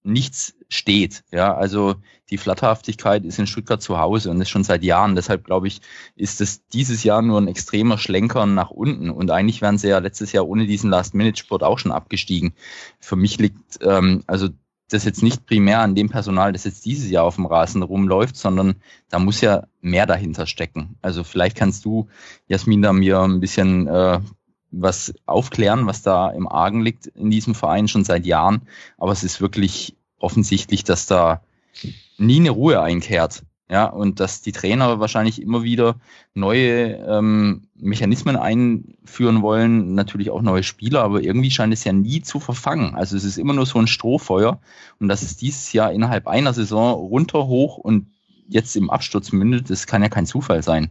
nichts steht. Ja, also die Flatterhaftigkeit ist in Stuttgart zu Hause und ist schon seit Jahren. Deshalb glaube ich, ist es dieses Jahr nur ein extremer Schlenker nach unten. Und eigentlich wären sie ja letztes Jahr ohne diesen Last-Minute-Sport auch schon abgestiegen. Für mich liegt ähm, also das jetzt nicht primär an dem Personal, das jetzt dieses Jahr auf dem Rasen rumläuft, sondern da muss ja mehr dahinter stecken. Also vielleicht kannst du, Jasmin, da mir ein bisschen äh, was aufklären, was da im Argen liegt in diesem Verein schon seit Jahren. Aber es ist wirklich offensichtlich, dass da nie eine Ruhe einkehrt. Ja, und dass die Trainer wahrscheinlich immer wieder neue ähm, Mechanismen einführen wollen, natürlich auch neue Spieler, aber irgendwie scheint es ja nie zu verfangen. Also es ist immer nur so ein Strohfeuer und dass es dieses Jahr innerhalb einer Saison runter, hoch und jetzt im Absturz mündet, das kann ja kein Zufall sein.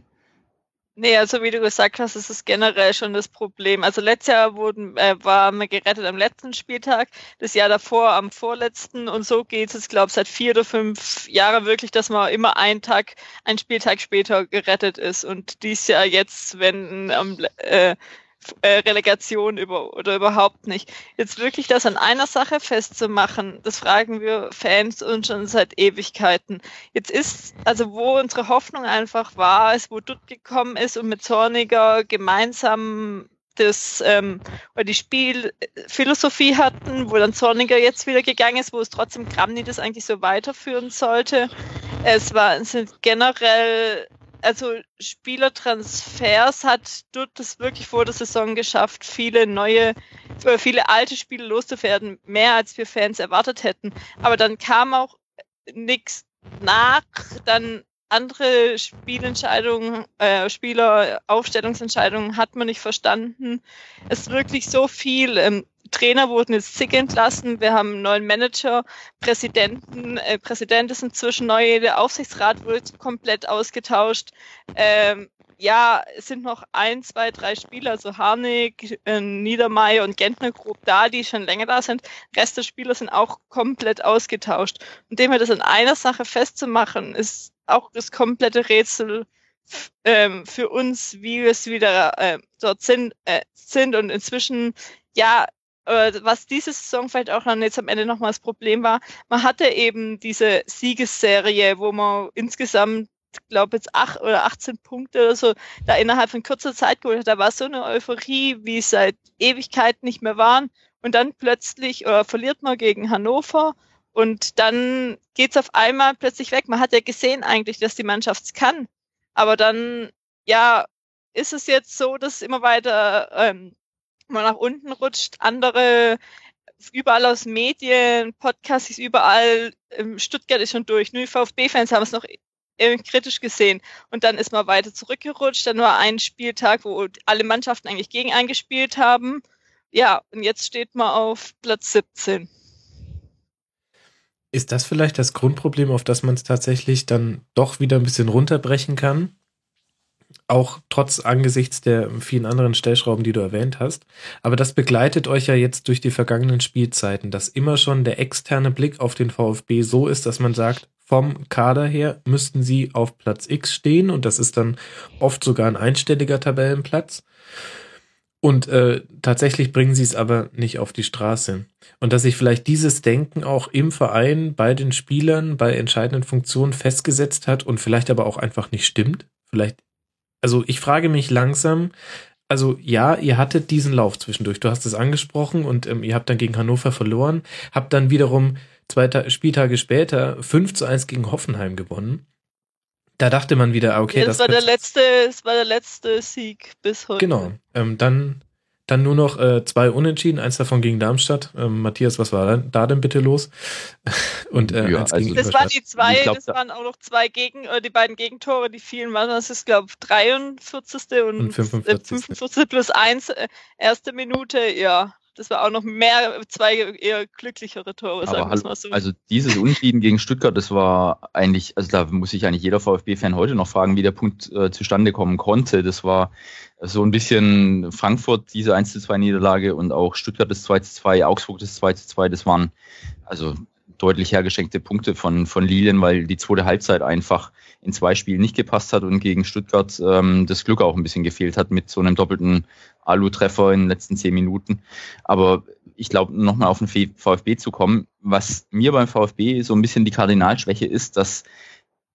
Nee, also wie du gesagt hast, ist es generell schon das Problem. Also letztes Jahr wurden, äh, waren wir gerettet am letzten Spieltag, das Jahr davor am vorletzten und so geht es, glaube ich, seit vier oder fünf Jahren wirklich, dass man immer einen Tag, einen Spieltag später gerettet ist. Und dies Jahr jetzt, wenn am äh, äh, Relegation über, oder überhaupt nicht. Jetzt wirklich das an einer Sache festzumachen, das fragen wir Fans uns schon seit Ewigkeiten. Jetzt ist, also wo unsere Hoffnung einfach war, ist, wo Dutt gekommen ist und mit Zorniger gemeinsam das ähm, oder die Spielphilosophie hatten, wo dann Zorniger jetzt wieder gegangen ist, wo es trotzdem Kramni das eigentlich so weiterführen sollte. Es war es sind generell also Spielertransfers hat dort das wirklich vor der Saison geschafft, viele neue, äh, viele alte Spiele loszuwerden, mehr als wir Fans erwartet hätten. Aber dann kam auch nichts nach, dann andere Spielentscheidungen, äh, Spieleraufstellungsentscheidungen hat man nicht verstanden. Es ist wirklich so viel. Ähm, Trainer wurden jetzt zig entlassen. Wir haben einen neuen Manager, Präsidenten, äh, Präsident ist inzwischen neu, der Aufsichtsrat wurde komplett ausgetauscht. Ähm, ja, es sind noch ein, zwei, drei Spieler, also Harnik, äh, Niedermeyer und Gentner grob da, die schon länger da sind. Rest der Spieler sind auch komplett ausgetauscht. Und dem wir das an einer Sache festzumachen, ist auch das komplette Rätsel ähm, für uns, wie wir es wieder äh, dort sind, äh, sind. Und inzwischen, ja, was diese Saison vielleicht auch dann jetzt am Ende nochmal das Problem war, man hatte eben diese Siegesserie, wo man insgesamt glaube jetzt acht oder 18 Punkte oder so da innerhalb von kurzer Zeit geholt hat. Da war so eine Euphorie, wie es seit Ewigkeit nicht mehr waren. Und dann plötzlich oder verliert man gegen Hannover und dann geht's auf einmal plötzlich weg. Man hat ja gesehen eigentlich, dass die Mannschaft kann. Aber dann, ja, ist es jetzt so, dass immer weiter ähm, man nach unten rutscht. Andere überall aus Medien, Podcasts ist überall, ähm, Stuttgart ist schon durch. Nur die VfB-Fans haben es noch kritisch gesehen. Und dann ist man weiter zurückgerutscht. Dann war ein Spieltag, wo alle Mannschaften eigentlich gegen eingespielt haben. Ja, und jetzt steht man auf Platz 17. Ist das vielleicht das Grundproblem, auf das man es tatsächlich dann doch wieder ein bisschen runterbrechen kann? Auch trotz angesichts der vielen anderen Stellschrauben, die du erwähnt hast. Aber das begleitet euch ja jetzt durch die vergangenen Spielzeiten, dass immer schon der externe Blick auf den VfB so ist, dass man sagt, vom Kader her müssten sie auf Platz X stehen und das ist dann oft sogar ein einstelliger Tabellenplatz. Und äh, tatsächlich bringen sie es aber nicht auf die Straße. Und dass sich vielleicht dieses Denken auch im Verein, bei den Spielern, bei entscheidenden Funktionen festgesetzt hat und vielleicht aber auch einfach nicht stimmt. Vielleicht also ich frage mich langsam, also ja, ihr hattet diesen Lauf zwischendurch, du hast es angesprochen und ähm, ihr habt dann gegen Hannover verloren, habt dann wiederum zwei Ta Spieltage später 5 zu 1 gegen Hoffenheim gewonnen. Da dachte man wieder, ah, okay, das, das war der letzte, das war der letzte Sieg bis heute. Genau. Ähm, dann dann nur noch äh, zwei Unentschieden, eins davon gegen Darmstadt. Ähm, Matthias, was war da denn bitte los? Und äh, ja, also das waren die zwei, glaub, das waren auch noch zwei Gegen, äh, die beiden Gegentore, die vielen waren. Das ist glaube ich 43. und, und 45. 45 plus eins äh, erste Minute. Ja, das war auch noch mehr, zwei eher glücklichere Tore, sagen wir mal so. Also dieses Unentschieden gegen Stuttgart, das war eigentlich, also da muss sich eigentlich jeder VfB-Fan heute noch fragen, wie der Punkt äh, zustande kommen konnte. Das war so ein bisschen Frankfurt diese 1 zu 2 Niederlage und auch Stuttgart das 2 zu 2, Augsburg das 2 zu 2, das waren also deutlich hergeschenkte Punkte von, von Lilien, weil die zweite Halbzeit einfach in zwei Spielen nicht gepasst hat und gegen Stuttgart ähm, das Glück auch ein bisschen gefehlt hat mit so einem doppelten Alu-Treffer in den letzten zehn Minuten. Aber ich glaube, nochmal auf den VfB zu kommen, was mir beim VfB so ein bisschen die Kardinalschwäche ist, dass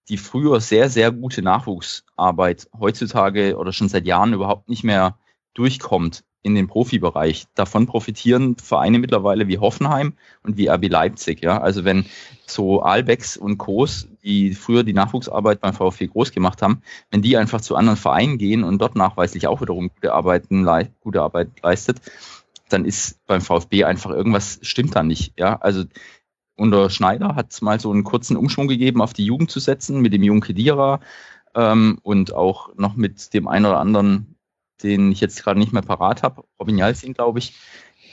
die früher sehr, sehr gute Nachwuchsarbeit heutzutage oder schon seit Jahren überhaupt nicht mehr durchkommt in den Profibereich. Davon profitieren Vereine mittlerweile wie Hoffenheim und wie RB Leipzig. Ja, also wenn so Albecks und Co's, die früher die Nachwuchsarbeit beim VfB groß gemacht haben, wenn die einfach zu anderen Vereinen gehen und dort nachweislich auch wiederum gute, Arbeiten, gute Arbeit leistet, dann ist beim VfB einfach irgendwas stimmt da nicht. Ja, also unter Schneider hat es mal so einen kurzen Umschwung gegeben, auf die Jugend zu setzen, mit dem jungen Kedira ähm, und auch noch mit dem einen oder anderen, den ich jetzt gerade nicht mehr parat habe, Robin Jalsin, glaube ich.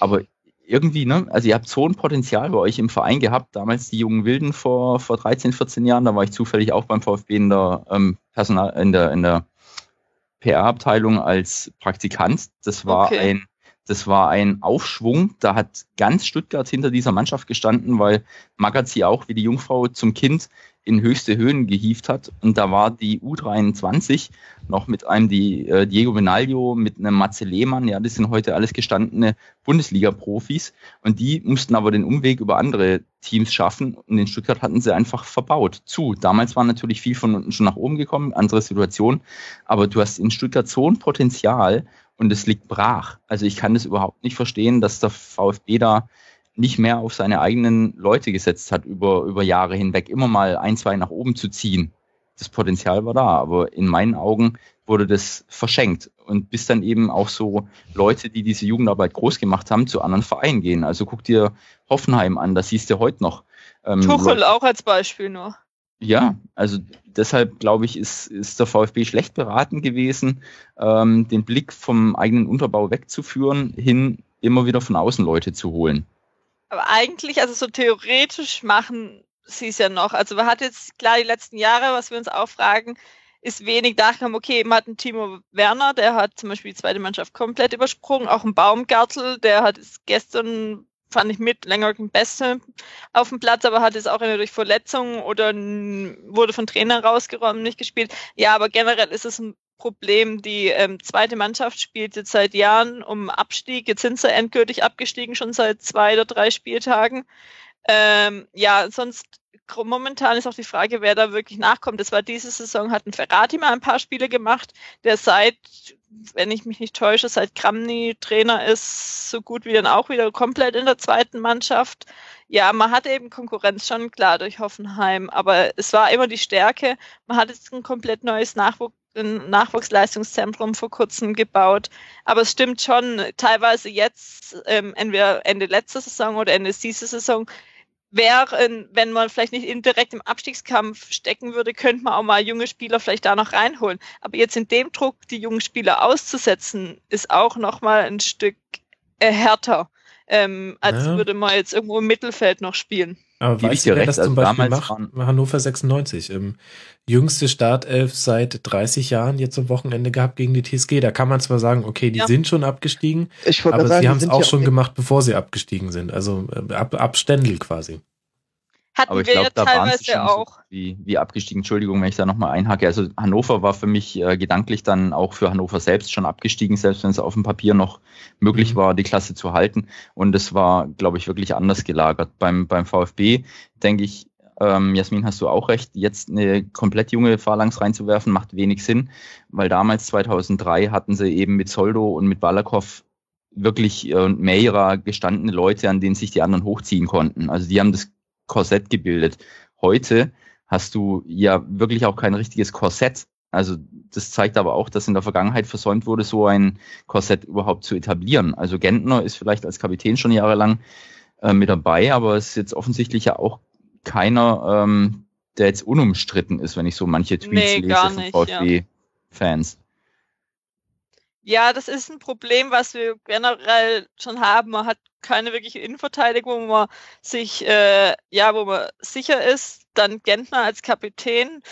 Aber irgendwie, ne, also ihr habt so ein Potenzial bei euch im Verein gehabt, damals die jungen Wilden vor, vor 13, 14 Jahren, da war ich zufällig auch beim VfB in der ähm, Personal, in der, in der PR-Abteilung als Praktikant. Das war okay. ein das war ein Aufschwung. Da hat ganz Stuttgart hinter dieser Mannschaft gestanden, weil Magath sie auch wie die Jungfrau zum Kind in höchste Höhen gehievt hat. Und da war die U23 noch mit einem die, äh, Diego Benaglio, mit einem Matze Lehmann. Ja, das sind heute alles gestandene Bundesliga-Profis. Und die mussten aber den Umweg über andere Teams schaffen. Und in Stuttgart hatten sie einfach verbaut. Zu. Damals war natürlich viel von unten schon nach oben gekommen, andere Situation. Aber du hast in Stuttgart so ein Potenzial und es liegt brach. Also ich kann das überhaupt nicht verstehen, dass der VfB da nicht mehr auf seine eigenen Leute gesetzt hat, über, über Jahre hinweg immer mal ein, zwei nach oben zu ziehen. Das Potenzial war da, aber in meinen Augen wurde das verschenkt. Und bis dann eben auch so Leute, die diese Jugendarbeit groß gemacht haben, zu anderen Vereinen gehen. Also guck dir Hoffenheim an, das siehst du heute noch. Ähm, Tuchel auch als Beispiel nur. Ja, also deshalb glaube ich, ist, ist der VfB schlecht beraten gewesen, ähm, den Blick vom eigenen Unterbau wegzuführen, hin immer wieder von außen Leute zu holen. Aber eigentlich, also so theoretisch machen sie es ja noch. Also man hat jetzt klar die letzten Jahre, was wir uns auch fragen, ist wenig nachgekommen. Okay, man hat einen Timo Werner, der hat zum Beispiel die zweite Mannschaft komplett übersprungen. Auch ein Baumgartel, der hat gestern fand ich mit länger Beste auf dem Platz, aber hat es auch immer durch Verletzungen oder wurde von Trainer rausgeräumt, nicht gespielt. Ja, aber generell ist es ein Problem. Die ähm, zweite Mannschaft spielt jetzt seit Jahren um Abstieg. Jetzt sind sie endgültig abgestiegen, schon seit zwei oder drei Spieltagen. Ähm, ja, sonst momentan ist auch die Frage, wer da wirklich nachkommt. Das war diese Saison, hat ein Ferrati mal ein paar Spiele gemacht, der seit wenn ich mich nicht täusche, seit Kramny Trainer ist, so gut wie dann auch wieder komplett in der zweiten Mannschaft. Ja, man hat eben Konkurrenz schon klar durch Hoffenheim, aber es war immer die Stärke. Man hat jetzt ein komplett neues Nachwuchs ein Nachwuchsleistungszentrum vor kurzem gebaut. Aber es stimmt schon, teilweise jetzt, ähm, entweder Ende letzter Saison oder Ende dieser Saison, wäre, wenn man vielleicht nicht indirekt im Abstiegskampf stecken würde, könnte man auch mal junge Spieler vielleicht da noch reinholen. Aber jetzt in dem Druck, die jungen Spieler auszusetzen, ist auch noch mal ein Stück äh, härter, ähm, als ja. würde man jetzt irgendwo im Mittelfeld noch spielen. Aber weißt du, wer das zum also Beispiel macht? Hannover 96. Im jüngste Startelf seit 30 Jahren jetzt am Wochenende gehabt gegen die TSG. Da kann man zwar sagen, okay, die ja. sind schon abgestiegen, aber sagen, sie haben es auch schon gemacht, bevor sie abgestiegen sind. Also äh, ab, ab Stendel quasi. Hatten Aber ich glaube, da waren sie schon auch. So wie, wie abgestiegen. Entschuldigung, wenn ich da nochmal einhacke. Also Hannover war für mich äh, gedanklich dann auch für Hannover selbst schon abgestiegen, selbst wenn es auf dem Papier noch möglich mhm. war, die Klasse zu halten. Und es war, glaube ich, wirklich anders gelagert. Beim, beim VfB denke ich, ähm, Jasmin, hast du auch recht, jetzt eine komplett junge Phalanx reinzuwerfen, macht wenig Sinn, weil damals 2003 hatten sie eben mit Soldo und mit Balakow wirklich äh, Meira gestandene Leute, an denen sich die anderen hochziehen konnten. Also die haben das Korsett gebildet. Heute hast du ja wirklich auch kein richtiges Korsett. Also das zeigt aber auch, dass in der Vergangenheit versäumt wurde, so ein Korsett überhaupt zu etablieren. Also Gentner ist vielleicht als Kapitän schon jahrelang äh, mit dabei, aber es ist jetzt offensichtlich ja auch keiner, ähm, der jetzt unumstritten ist, wenn ich so manche Tweets nee, lese von VfB-Fans. Ja. Ja, das ist ein Problem, was wir generell schon haben. Man hat keine wirkliche Innenverteidigung, wo man sich, äh, ja, wo man sicher ist. Dann Gentner als Kapitän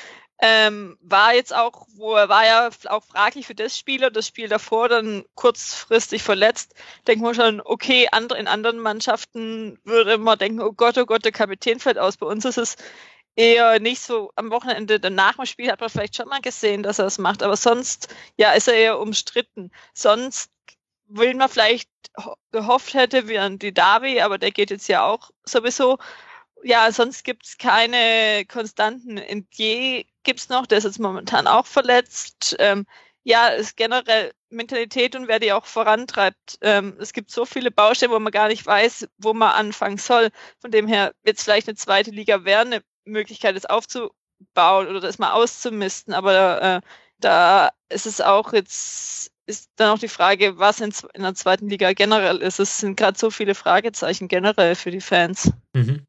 ähm, war jetzt auch, wo er war ja auch fraglich für das Spiel und das Spiel davor dann kurzfristig verletzt. Denkt man schon, okay, andere, in anderen Mannschaften würde man denken, oh Gott, oh Gott, der Kapitän fällt aus. Bei uns ist es eher nicht so am Wochenende danach im Spiel hat man vielleicht schon mal gesehen, dass er es macht, aber sonst ja ist er eher umstritten. Sonst will man vielleicht gehofft hätte, wie an die Derby, aber der geht jetzt ja auch sowieso. Ja, sonst gibt's keine konstanten. Ndier gibt's noch, der ist jetzt momentan auch verletzt. Ähm, ja, ist generell Mentalität und wer die auch vorantreibt. Ähm, es gibt so viele Baustellen, wo man gar nicht weiß, wo man anfangen soll. Von dem her jetzt vielleicht eine zweite Liga wäre eine Möglichkeit, das aufzubauen oder das mal auszumisten. Aber äh, da ist es auch jetzt ist dann auch die Frage, was in, in der zweiten Liga generell ist. Es sind gerade so viele Fragezeichen generell für die Fans. Mhm.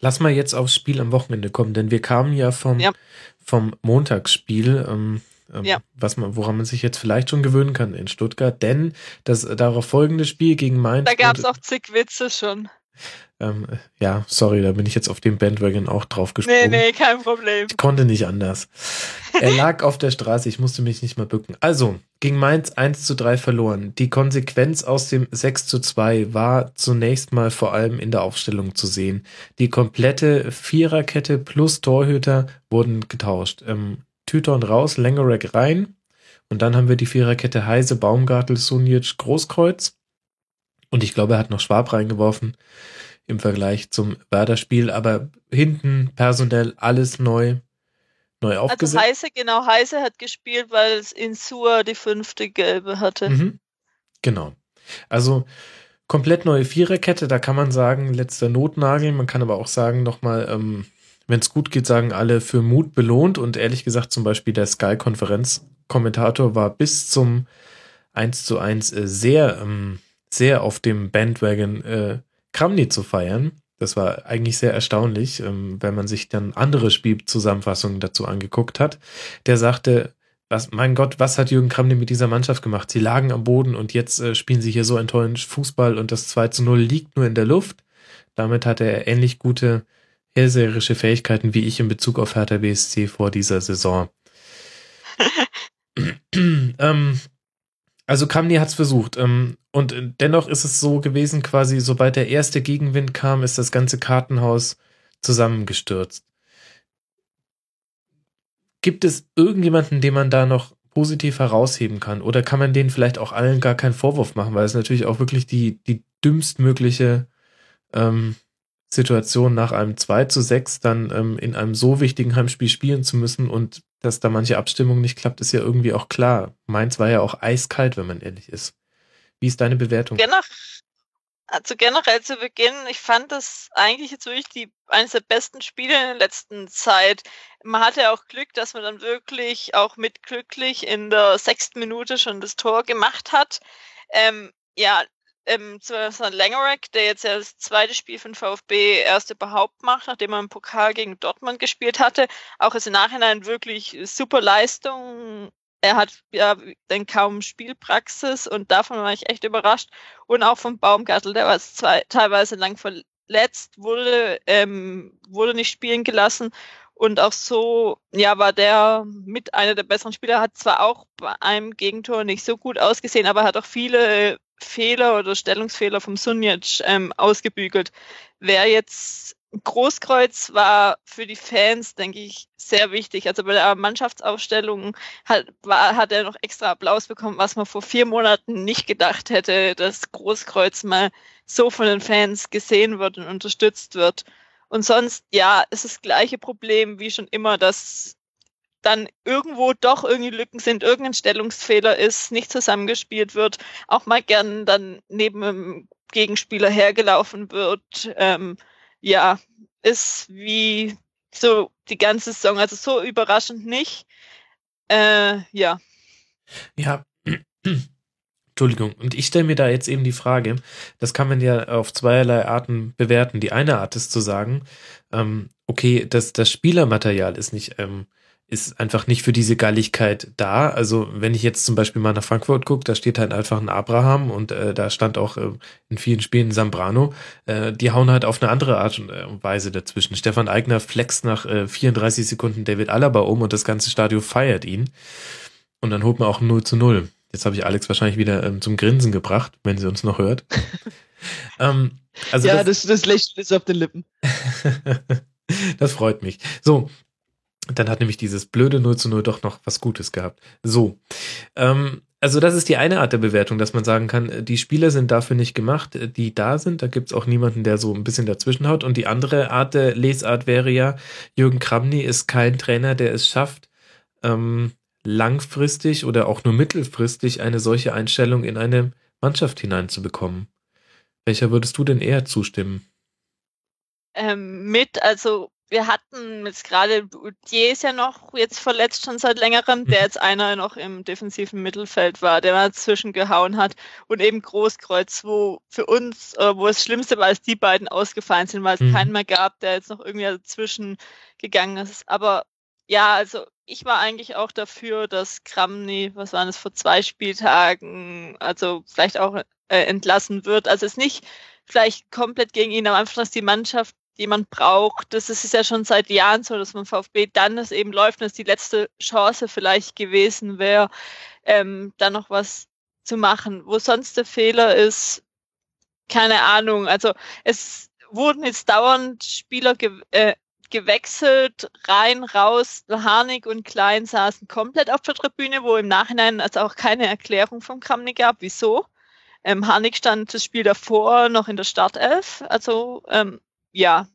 Lass mal jetzt aufs Spiel am Wochenende kommen, denn wir kamen ja vom, Ja. vom Montagsspiel, ähm, ähm, Ja. was man, woran man sich jetzt vielleicht schon gewöhnen kann in Stuttgart, denn das darauf folgende Spiel gegen Mainz. Da gab es auch zig Witze schon. Ähm, ja, sorry, da bin ich jetzt auf dem Bandwagon auch drauf gesprungen. Nee, nee, kein Problem. Ich konnte nicht anders. Er lag auf der Straße, ich musste mich nicht mal bücken. Also, gegen Mainz 1 zu 3 verloren. Die Konsequenz aus dem 6 zu 2 war zunächst mal vor allem in der Aufstellung zu sehen. Die komplette Viererkette plus Torhüter wurden getauscht. Ähm, Tüton raus, Lengerek rein. Und dann haben wir die Viererkette Heise, Baumgartel, Sunic, Großkreuz. Und ich glaube, er hat noch Schwab reingeworfen im Vergleich zum Werder-Spiel. Aber hinten personell alles neu, neu Also aufgesetzt. Heise, genau, Heise hat gespielt, weil es Insua die fünfte gelbe hatte. Mhm. Genau. Also komplett neue Viererkette, da kann man sagen, letzter Notnagel. Man kann aber auch sagen, nochmal, ähm, wenn es gut geht, sagen alle für Mut belohnt. Und ehrlich gesagt, zum Beispiel der Sky-Konferenz-Kommentator war bis zum 1 zu 1 äh, sehr, ähm, sehr auf dem Bandwagon äh, Kramny zu feiern. Das war eigentlich sehr erstaunlich, ähm, wenn man sich dann andere Spielzusammenfassungen dazu angeguckt hat. Der sagte, was, mein Gott, was hat Jürgen Kramny mit dieser Mannschaft gemacht? Sie lagen am Boden und jetzt äh, spielen sie hier so einen tollen Fußball und das 2 zu 0 liegt nur in der Luft. Damit hatte er ähnlich gute hellseherische Fähigkeiten wie ich in Bezug auf Hertha BSC vor dieser Saison. ähm, also Kramny hat's versucht. Ähm, und äh, dennoch ist es so gewesen, quasi, sobald der erste Gegenwind kam, ist das ganze Kartenhaus zusammengestürzt. Gibt es irgendjemanden, den man da noch positiv herausheben kann? Oder kann man denen vielleicht auch allen gar keinen Vorwurf machen, weil es natürlich auch wirklich die, die dümmstmögliche ähm, Situation nach einem 2 zu 6 dann ähm, in einem so wichtigen Heimspiel spielen zu müssen und dass da manche Abstimmung nicht klappt, ist ja irgendwie auch klar. Mainz war ja auch eiskalt, wenn man ehrlich ist. Wie ist deine Bewertung? Generell, also generell zu Beginn, ich fand das eigentlich jetzt wirklich die, eines der besten Spiele in der letzten Zeit. Man hatte auch Glück, dass man dann wirklich auch mit glücklich in der sechsten Minute schon das Tor gemacht hat. Ähm, ja, ähm, zu Langerack, der jetzt ja das zweite Spiel von VfB erst überhaupt macht, nachdem er im Pokal gegen Dortmund gespielt hatte. Auch ist im Nachhinein wirklich super Leistung. Er hat ja dann kaum Spielpraxis und davon war ich echt überrascht. Und auch vom Baumgartel, der war zwei, teilweise lang verletzt, wurde, ähm, wurde nicht spielen gelassen. Und auch so, ja, war der mit einer der besseren Spieler, hat zwar auch bei einem Gegentor nicht so gut ausgesehen, aber hat auch viele Fehler oder Stellungsfehler vom Sunjic ähm, ausgebügelt. Wer jetzt Großkreuz war für die Fans, denke ich, sehr wichtig. Also bei der Mannschaftsaufstellung hat, war, hat er noch extra Applaus bekommen, was man vor vier Monaten nicht gedacht hätte, dass Großkreuz mal so von den Fans gesehen wird und unterstützt wird. Und sonst, ja, ist das gleiche Problem wie schon immer, dass dann irgendwo doch irgendwie Lücken sind, irgendein Stellungsfehler ist, nicht zusammengespielt wird, auch mal gern dann neben dem Gegenspieler hergelaufen wird. Ähm, ja, ist wie so die ganze Saison, also so überraschend nicht. Äh, ja. Ja. Entschuldigung, und ich stelle mir da jetzt eben die Frage, das kann man ja auf zweierlei Arten bewerten. Die eine Art ist zu sagen, ähm, okay, das, das Spielermaterial ist nicht, ähm, ist einfach nicht für diese Galligkeit da. Also wenn ich jetzt zum Beispiel mal nach Frankfurt gucke, da steht halt einfach ein Abraham und äh, da stand auch äh, in vielen Spielen Zambrano. Äh, die hauen halt auf eine andere Art und äh, Weise dazwischen. Stefan Eigner flext nach äh, 34 Sekunden David Alaba um und das ganze Stadion feiert ihn. Und dann holt man auch ein 0 zu 0. Jetzt habe ich Alex wahrscheinlich wieder ähm, zum Grinsen gebracht, wenn sie uns noch hört. ähm, also ja, das, das Lächeln ist auf den Lippen. das freut mich. So, dann hat nämlich dieses blöde 0 zu 0 doch noch was Gutes gehabt. So. Ähm, also das ist die eine Art der Bewertung, dass man sagen kann, die Spieler sind dafür nicht gemacht, die da sind. Da gibt's auch niemanden, der so ein bisschen dazwischen haut. Und die andere Art der Lesart wäre ja, Jürgen Kramny ist kein Trainer, der es schafft, ähm, langfristig oder auch nur mittelfristig eine solche Einstellung in eine Mannschaft hineinzubekommen. Welcher würdest du denn eher zustimmen? Ähm, mit, also wir hatten jetzt gerade, Dier ist ja noch jetzt verletzt schon seit längerem, der mhm. jetzt einer noch im defensiven Mittelfeld war, der dazwischen gehauen hat und eben Großkreuz, wo für uns, äh, wo das Schlimmste war, dass die beiden ausgefallen sind, weil es mhm. keinen mehr gab, der jetzt noch irgendwie dazwischen gegangen ist. Aber ja, also ich war eigentlich auch dafür, dass Kramny, was waren es vor zwei Spieltagen, also vielleicht auch äh, entlassen wird. Also es ist nicht vielleicht komplett gegen ihn, aber einfach, dass die Mannschaft jemand braucht. Das ist ja schon seit Jahren so, dass man VfB dann es eben läuft und es die letzte Chance vielleicht gewesen wäre, ähm, da noch was zu machen. Wo sonst der Fehler ist, keine Ahnung. Also es wurden jetzt dauernd Spieler äh, gewechselt, rein, raus. Harnik und Klein saßen komplett auf der Tribüne, wo im Nachhinein also auch keine Erklärung vom Kramnik gab, wieso. Ähm, Harnik stand das Spiel davor noch in der Startelf, also ähm, ja.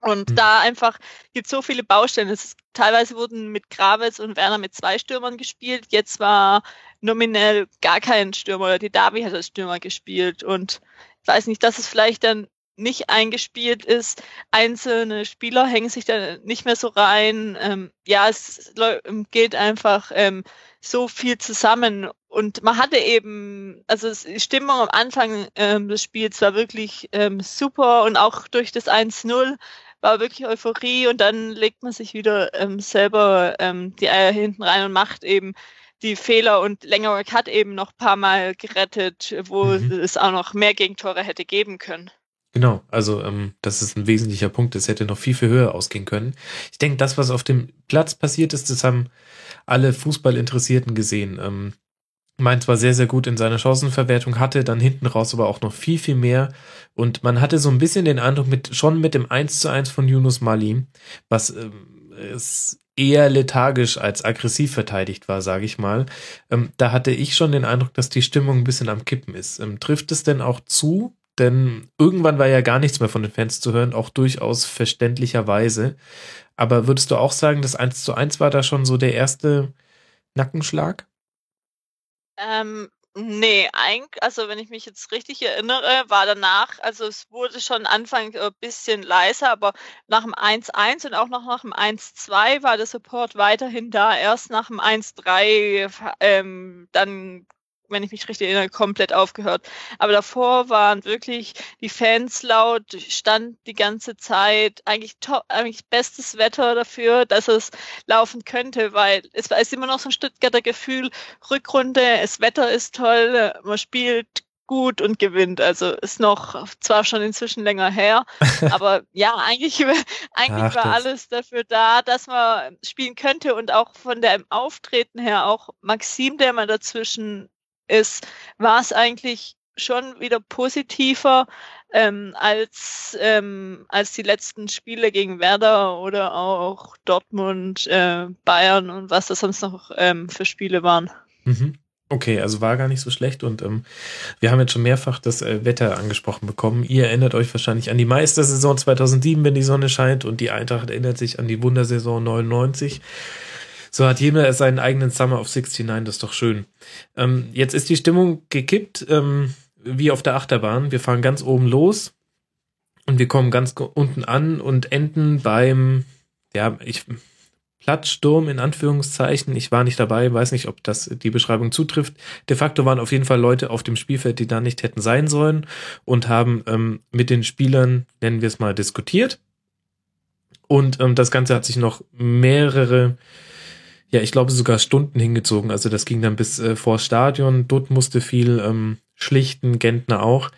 Und mhm. da einfach gibt so viele Baustellen. Es ist, teilweise wurden mit Graves und Werner mit zwei Stürmern gespielt. Jetzt war nominell gar kein Stürmer oder die Davi hat als Stürmer gespielt. Und ich weiß nicht, dass es vielleicht dann nicht eingespielt ist. Einzelne Spieler hängen sich da nicht mehr so rein. Ähm, ja, es geht einfach ähm, so viel zusammen. Und man hatte eben, also die Stimmung am Anfang ähm, des Spiels war wirklich ähm, super und auch durch das 1-0 war wirklich Euphorie und dann legt man sich wieder ähm, selber ähm, die Eier hinten rein und macht eben die Fehler und Längerwerk hat eben noch paar Mal gerettet, wo mhm. es auch noch mehr Gegentore hätte geben können. Genau, also ähm, das ist ein wesentlicher Punkt. Es hätte noch viel, viel höher ausgehen können. Ich denke, das, was auf dem Platz passiert ist, das haben alle Fußballinteressierten gesehen. Ähm, Mainz war sehr, sehr gut in seiner Chancenverwertung, hatte dann hinten raus aber auch noch viel, viel mehr. Und man hatte so ein bisschen den Eindruck, mit, schon mit dem 1 zu 1 von Yunus Mali, was ähm, es eher lethargisch als aggressiv verteidigt war, sage ich mal. Ähm, da hatte ich schon den Eindruck, dass die Stimmung ein bisschen am Kippen ist. Ähm, trifft es denn auch zu, denn irgendwann war ja gar nichts mehr von den Fans zu hören, auch durchaus verständlicherweise. Aber würdest du auch sagen, das 1 zu 1 war da schon so der erste Nackenschlag? Ähm, nee, eigentlich, also wenn ich mich jetzt richtig erinnere, war danach, also es wurde schon Anfang ein bisschen leiser, aber nach dem 1-1 und auch noch nach dem 1-2 war der Support weiterhin da. Erst nach dem 1-3 ähm, dann wenn ich mich richtig erinnere, komplett aufgehört. Aber davor waren wirklich die Fans laut, stand die ganze Zeit, eigentlich top, eigentlich bestes Wetter dafür, dass es laufen könnte, weil es ist immer noch so ein Stuttgarter Gefühl, Rückrunde, das Wetter ist toll, man spielt gut und gewinnt. Also ist noch zwar schon inzwischen länger her, aber ja, eigentlich, eigentlich Ach, war alles dafür da, dass man spielen könnte und auch von dem Auftreten her, auch Maxim, der mal dazwischen ist, war es eigentlich schon wieder positiver ähm, als, ähm, als die letzten Spiele gegen Werder oder auch Dortmund, äh, Bayern und was das sonst noch ähm, für Spiele waren. Mhm. Okay, also war gar nicht so schlecht und ähm, wir haben jetzt schon mehrfach das äh, Wetter angesprochen bekommen. Ihr erinnert euch wahrscheinlich an die Meistersaison 2007, wenn die Sonne scheint und die Eintracht erinnert sich an die Wundersaison 99. So hat jeder seinen eigenen Summer of 69, das ist doch schön. Ähm, jetzt ist die Stimmung gekippt, ähm, wie auf der Achterbahn. Wir fahren ganz oben los und wir kommen ganz unten an und enden beim, ja, ich, Plattsturm in Anführungszeichen. Ich war nicht dabei, weiß nicht, ob das die Beschreibung zutrifft. De facto waren auf jeden Fall Leute auf dem Spielfeld, die da nicht hätten sein sollen und haben ähm, mit den Spielern, nennen wir es mal, diskutiert. Und ähm, das Ganze hat sich noch mehrere ja, ich glaube sogar Stunden hingezogen. Also das ging dann bis äh, vor Stadion. Dort musste viel ähm, schlichten, Gentner auch.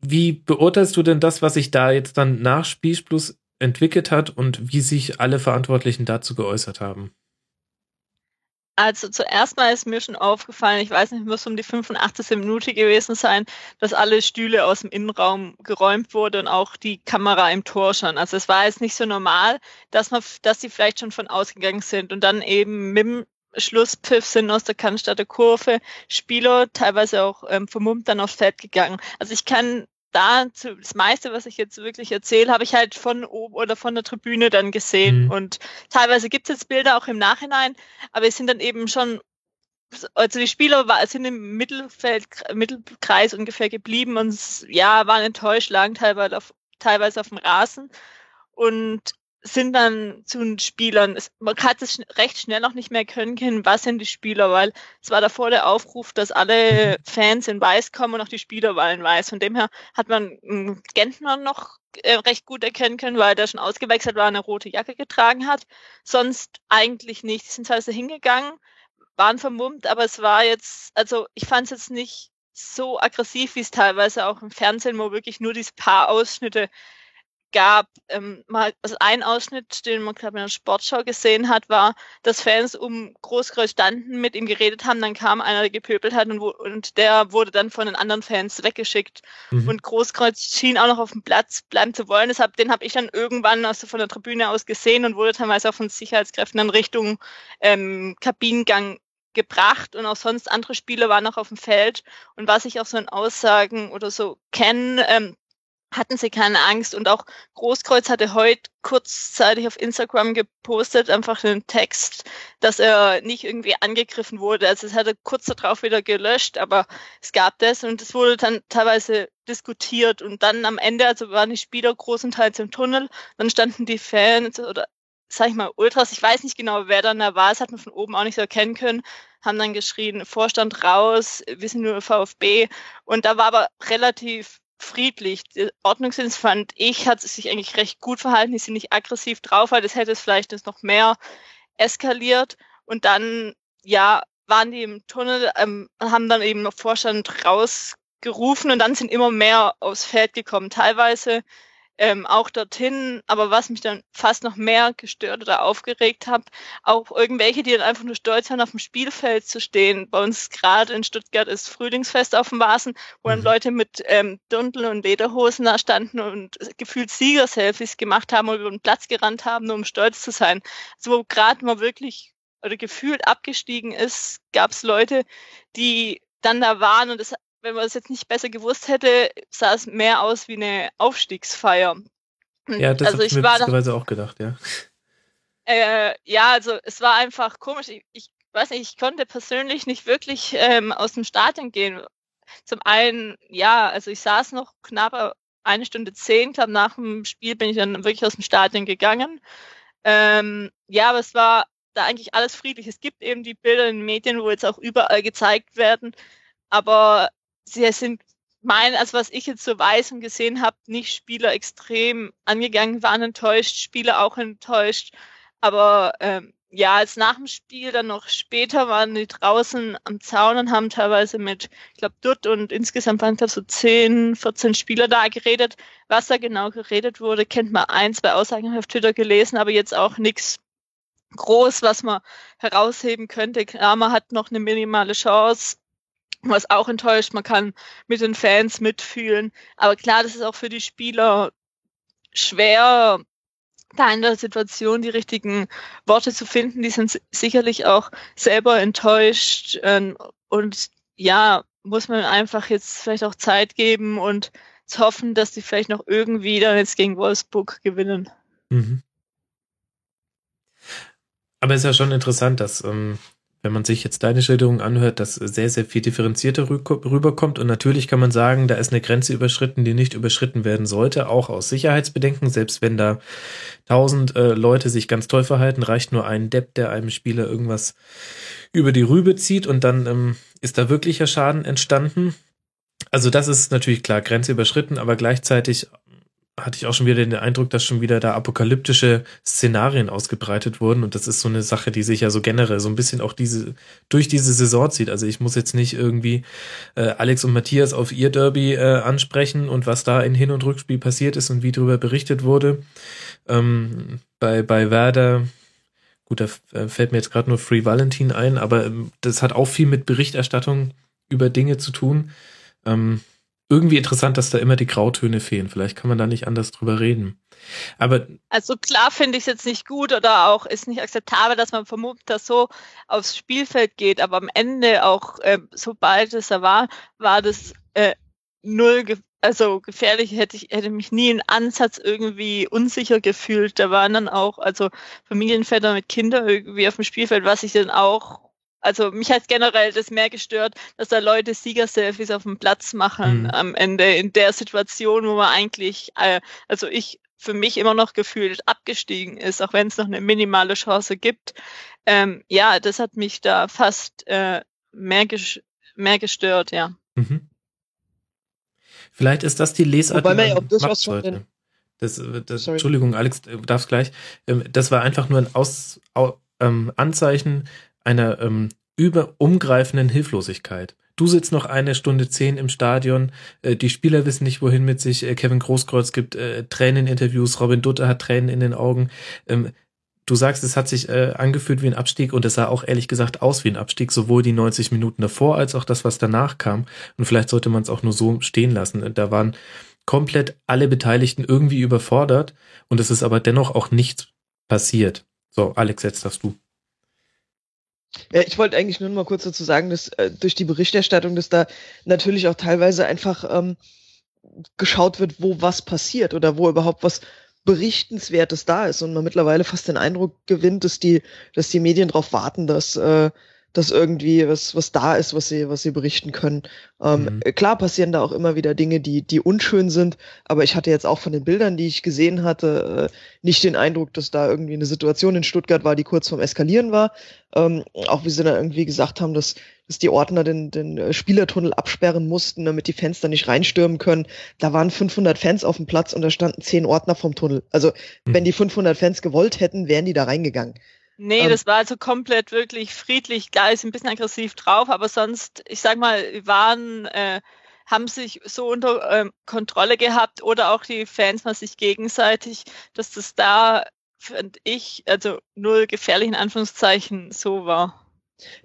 Wie beurteilst du denn das, was sich da jetzt dann nach Spielschluss entwickelt hat und wie sich alle Verantwortlichen dazu geäußert haben? Also zuerst mal ist mir schon aufgefallen, ich weiß nicht, muss um die 85. Minute gewesen sein, dass alle Stühle aus dem Innenraum geräumt wurde und auch die Kamera im Tor schon. Also es war jetzt nicht so normal, dass man, dass sie vielleicht schon von ausgegangen sind und dann eben mit dem Schlusspfiff sind aus der Cannstatter Kurve Spieler teilweise auch ähm, vermummt dann aufs Feld gegangen. Also ich kann da das meiste, was ich jetzt wirklich erzähle, habe ich halt von oben oder von der Tribüne dann gesehen. Mhm. Und teilweise gibt es jetzt Bilder auch im Nachhinein, aber es sind dann eben schon, also die Spieler war, sind im Mittelfeld, Mittelkreis ungefähr geblieben und ja, waren enttäuscht, lagen teilweise auf, teilweise auf dem Rasen und sind dann zu den Spielern. Es, man hat es recht schnell noch nicht mehr können, können, was sind die Spieler, weil es war davor der Aufruf, dass alle Fans in Weiß kommen und auch die Spieler waren in Weiß. Von dem her hat man Gentner noch äh, recht gut erkennen können, weil der schon ausgewechselt war, eine rote Jacke getragen hat. Sonst eigentlich nicht. Die sind teilweise hingegangen, waren vermummt, aber es war jetzt, also ich fand es jetzt nicht so aggressiv, wie es teilweise auch im Fernsehen, wo wirklich nur diese paar Ausschnitte gab. Ähm, mal, also ein Ausschnitt, den man glaube in der Sportschau gesehen hat, war, dass Fans um Großkreuz standen, mit ihm geredet haben, dann kam einer, der gepöbelt hat und, wo, und der wurde dann von den anderen Fans weggeschickt. Mhm. Und Großkreuz schien auch noch auf dem Platz bleiben zu wollen. Deshalb, den habe ich dann irgendwann also von der Tribüne aus gesehen und wurde teilweise auch von Sicherheitskräften in Richtung ähm, Kabinengang gebracht und auch sonst andere Spieler waren noch auf dem Feld. Und was ich auch so in Aussagen oder so kenne, ähm, hatten sie keine Angst. Und auch Großkreuz hatte heute kurzzeitig auf Instagram gepostet, einfach einen Text, dass er nicht irgendwie angegriffen wurde. Also es hatte kurz darauf wieder gelöscht, aber es gab das und es wurde dann teilweise diskutiert. Und dann am Ende, also waren die Spieler großenteils im Tunnel, dann standen die Fans oder sag ich mal, Ultras, ich weiß nicht genau, wer dann da war, das hat man von oben auch nicht so erkennen können, haben dann geschrien, Vorstand raus, wir sind nur VfB. Und da war aber relativ friedlich. Der Ordnungsdienst fand ich, hat sich eigentlich recht gut verhalten. Die sind nicht aggressiv drauf, weil das hätte es vielleicht noch mehr eskaliert. Und dann, ja, waren die im Tunnel, ähm, haben dann eben noch Vorstand rausgerufen und dann sind immer mehr aufs Feld gekommen. Teilweise ähm, auch dorthin. Aber was mich dann fast noch mehr gestört oder aufgeregt hat, auch irgendwelche, die dann einfach nur stolz waren, auf dem Spielfeld zu stehen. Bei uns gerade in Stuttgart ist Frühlingsfest auf dem Vasen, wo dann mhm. Leute mit ähm, Dundeln und Lederhosen da standen und gefühlt Sieger-Selfies gemacht haben und über den Platz gerannt haben, nur um stolz zu sein. Also wo gerade mal wirklich oder gefühlt abgestiegen ist, gab es Leute, die dann da waren und es wenn man es jetzt nicht besser gewusst hätte, sah es mehr aus wie eine Aufstiegsfeier. Ja, das also habe ich mir witzigerweise auch gedacht, ja. Äh, ja, also es war einfach komisch. Ich, ich, weiß nicht, ich konnte persönlich nicht wirklich ähm, aus dem Stadion gehen. Zum einen, ja, also ich saß noch knapp eine Stunde zehn, glaube nach dem Spiel bin ich dann wirklich aus dem Stadion gegangen. Ähm, ja, aber es war da eigentlich alles friedlich. Es gibt eben die Bilder in den Medien, wo jetzt auch überall gezeigt werden, aber sie sind mein, also was ich jetzt so weiß und gesehen habe, nicht Spieler extrem angegangen, waren enttäuscht, Spieler auch enttäuscht. Aber ähm, ja, als nach dem Spiel dann noch später waren die draußen am Zaun und haben teilweise mit, ich glaube, Dutt und insgesamt waren es so 10, 14 Spieler da geredet. Was da genau geredet wurde, kennt man ein, zwei Aussagen auf Twitter gelesen, aber jetzt auch nichts groß, was man herausheben könnte. Man hat noch eine minimale Chance, was auch enttäuscht. Man kann mit den Fans mitfühlen. Aber klar, das ist auch für die Spieler schwer, da in der Situation die richtigen Worte zu finden. Die sind sicherlich auch selber enttäuscht. Ähm, und ja, muss man einfach jetzt vielleicht auch Zeit geben und hoffen, dass die vielleicht noch irgendwie dann jetzt gegen Wolfsburg gewinnen. Mhm. Aber es ist ja schon interessant, dass ähm, wenn man sich jetzt deine Schilderung anhört, dass sehr, sehr viel differenzierter rüberkommt. Und natürlich kann man sagen, da ist eine Grenze überschritten, die nicht überschritten werden sollte, auch aus Sicherheitsbedenken. Selbst wenn da tausend äh, Leute sich ganz toll verhalten, reicht nur ein Depp, der einem Spieler irgendwas über die Rübe zieht und dann ähm, ist da wirklicher Schaden entstanden. Also das ist natürlich klar, Grenze überschritten, aber gleichzeitig hatte ich auch schon wieder den Eindruck, dass schon wieder da apokalyptische Szenarien ausgebreitet wurden. Und das ist so eine Sache, die sich ja so generell so ein bisschen auch diese, durch diese Saison zieht. Also ich muss jetzt nicht irgendwie äh, Alex und Matthias auf ihr Derby äh, ansprechen und was da in Hin- und Rückspiel passiert ist und wie darüber berichtet wurde. Ähm, bei, bei Werder, gut, da äh, fällt mir jetzt gerade nur Free Valentin ein, aber ähm, das hat auch viel mit Berichterstattung über Dinge zu tun. Ähm, irgendwie interessant, dass da immer die Grautöne fehlen. Vielleicht kann man da nicht anders drüber reden. Aber also klar finde ich es jetzt nicht gut oder auch ist nicht akzeptabel, dass man vermutet, dass so aufs Spielfeld geht. Aber am Ende auch, äh, sobald es da war, war das äh, null, ge also gefährlich. Hätte ich hätte mich nie in Ansatz irgendwie unsicher gefühlt. Da waren dann auch also Familienväter mit Kindern irgendwie auf dem Spielfeld, was ich dann auch also mich hat generell das mehr gestört, dass da Leute Siegerselfies auf dem Platz machen mhm. am Ende in der Situation, wo man eigentlich, äh, also ich für mich immer noch gefühlt abgestiegen ist, auch wenn es noch eine minimale Chance gibt. Ähm, ja, das hat mich da fast äh, mehr, ges mehr gestört, ja. Mhm. Vielleicht ist das die Lesart, Wobei man ja auch das, was sollte. Das, das, Entschuldigung, Alex, du darfst gleich. Ähm, das war einfach nur ein Aus, ähm, Anzeichen einer ähm, über umgreifenden Hilflosigkeit. Du sitzt noch eine Stunde zehn im Stadion, äh, die Spieler wissen nicht, wohin mit sich. Äh, Kevin Großkreuz gibt äh, Träneninterviews, Robin Dutter hat Tränen in den Augen. Ähm, du sagst, es hat sich äh, angefühlt wie ein Abstieg und es sah auch ehrlich gesagt aus wie ein Abstieg, sowohl die 90 Minuten davor als auch das, was danach kam. Und vielleicht sollte man es auch nur so stehen lassen. Da waren komplett alle Beteiligten irgendwie überfordert und es ist aber dennoch auch nichts passiert. So, Alex, jetzt darfst du. Ja, ich wollte eigentlich nur mal kurz dazu sagen, dass äh, durch die Berichterstattung, dass da natürlich auch teilweise einfach ähm, geschaut wird, wo was passiert oder wo überhaupt was Berichtenswertes da ist und man mittlerweile fast den Eindruck gewinnt, dass die, dass die Medien darauf warten, dass äh, dass irgendwie was, was da ist, was sie, was sie berichten können. Ähm, mhm. Klar passieren da auch immer wieder Dinge, die, die unschön sind, aber ich hatte jetzt auch von den Bildern, die ich gesehen hatte, äh, nicht den Eindruck, dass da irgendwie eine Situation in Stuttgart war, die kurz vorm Eskalieren war. Ähm, auch wie sie dann irgendwie gesagt haben, dass, dass die Ordner den, den äh, Spielertunnel absperren mussten, damit die Fans da nicht reinstürmen können. Da waren 500 Fans auf dem Platz und da standen 10 Ordner vom Tunnel. Also, mhm. wenn die 500 Fans gewollt hätten, wären die da reingegangen. Nee, ähm, das war also komplett wirklich friedlich. Klar, ist ein bisschen aggressiv drauf, aber sonst, ich sag mal, waren, äh, haben sich so unter ähm, Kontrolle gehabt oder auch die Fans mal sich gegenseitig, dass das da, finde ich, also null gefährlich in Anführungszeichen so war.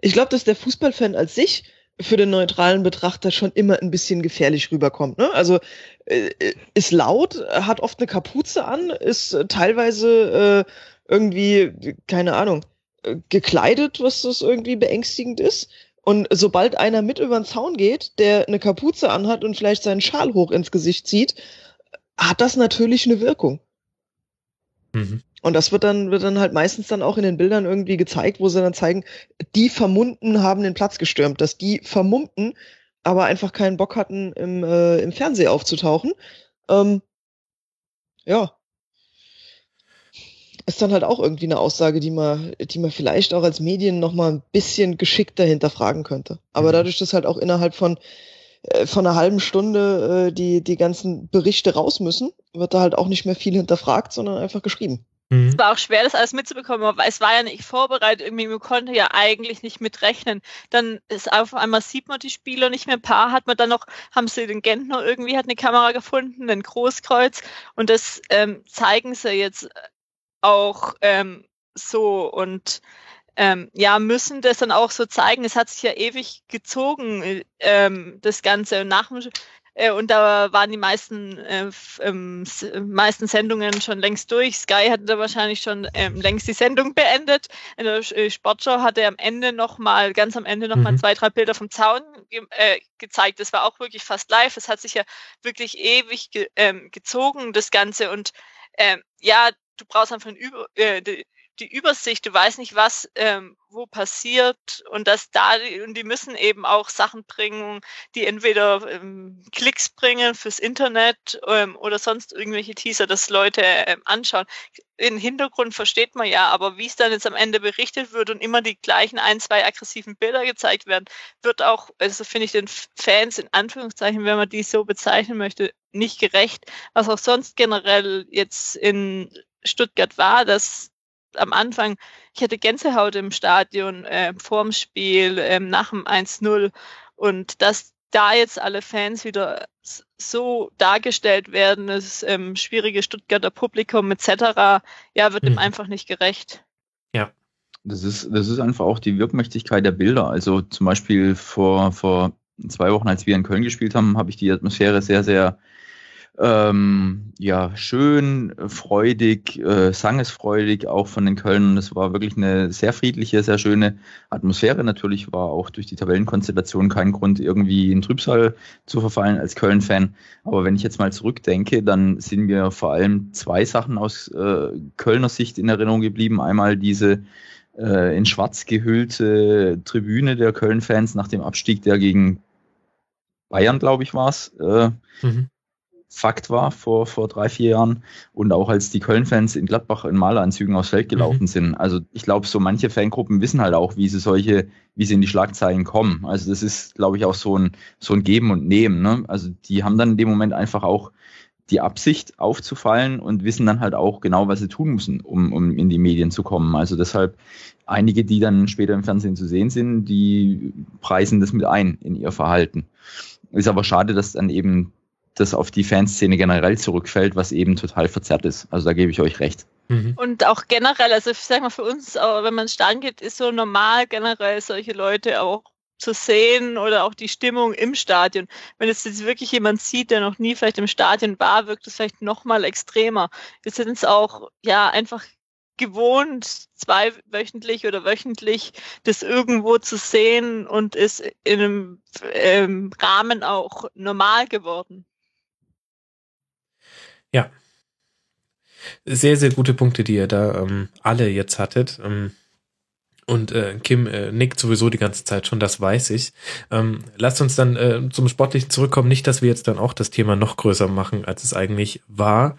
Ich glaube, dass der Fußballfan als sich für den neutralen Betrachter schon immer ein bisschen gefährlich rüberkommt. Ne? Also äh, ist laut, hat oft eine Kapuze an, ist teilweise äh, irgendwie, keine Ahnung, äh, gekleidet, was das irgendwie beängstigend ist. Und sobald einer mit über den Zaun geht, der eine Kapuze anhat und vielleicht seinen Schal hoch ins Gesicht zieht, hat das natürlich eine Wirkung. Mhm. Und das wird dann, wird dann halt meistens dann auch in den Bildern irgendwie gezeigt, wo sie dann zeigen, die Vermummten haben den Platz gestürmt, dass die Vermummten aber einfach keinen Bock hatten, im, äh, im Fernsehen aufzutauchen. Ähm, ja, ist dann halt auch irgendwie eine Aussage, die man, die man vielleicht auch als Medien noch mal ein bisschen geschickter hinterfragen könnte. Aber mhm. dadurch, dass halt auch innerhalb von äh, von einer halben Stunde äh, die die ganzen Berichte raus müssen, wird da halt auch nicht mehr viel hinterfragt, sondern einfach geschrieben. Mhm. Es war auch schwer, das alles mitzubekommen, aber es war ja nicht vorbereitet. Irgendwie, man konnte ja eigentlich nicht mitrechnen. Dann ist auf einmal sieht man die Spieler nicht mehr. Ein paar hat man dann noch, haben sie den Gentner irgendwie, hat eine Kamera gefunden, den Großkreuz. Und das ähm, zeigen sie jetzt auch ähm, so und ähm, ja, müssen das dann auch so zeigen. Es hat sich ja ewig gezogen, ähm, das Ganze. Nach äh, und da waren die meisten, äh, ähm, meisten Sendungen schon längst durch. Sky hatte da wahrscheinlich schon ähm, längst die Sendung beendet. In der äh, Sportschau hat er am Ende nochmal, ganz am Ende nochmal mhm. zwei, drei Bilder vom Zaun ge äh, gezeigt. Das war auch wirklich fast live. Es hat sich ja wirklich ewig ge ähm, gezogen, das Ganze. Und ähm, ja, du brauchst einfach Über, äh, die, die, Übersicht, du weißt nicht, was ähm, wo passiert und das da und die müssen eben auch Sachen bringen, die entweder ähm, Klicks bringen fürs Internet ähm, oder sonst irgendwelche Teaser, dass Leute ähm, anschauen. Den Hintergrund versteht man ja, aber wie es dann jetzt am Ende berichtet wird und immer die gleichen ein, zwei aggressiven Bilder gezeigt werden, wird auch, also finde ich den Fans in Anführungszeichen, wenn man die so bezeichnen möchte, nicht gerecht, was auch sonst generell jetzt in Stuttgart war, dass am Anfang, ich hatte Gänsehaut im Stadion äh, vorm Spiel, äh, nach dem 1-0 und dass da jetzt alle Fans wieder so dargestellt werden, das ähm, schwierige Stuttgarter Publikum etc., ja, wird mhm. dem einfach nicht gerecht. Ja. Das ist, das ist einfach auch die Wirkmächtigkeit der Bilder. Also zum Beispiel vor, vor zwei Wochen, als wir in Köln gespielt haben, habe ich die Atmosphäre sehr, sehr ähm, ja, schön, freudig, äh, sangesfreudig auch von den Kölnern. Es war wirklich eine sehr friedliche, sehr schöne Atmosphäre. Natürlich war auch durch die Tabellenkonstellation kein Grund, irgendwie in Trübsal zu verfallen als Köln-Fan. Aber wenn ich jetzt mal zurückdenke, dann sind mir vor allem zwei Sachen aus äh, Kölner Sicht in Erinnerung geblieben. Einmal diese äh, in schwarz gehüllte Tribüne der Köln-Fans nach dem Abstieg, der gegen Bayern, glaube ich, war es, äh, mhm. Fakt war vor, vor drei, vier Jahren und auch als die Köln-Fans in Gladbach in Maleranzügen aufs Feld gelaufen mhm. sind. Also ich glaube, so manche Fangruppen wissen halt auch, wie sie solche, wie sie in die Schlagzeilen kommen. Also das ist, glaube ich, auch so ein, so ein Geben und Nehmen. Ne? Also die haben dann in dem Moment einfach auch die Absicht aufzufallen und wissen dann halt auch genau, was sie tun müssen, um, um in die Medien zu kommen. Also deshalb einige, die dann später im Fernsehen zu sehen sind, die preisen das mit ein in ihr Verhalten. Ist aber schade, dass dann eben das auf die Fanszene generell zurückfällt, was eben total verzerrt ist. Also da gebe ich euch recht. Mhm. Und auch generell, also ich sag mal, für uns, wenn man Stand geht, ist so normal generell solche Leute auch zu sehen oder auch die Stimmung im Stadion. Wenn es jetzt wirklich jemand sieht, der noch nie vielleicht im Stadion war, wirkt es vielleicht noch mal extremer. Wir sind es auch ja einfach gewohnt, zweiwöchentlich oder wöchentlich das irgendwo zu sehen und ist in einem ähm, Rahmen auch normal geworden. Ja. Sehr, sehr gute Punkte, die ihr da ähm, alle jetzt hattet. Ähm, und äh, Kim äh, nickt sowieso die ganze Zeit schon, das weiß ich. Ähm, lasst uns dann äh, zum Sportlichen zurückkommen. Nicht, dass wir jetzt dann auch das Thema noch größer machen, als es eigentlich war.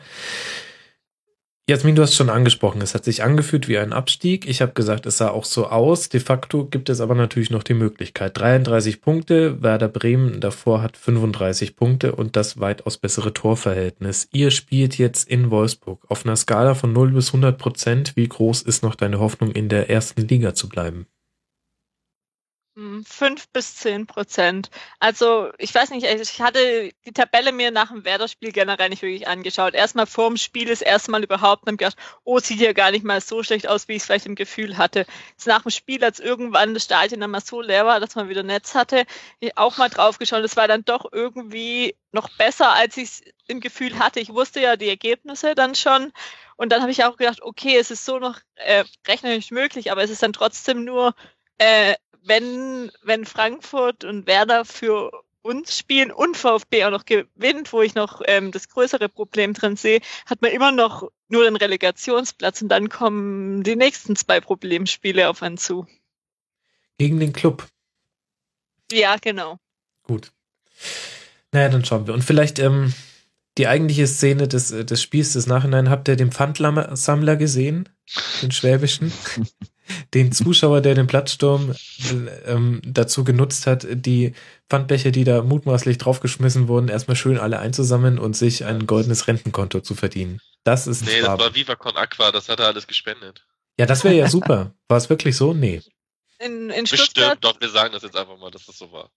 Jasmin, du hast schon angesprochen, es hat sich angefühlt wie ein Abstieg. Ich habe gesagt, es sah auch so aus. De facto gibt es aber natürlich noch die Möglichkeit. 33 Punkte, Werder Bremen davor hat 35 Punkte und das weitaus bessere Torverhältnis. Ihr spielt jetzt in Wolfsburg. Auf einer Skala von 0 bis 100 Prozent, wie groß ist noch deine Hoffnung, in der ersten Liga zu bleiben? Hm, fünf bis zehn Prozent. Also ich weiß nicht, ich hatte die Tabelle mir nach dem Werder-Spiel generell nicht wirklich angeschaut. Erstmal vorm Spiel ist erstmal überhaupt und gedacht, oh, sieht ja gar nicht mal so schlecht aus, wie ich es vielleicht im Gefühl hatte. Jetzt nach dem Spiel, als irgendwann das Stadion dann mal so leer war, dass man wieder Netz hatte, auch mal drauf geschaut. Es war dann doch irgendwie noch besser, als ich es im Gefühl hatte. Ich wusste ja die Ergebnisse dann schon. Und dann habe ich auch gedacht, okay, es ist so noch äh, rechnerisch möglich, aber es ist dann trotzdem nur äh, wenn, wenn Frankfurt und Werder für uns spielen und VfB auch noch gewinnt, wo ich noch ähm, das größere Problem drin sehe, hat man immer noch nur den Relegationsplatz und dann kommen die nächsten zwei Problemspiele auf einen zu. Gegen den Club. Ja, genau. Gut. Naja, dann schauen wir. Und vielleicht ähm, die eigentliche Szene des, des Spiels des Nachhinein, habt ihr den Pfandsammler gesehen? Den schwäbischen? den Zuschauer, der den Platzsturm ähm, dazu genutzt hat, die Pfandbecher, die da mutmaßlich draufgeschmissen wurden, erstmal schön alle einzusammeln und sich ein goldenes Rentenkonto zu verdienen. Das ist Nee, das war Viva Con Aqua, das hat er alles gespendet. Ja, das wäre ja super. War es wirklich so? Nee. In, in Bestimmt, doch, wir sagen das jetzt einfach mal, dass das so war.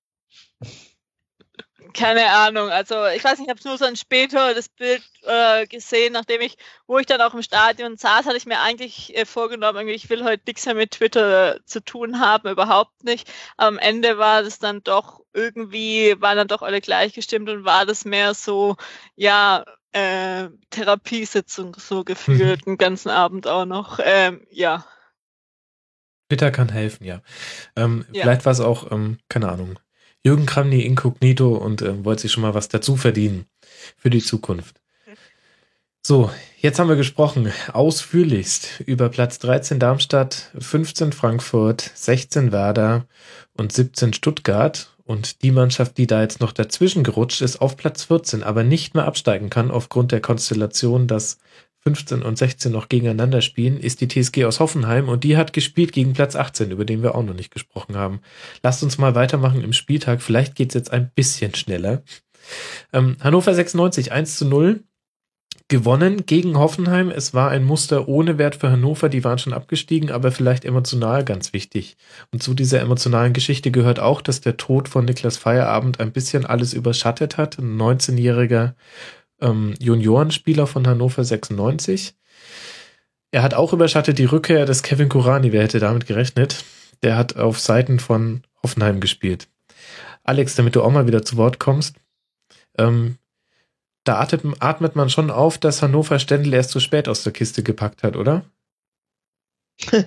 Keine Ahnung, also ich weiß nicht, ich habe nur so ein später das Bild äh, gesehen, nachdem ich, wo ich dann auch im Stadion saß, hatte ich mir eigentlich äh, vorgenommen, irgendwie, ich will heute nichts mehr mit Twitter zu tun haben, überhaupt nicht. Am Ende war das dann doch irgendwie, waren dann doch alle gleichgestimmt und war das mehr so, ja, äh, Therapiesitzung so gefühlt, mhm. den ganzen Abend auch noch, ähm, ja. Twitter kann helfen, ja. Ähm, ja. Vielleicht war es auch, ähm, keine Ahnung, Jürgen Kramny inkognito und äh, wollte sich schon mal was dazu verdienen für die Zukunft. So, jetzt haben wir gesprochen ausführlichst über Platz 13 Darmstadt, 15 Frankfurt, 16 Werder und 17 Stuttgart. Und die Mannschaft, die da jetzt noch dazwischen gerutscht ist, auf Platz 14, aber nicht mehr absteigen kann aufgrund der Konstellation, dass 15 und 16 noch gegeneinander spielen, ist die TSG aus Hoffenheim und die hat gespielt gegen Platz 18, über den wir auch noch nicht gesprochen haben. Lasst uns mal weitermachen im Spieltag. Vielleicht geht's jetzt ein bisschen schneller. Ähm, Hannover 96, 1 zu 0 gewonnen gegen Hoffenheim. Es war ein Muster ohne Wert für Hannover, die waren schon abgestiegen, aber vielleicht emotional ganz wichtig. Und zu dieser emotionalen Geschichte gehört auch, dass der Tod von Niklas Feierabend ein bisschen alles überschattet hat. Ein 19-jähriger ähm, Juniorenspieler von Hannover 96. Er hat auch überschattet die Rückkehr des Kevin Kurani. Wer hätte damit gerechnet? Der hat auf Seiten von Hoffenheim gespielt. Alex, damit du auch mal wieder zu Wort kommst, ähm, da atmet, atmet man schon auf, dass Hannover Stendel erst zu spät aus der Kiste gepackt hat, oder?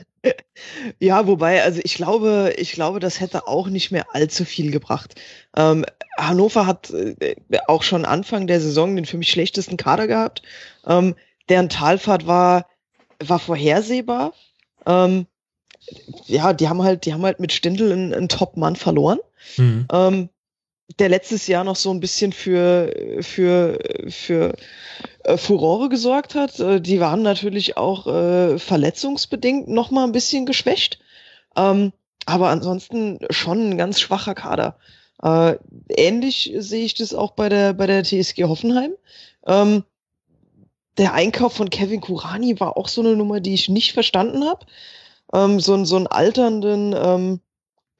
ja, wobei, also ich glaube, ich glaube, das hätte auch nicht mehr allzu viel gebracht. Ähm, Hannover hat äh, auch schon Anfang der Saison den für mich schlechtesten Kader gehabt. Ähm, deren Talfahrt war, war vorhersehbar. Ähm, ja, die haben halt, die haben halt mit Stindl einen, einen Top-Mann verloren. Mhm. Ähm, der letztes Jahr noch so ein bisschen für, für, für äh, Furore gesorgt hat. Äh, die waren natürlich auch äh, verletzungsbedingt noch mal ein bisschen geschwächt. Ähm, aber ansonsten schon ein ganz schwacher Kader. Äh, ähnlich sehe ich das auch bei der, bei der TSG Hoffenheim. Ähm, der Einkauf von Kevin Kurani war auch so eine Nummer, die ich nicht verstanden habe. Ähm, so, so einen alternden ähm,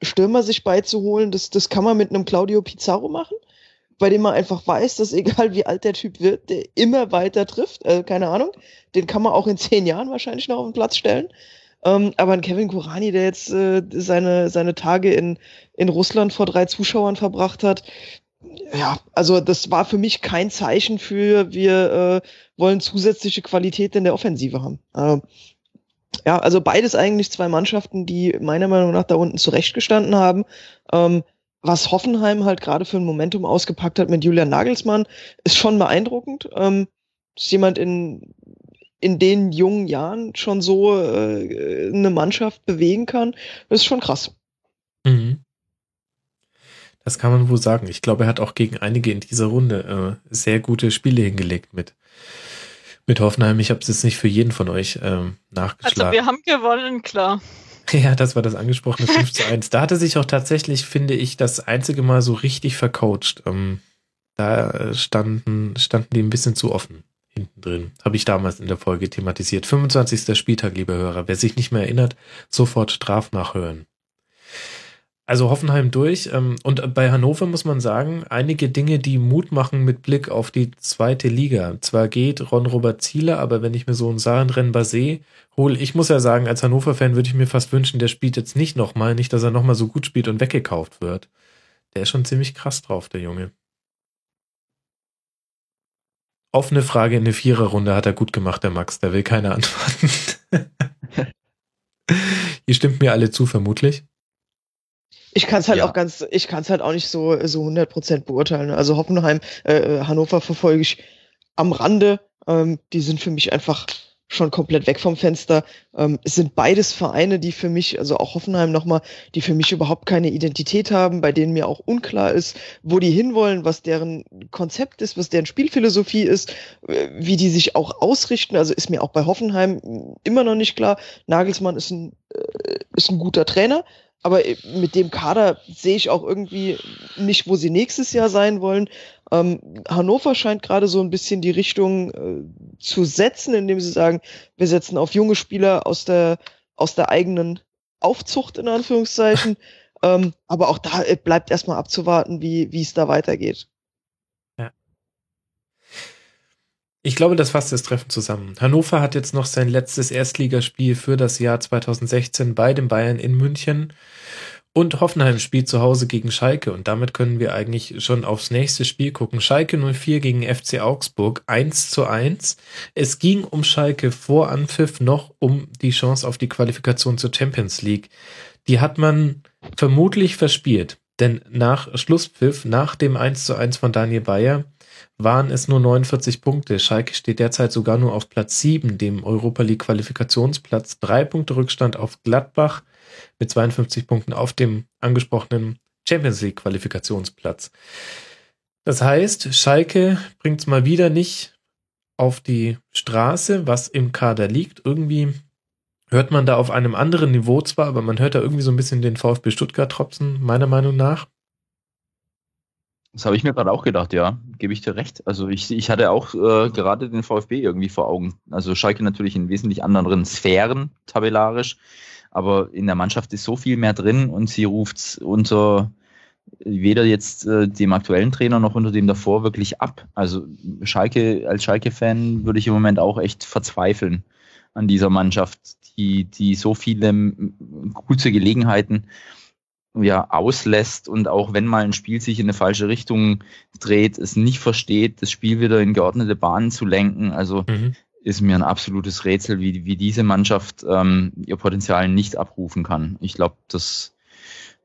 Stürmer sich beizuholen, das, das kann man mit einem Claudio Pizarro machen, bei dem man einfach weiß, dass egal wie alt der Typ wird, der immer weiter trifft. Äh, keine Ahnung. Den kann man auch in zehn Jahren wahrscheinlich noch auf den Platz stellen. Ähm, aber ein Kevin Kurani, der jetzt äh, seine, seine Tage in, in Russland vor drei Zuschauern verbracht hat, ja, also das war für mich kein Zeichen für, wir äh, wollen zusätzliche Qualität in der Offensive haben. Äh, ja, also beides eigentlich zwei Mannschaften, die meiner Meinung nach da unten zurechtgestanden haben. Ähm, was Hoffenheim halt gerade für ein Momentum ausgepackt hat mit Julian Nagelsmann, ist schon beeindruckend. Ähm, dass jemand in, in den jungen Jahren schon so äh, eine Mannschaft bewegen kann, das ist schon krass. Mhm. Das kann man wohl sagen. Ich glaube, er hat auch gegen einige in dieser Runde äh, sehr gute Spiele hingelegt mit mit Hoffenheim. Ich habe es jetzt nicht für jeden von euch ähm, nachgeschlagen. Also wir haben gewonnen, klar. Ja, das war das angesprochene 5 zu 1. Da hatte sich auch tatsächlich, finde ich, das einzige Mal so richtig vercoacht. Ähm, da äh, standen, standen die ein bisschen zu offen hinten drin. Habe ich damals in der Folge thematisiert. 25. Spieltag, liebe Hörer. Wer sich nicht mehr erinnert, sofort Straf nachhören. Also Hoffenheim durch. Ähm, und bei Hannover muss man sagen, einige Dinge, die Mut machen mit Blick auf die zweite Liga. Zwar geht Ron-Robert Ziele, aber wenn ich mir so einen Sarenrennen sehe, hole, ich muss ja sagen, als Hannover-Fan würde ich mir fast wünschen, der spielt jetzt nicht nochmal, nicht, dass er nochmal so gut spielt und weggekauft wird. Der ist schon ziemlich krass drauf, der Junge. Offene Frage in der Viererrunde hat er gut gemacht, der Max. Der will keine antworten. Ihr stimmt mir alle zu, vermutlich. Ich kann es halt ja. auch ganz, ich kann es halt auch nicht so so 100% beurteilen. Also Hoffenheim, äh, äh, Hannover verfolge ich am Rande. Ähm, die sind für mich einfach schon komplett weg vom Fenster. Ähm, es sind beides Vereine, die für mich, also auch Hoffenheim nochmal, die für mich überhaupt keine Identität haben, bei denen mir auch unklar ist, wo die hinwollen, was deren Konzept ist, was deren Spielphilosophie ist, äh, wie die sich auch ausrichten. Also ist mir auch bei Hoffenheim immer noch nicht klar. Nagelsmann ist ein, äh, ist ein guter Trainer, aber äh, mit dem Kader sehe ich auch irgendwie nicht, wo sie nächstes Jahr sein wollen. Ähm, Hannover scheint gerade so ein bisschen die Richtung äh, zu setzen, indem sie sagen, wir setzen auf junge Spieler aus der, aus der eigenen Aufzucht in Anführungszeichen. ähm, aber auch da äh, bleibt erstmal abzuwarten, wie, wie es da weitergeht. Ich glaube, das fasst das Treffen zusammen. Hannover hat jetzt noch sein letztes Erstligaspiel für das Jahr 2016 bei den Bayern in München. Und Hoffenheim spielt zu Hause gegen Schalke und damit können wir eigentlich schon aufs nächste Spiel gucken. Schalke 04 gegen FC Augsburg 1 zu 1. Es ging um Schalke vor Anpfiff noch um die Chance auf die Qualifikation zur Champions League. Die hat man vermutlich verspielt, denn nach Schlusspfiff, nach dem 1 zu 1 von Daniel Bayer, waren es nur 49 Punkte. Schalke steht derzeit sogar nur auf Platz 7, dem Europa League Qualifikationsplatz. Drei Punkte Rückstand auf Gladbach mit 52 Punkten auf dem angesprochenen Champions League Qualifikationsplatz. Das heißt, Schalke bringt es mal wieder nicht auf die Straße, was im Kader liegt. Irgendwie hört man da auf einem anderen Niveau zwar, aber man hört da irgendwie so ein bisschen den VfB Stuttgart tropfen, meiner Meinung nach. Das habe ich mir gerade auch gedacht, ja, gebe ich dir recht. Also ich, ich hatte auch äh, gerade den VfB irgendwie vor Augen. Also Schalke natürlich in wesentlich anderen Sphären, tabellarisch, aber in der Mannschaft ist so viel mehr drin und sie ruft unter weder jetzt äh, dem aktuellen Trainer noch unter dem davor wirklich ab. Also Schalke, als Schalke-Fan würde ich im Moment auch echt verzweifeln an dieser Mannschaft, die, die so viele gute Gelegenheiten ja, auslässt und auch wenn mal ein Spiel sich in eine falsche Richtung dreht, es nicht versteht, das Spiel wieder in geordnete Bahnen zu lenken. Also mhm. ist mir ein absolutes Rätsel, wie, wie diese Mannschaft ähm, ihr Potenzial nicht abrufen kann. Ich glaube, das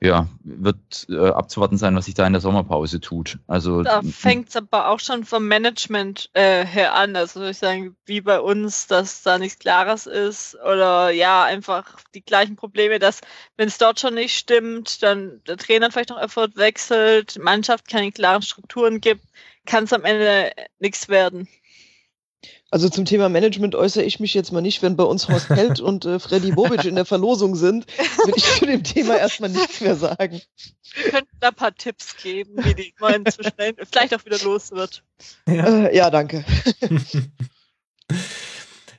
ja, wird äh, abzuwarten sein, was sich da in der Sommerpause tut. Also da fängt es aber auch schon vom Management äh, her an. Also würde ich sagen, wie bei uns, dass da nichts Klares ist oder ja, einfach die gleichen Probleme, dass wenn es dort schon nicht stimmt, dann der Trainer vielleicht noch Effort wechselt, Mannschaft keine klaren Strukturen gibt, kann es am Ende nichts werden. Also zum Thema Management äußere ich mich jetzt mal nicht, wenn bei uns Horst Held und äh, Freddy Bobic in der Verlosung sind, will ich zu dem Thema erstmal nichts mehr sagen. Wir könnten da ein paar Tipps geben, wie die neuen schnell vielleicht auch wieder los wird. Ja, äh, ja danke.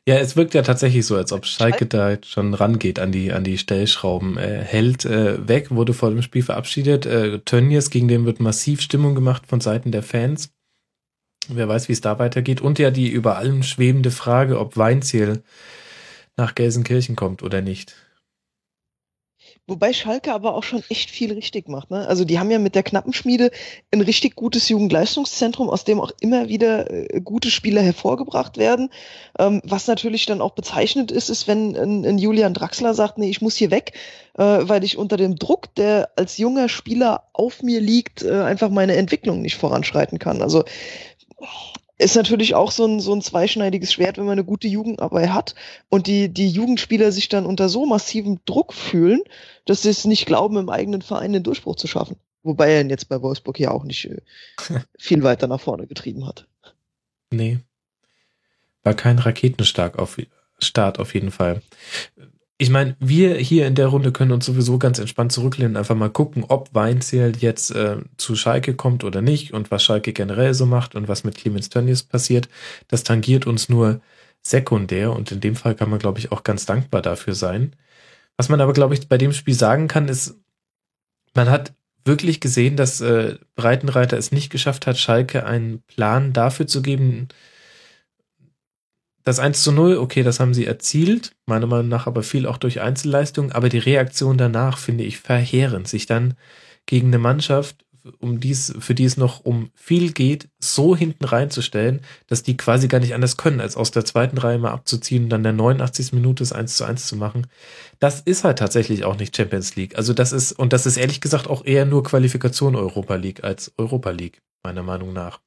Ja, es wirkt ja tatsächlich so, als ob Schalke da jetzt schon rangeht an die, an die Stellschrauben. Äh, Held äh, weg, wurde vor dem Spiel verabschiedet. Äh, Tönnies, gegen den wird massiv Stimmung gemacht von Seiten der Fans. Wer weiß, wie es da weitergeht. Und ja die über allem schwebende Frage, ob Weinziel nach Gelsenkirchen kommt oder nicht. Wobei Schalke aber auch schon echt viel richtig macht. Ne? Also die haben ja mit der Knappenschmiede ein richtig gutes Jugendleistungszentrum, aus dem auch immer wieder äh, gute Spieler hervorgebracht werden. Ähm, was natürlich dann auch bezeichnet ist, ist, wenn ein, ein Julian Draxler sagt, nee, ich muss hier weg, äh, weil ich unter dem Druck, der als junger Spieler auf mir liegt, äh, einfach meine Entwicklung nicht voranschreiten kann. Also ist natürlich auch so ein, so ein zweischneidiges Schwert, wenn man eine gute Jugend dabei hat und die, die Jugendspieler sich dann unter so massivem Druck fühlen, dass sie es nicht glauben, im eigenen Verein den Durchbruch zu schaffen. Wobei er ihn jetzt bei Wolfsburg ja auch nicht äh, viel weiter nach vorne getrieben hat. Nee. War kein Raketenstark auf, Start auf jeden Fall ich meine, wir hier in der Runde können uns sowieso ganz entspannt zurücklehnen, einfach mal gucken, ob Weinzierl jetzt äh, zu Schalke kommt oder nicht und was Schalke generell so macht und was mit Clemens Tönnies passiert. Das tangiert uns nur sekundär und in dem Fall kann man, glaube ich, auch ganz dankbar dafür sein. Was man aber, glaube ich, bei dem Spiel sagen kann, ist, man hat wirklich gesehen, dass äh, Breitenreiter es nicht geschafft hat, Schalke einen Plan dafür zu geben, das 1 zu 0, okay, das haben sie erzielt, meiner Meinung nach aber viel auch durch Einzelleistung, aber die Reaktion danach finde ich verheerend, sich dann gegen eine Mannschaft, um dies, für die es noch um viel geht, so hinten reinzustellen, dass die quasi gar nicht anders können, als aus der zweiten Reihe mal abzuziehen und dann der 89. Minute das 1 zu 1 zu machen. Das ist halt tatsächlich auch nicht Champions League. Also das ist, und das ist ehrlich gesagt auch eher nur Qualifikation Europa League als Europa League, meiner Meinung nach.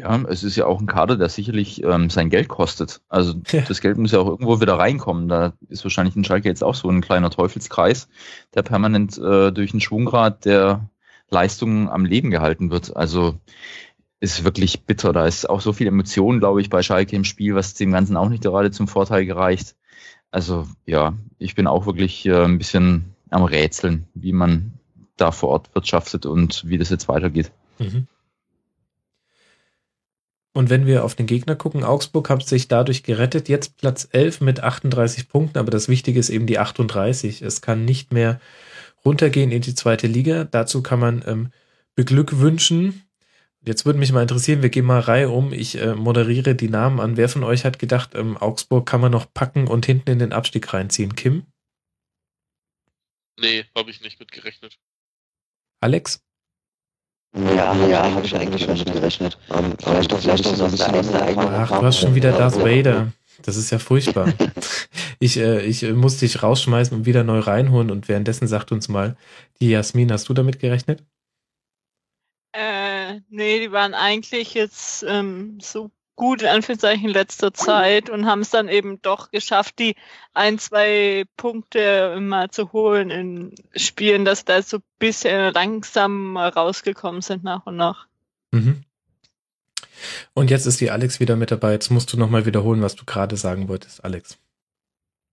Ja, es ist ja auch ein Kader, der sicherlich ähm, sein Geld kostet. Also ja. das Geld muss ja auch irgendwo wieder reinkommen. Da ist wahrscheinlich ein Schalke jetzt auch so ein kleiner Teufelskreis, der permanent äh, durch einen Schwungrad der Leistungen am Leben gehalten wird. Also ist wirklich bitter. Da ist auch so viel Emotion, glaube ich, bei Schalke im Spiel, was dem Ganzen auch nicht gerade zum Vorteil gereicht. Also ja, ich bin auch wirklich äh, ein bisschen am Rätseln, wie man da vor Ort wirtschaftet und wie das jetzt weitergeht. Mhm. Und wenn wir auf den Gegner gucken, Augsburg hat sich dadurch gerettet. Jetzt Platz 11 mit 38 Punkten, aber das Wichtige ist eben die 38. Es kann nicht mehr runtergehen in die zweite Liga. Dazu kann man ähm, beglückwünschen. Jetzt würde mich mal interessieren, wir gehen mal Reihe um. Ich äh, moderiere die Namen an. Wer von euch hat gedacht, ähm, Augsburg kann man noch packen und hinten in den Abstieg reinziehen? Kim? Nee, habe ich nicht mit gerechnet. Alex? Ja, ja, habe ich eigentlich schon mit gerechnet. Um, vielleicht doch, vielleicht doch so ein bisschen aus der eigenen Ach, du hast schon wieder Darth Vader. Das ist ja furchtbar. ich, äh, ich äh, muss dich rausschmeißen und wieder neu reinholen und währenddessen sagt uns mal, die Jasmin, hast du damit gerechnet? Äh, nee, die waren eigentlich jetzt ähm, so gut in Anführungszeichen in letzter Zeit und haben es dann eben doch geschafft, die ein, zwei Punkte mal zu holen in Spielen, dass da so ein bisschen langsam rausgekommen sind nach und nach. Mhm. Und jetzt ist die Alex wieder mit dabei. Jetzt musst du nochmal wiederholen, was du gerade sagen wolltest, Alex.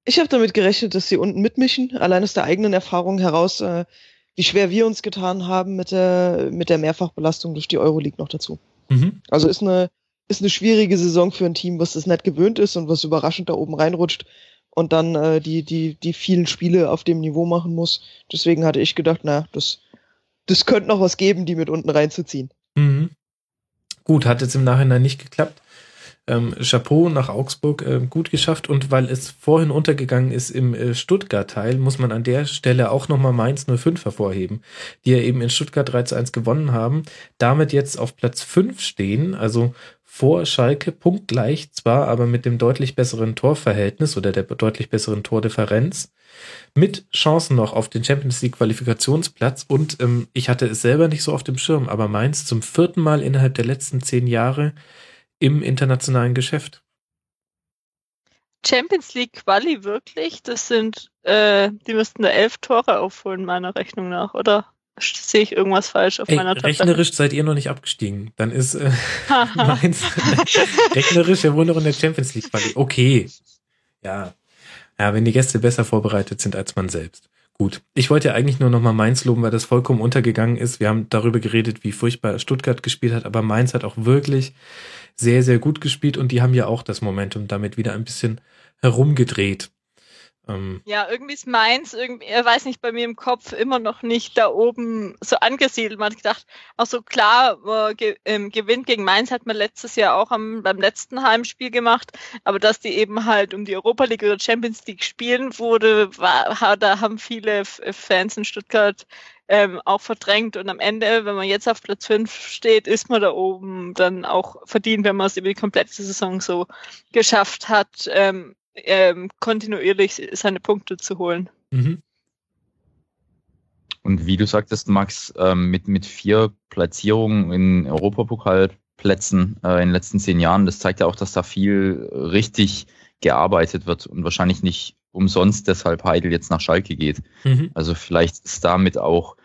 Ich habe damit gerechnet, dass sie unten mitmischen, allein aus der eigenen Erfahrung heraus, äh, wie schwer wir uns getan haben mit der, mit der Mehrfachbelastung durch die Euroleague noch dazu. Mhm. Also ist eine, ist eine schwierige Saison für ein Team, was das nicht gewöhnt ist und was überraschend da oben reinrutscht und dann äh, die, die, die vielen Spiele auf dem Niveau machen muss. Deswegen hatte ich gedacht, na, das, das könnte noch was geben, die mit unten reinzuziehen. Mhm. Gut, hat jetzt im Nachhinein nicht geklappt ähm, Chapeau nach Augsburg äh, gut geschafft und weil es vorhin untergegangen ist im äh, Stuttgart-Teil, muss man an der Stelle auch nochmal Mainz 05 hervorheben, die ja eben in Stuttgart 3 zu 1 gewonnen haben, damit jetzt auf Platz 5 stehen, also vor Schalke, punktgleich zwar, aber mit dem deutlich besseren Torverhältnis oder der deutlich besseren Tordifferenz, mit Chancen noch auf den Champions League Qualifikationsplatz und ähm, ich hatte es selber nicht so auf dem Schirm, aber Mainz zum vierten Mal innerhalb der letzten zehn Jahre im internationalen Geschäft. Champions League Quali wirklich? Das sind, äh, die müssten da elf Tore aufholen, meiner Rechnung nach, oder? Sehe ich irgendwas falsch auf Ey, meiner Tabelle? rechnerisch seid ihr noch nicht abgestiegen. Dann ist äh, Mainz rechnerisch wohl noch in der Champions League Quali. Okay. Ja. Ja, wenn die Gäste besser vorbereitet sind als man selbst. Gut. Ich wollte ja eigentlich nur noch mal Mainz loben, weil das vollkommen untergegangen ist. Wir haben darüber geredet, wie furchtbar Stuttgart gespielt hat, aber Mainz hat auch wirklich sehr, sehr gut gespielt und die haben ja auch das Momentum damit wieder ein bisschen herumgedreht. Ähm, Ja, irgendwie ist Mainz, irgendwie, er weiß nicht, bei mir im Kopf immer noch nicht da oben so angesiedelt. Man hat gedacht, auch so klar, äh, ge ähm, Gewinn gegen Mainz hat man letztes Jahr auch am, beim letzten Heimspiel gemacht, aber dass die eben halt um die Europa League oder Champions League spielen wurde, war, da haben viele Fans in Stuttgart ähm, auch verdrängt und am Ende, wenn man jetzt auf Platz 5 steht, ist man da oben dann auch verdient, wenn man es über die komplette Saison so geschafft hat. Ähm, ähm, kontinuierlich seine Punkte zu holen. mhm. Und wie du sagtest, Max, ähm, mit, mit vier Platzierungen in Europapokalplätzen äh, in den letzten zehn Jahren, das zeigt ja auch, dass da viel richtig gearbeitet wird und wahrscheinlich nicht umsonst deshalb Heidel jetzt nach Schalke geht. Mhm. Also vielleicht ist damit auch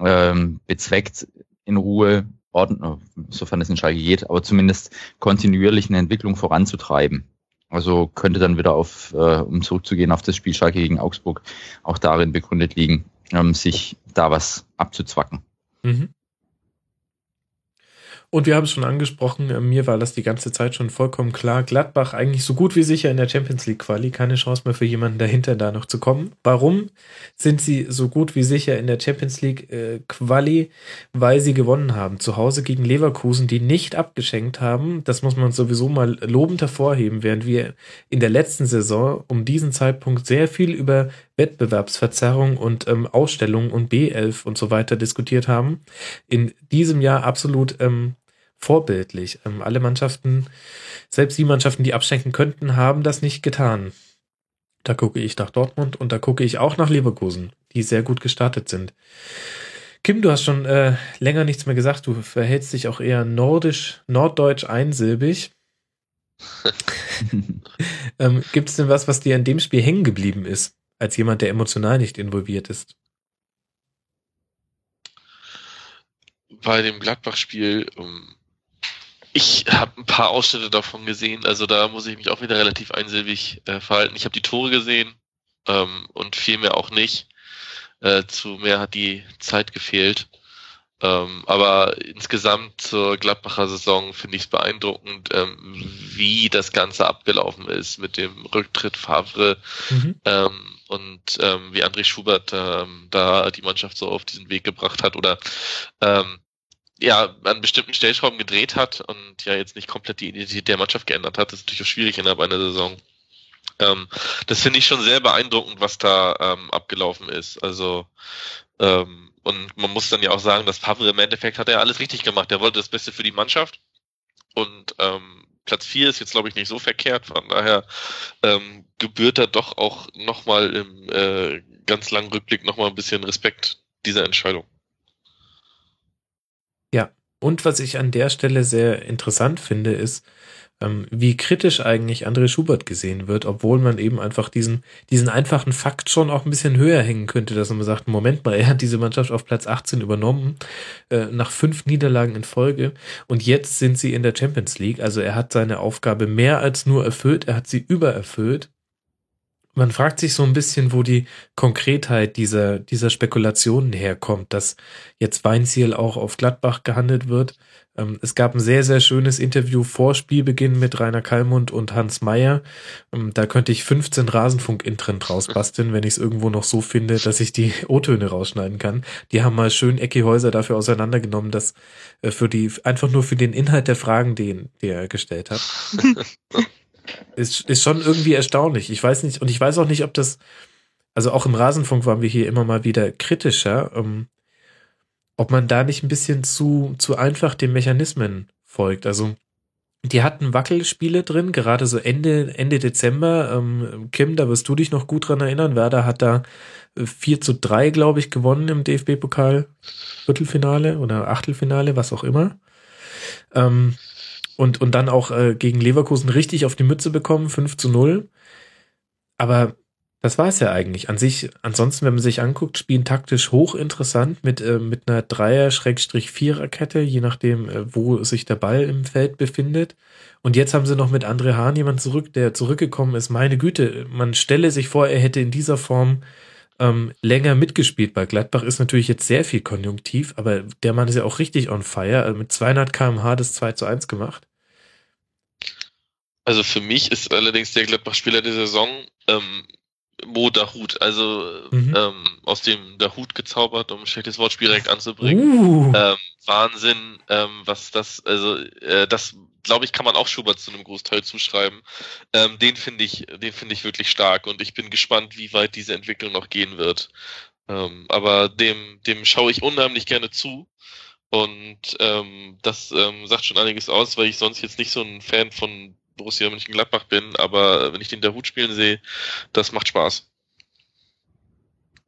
ähm, bezweckt, in Ruhe, ordnen, sofern es in Schalke geht, aber zumindest kontinuierlich eine Entwicklung voranzutreiben. Also könnte dann wieder auf, äh, um zurückzugehen auf das Spiel Schalke gegen Augsburg, auch darin begründet liegen, ähm, sich da was abzuzwacken. Mhm. Und wir haben es schon angesprochen, äh, mir war das die ganze Zeit schon vollkommen klar. Gladbach eigentlich so gut wie sicher in der Champions League Quali, keine Chance mehr für jemanden dahinter da noch zu kommen. Warum sind sie so gut wie sicher in der Champions League äh, Quali? Weil sie gewonnen haben. Zu Hause gegen Leverkusen, die nicht abgeschenkt haben. Das muss man sowieso mal lobend hervorheben, während wir in der letzten Saison um diesen Zeitpunkt sehr viel über Wettbewerbsverzerrung und ähm, Ausstellungen und B11 und so weiter diskutiert haben. In diesem Jahr absolut ähm, vorbildlich. Ähm, alle Mannschaften, selbst die Mannschaften, die abschenken könnten, haben das nicht getan. Da gucke ich nach Dortmund und da gucke ich auch nach Leverkusen, die sehr gut gestartet sind. Kim, du hast schon äh, länger nichts mehr gesagt. Du verhältst dich auch eher nordisch, norddeutsch einsilbig. ähm, Gibt es denn was, was dir in dem Spiel hängen geblieben ist, als jemand, der emotional nicht involviert ist? bei dem Gladbach-Spiel, ähm, ich habe ein paar Ausschnitte davon gesehen, also da muss ich mich auch wieder relativ einsilbig äh, verhalten. Ich habe die Tore gesehen ähm, und viel mehr auch nicht. Äh, zu mehr hat die Zeit gefehlt. Ähm, aber insgesamt zur Gladbacher Saison finde ich es beeindruckend, ähm, wie das Ganze abgelaufen ist mit dem Rücktritt Favre Mhm. ähm, und ähm, wie André Schubert ähm, da die Mannschaft so auf diesen Weg gebracht hat oder ähm, ja, an bestimmten Stellschrauben gedreht hat und ja jetzt nicht komplett die Identität der Mannschaft geändert hat. Das ist natürlich auch schwierig innerhalb einer Saison. Ähm, das finde ich schon sehr beeindruckend, was da ähm, abgelaufen ist. Also ähm, und man muss dann ja auch sagen, dass Favre im Endeffekt hat er alles richtig gemacht. Er wollte das Beste für die Mannschaft und ähm, Platz 4 ist jetzt, glaube ich, nicht so verkehrt. Von daher ähm, gebührt da doch auch nochmal im äh, ganz langen Rückblick nochmal ein bisschen Respekt dieser Entscheidung. Ja, und was ich an der Stelle sehr interessant finde, ist, wie kritisch eigentlich André Schubert gesehen wird, obwohl man eben einfach diesen, diesen einfachen Fakt schon auch ein bisschen höher hängen könnte, dass man sagt, Moment mal, er hat diese Mannschaft auf Platz 18 übernommen, äh, nach fünf Niederlagen in Folge und jetzt sind sie in der Champions League. Also er hat seine Aufgabe mehr als nur erfüllt, er hat sie übererfüllt. Man fragt sich so ein bisschen, wo die Konkretheit dieser, dieser Spekulationen herkommt, dass jetzt Weinziel auch auf Gladbach gehandelt wird. Ähm, es gab ein sehr, sehr schönes Interview vor Spielbeginn mit Rainer Kallmund und Hans Meyer. Ähm, da könnte ich 15 Rasenfunk-Intren draus basteln, wenn ich es irgendwo noch so finde, dass ich die O-Töne rausschneiden kann. Die haben mal schön Ecki Häuser dafür auseinandergenommen, dass äh, für die, einfach nur für den Inhalt der Fragen, den, die er gestellt hat. ist, ist schon irgendwie erstaunlich. Ich weiß nicht, und ich weiß auch nicht, ob das, also auch im Rasenfunk waren wir hier immer mal wieder kritischer, ähm, ob man da nicht ein bisschen zu, zu einfach den Mechanismen folgt. Also die hatten Wackelspiele drin, gerade so Ende, Ende Dezember. Ähm, Kim, da wirst du dich noch gut dran erinnern. Werder hat da 4 zu 3, glaube ich, gewonnen im DFB-Pokal. Viertelfinale oder Achtelfinale, was auch immer. Ähm, und, und dann auch äh, gegen Leverkusen richtig auf die Mütze bekommen, 5 zu 0. Aber das war es ja eigentlich. An sich, ansonsten, wenn man sich anguckt, spielen taktisch hochinteressant mit, äh, mit einer Dreier-Vierer-Kette, je nachdem, äh, wo sich der Ball im Feld befindet. Und jetzt haben sie noch mit André Hahn jemand zurück, der zurückgekommen ist. Meine Güte, man stelle sich vor, er hätte in dieser Form ähm, länger mitgespielt. Bei Gladbach ist natürlich jetzt sehr viel Konjunktiv, aber der Mann ist ja auch richtig on fire. Also mit 200 kmh das 2 zu 1 gemacht. Also für mich ist allerdings der Gladbach-Spieler der Saison ähm, Mo Dahut, also mhm. ähm, aus dem Dahut gezaubert, um ein schlechtes Wortspiel direkt anzubringen. Uh. Ähm, Wahnsinn, ähm, was das, also äh, das glaube ich, kann man auch Schubert zu einem Großteil zuschreiben. Ähm, den finde ich, den finde ich wirklich stark und ich bin gespannt, wie weit diese Entwicklung noch gehen wird. Ähm, aber dem, dem schaue ich unheimlich gerne zu. Und ähm, das ähm, sagt schon einiges aus, weil ich sonst jetzt nicht so ein Fan von Borussia Mönchengladbach bin, aber wenn ich den der Hut spielen sehe, das macht Spaß.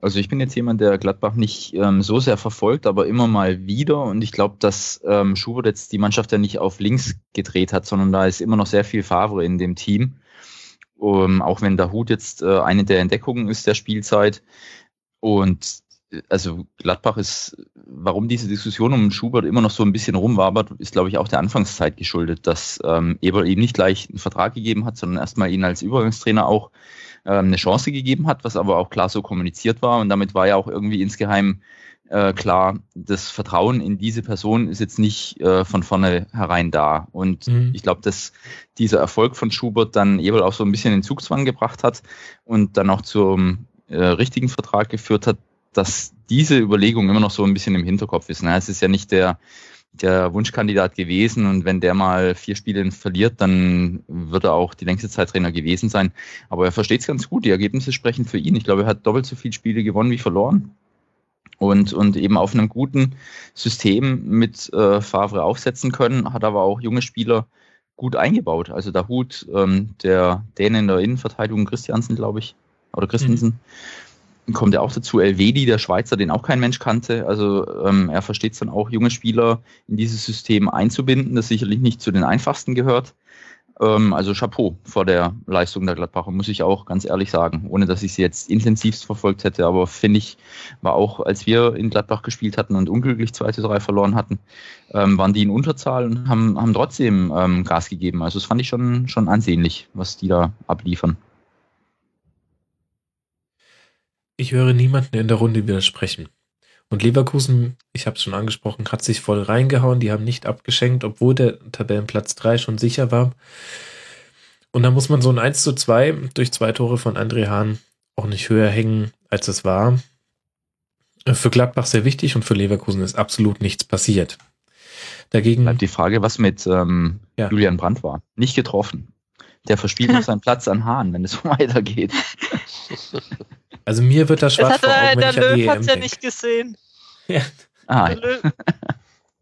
Also ich bin jetzt jemand, der Gladbach nicht ähm, so sehr verfolgt, aber immer mal wieder. Und ich glaube, dass ähm, Schubert jetzt die Mannschaft ja nicht auf links gedreht hat, sondern da ist immer noch sehr viel Favre in dem Team. Um, auch wenn der Hut jetzt äh, eine der Entdeckungen ist der Spielzeit. Und also Gladbach ist, warum diese Diskussion um Schubert immer noch so ein bisschen rumwabert, ist, glaube ich, auch der Anfangszeit geschuldet, dass ähm, Eber ihm nicht gleich einen Vertrag gegeben hat, sondern erstmal ihn als Übergangstrainer auch ähm, eine Chance gegeben hat, was aber auch klar so kommuniziert war. Und damit war ja auch irgendwie insgeheim äh, klar, das Vertrauen in diese Person ist jetzt nicht äh, von vorne herein da. Und mhm. ich glaube, dass dieser Erfolg von Schubert dann Eberl auch so ein bisschen in Zugzwang gebracht hat und dann auch zum äh, richtigen Vertrag geführt hat, dass diese Überlegung immer noch so ein bisschen im Hinterkopf ist. Ne? Es ist ja nicht der, der Wunschkandidat gewesen und wenn der mal vier Spiele verliert, dann wird er auch die längste Zeit Trainer gewesen sein. Aber er versteht es ganz gut, die Ergebnisse sprechen für ihn. Ich glaube, er hat doppelt so viele Spiele gewonnen wie verloren. Und, und eben auf einem guten System mit äh, Favre aufsetzen können, hat aber auch junge Spieler gut eingebaut. Also der Hut, ähm, der Däne in der Innenverteidigung, Christiansen, glaube ich, oder Christensen, mhm kommt ja auch dazu Elvedi, der Schweizer, den auch kein Mensch kannte. Also ähm, er versteht es dann auch, junge Spieler in dieses System einzubinden, das sicherlich nicht zu den einfachsten gehört. Ähm, also Chapeau vor der Leistung der Gladbacher, muss ich auch ganz ehrlich sagen, ohne dass ich sie jetzt intensivst verfolgt hätte. Aber finde ich, war auch, als wir in Gladbach gespielt hatten und unglücklich 2 zu 3 verloren hatten, ähm, waren die in Unterzahl und haben, haben trotzdem ähm, Gas gegeben. Also das fand ich schon, schon ansehnlich, was die da abliefern. Ich höre niemanden in der Runde widersprechen. Und Leverkusen, ich habe es schon angesprochen, hat sich voll reingehauen. Die haben nicht abgeschenkt, obwohl der Tabellenplatz 3 schon sicher war. Und da muss man so ein 1 zu 2 durch zwei Tore von André Hahn auch nicht höher hängen, als es war. Für Gladbach sehr wichtig und für Leverkusen ist absolut nichts passiert. Dagegen bleibt die Frage, was mit ähm, ja. Julian Brandt war. Nicht getroffen. Der verspielt noch seinen Platz an Hahn, wenn es so weitergeht. Also mir wird das schwarz das hat, vor Augen, Der Löw hat es ja nicht gesehen. Ja. Ah, der, Löw,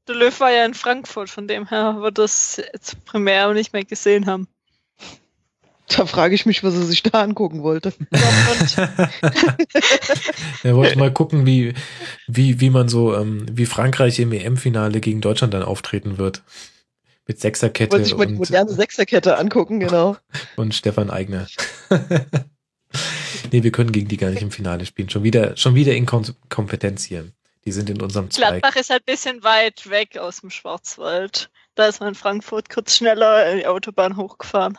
der Löw war ja in Frankfurt, von dem her wird das jetzt primär nicht mehr gesehen haben. Da frage ich mich, was er sich da angucken wollte. er wollte mal gucken, wie, wie, wie man so, ähm, wie Frankreich im EM-Finale gegen Deutschland dann auftreten wird. Mit Sechserkette. Wollte sich mal die moderne Sechserkette angucken, genau. Und Stefan Eigner. nee, wir können gegen die gar nicht im Finale spielen. Schon wieder, schon wieder Inkompetenz hier. Die sind in unserem Zweig. Gladbach ist halt ein bisschen weit weg aus dem Schwarzwald. Da ist man in Frankfurt kurz schneller die Autobahn hochgefahren.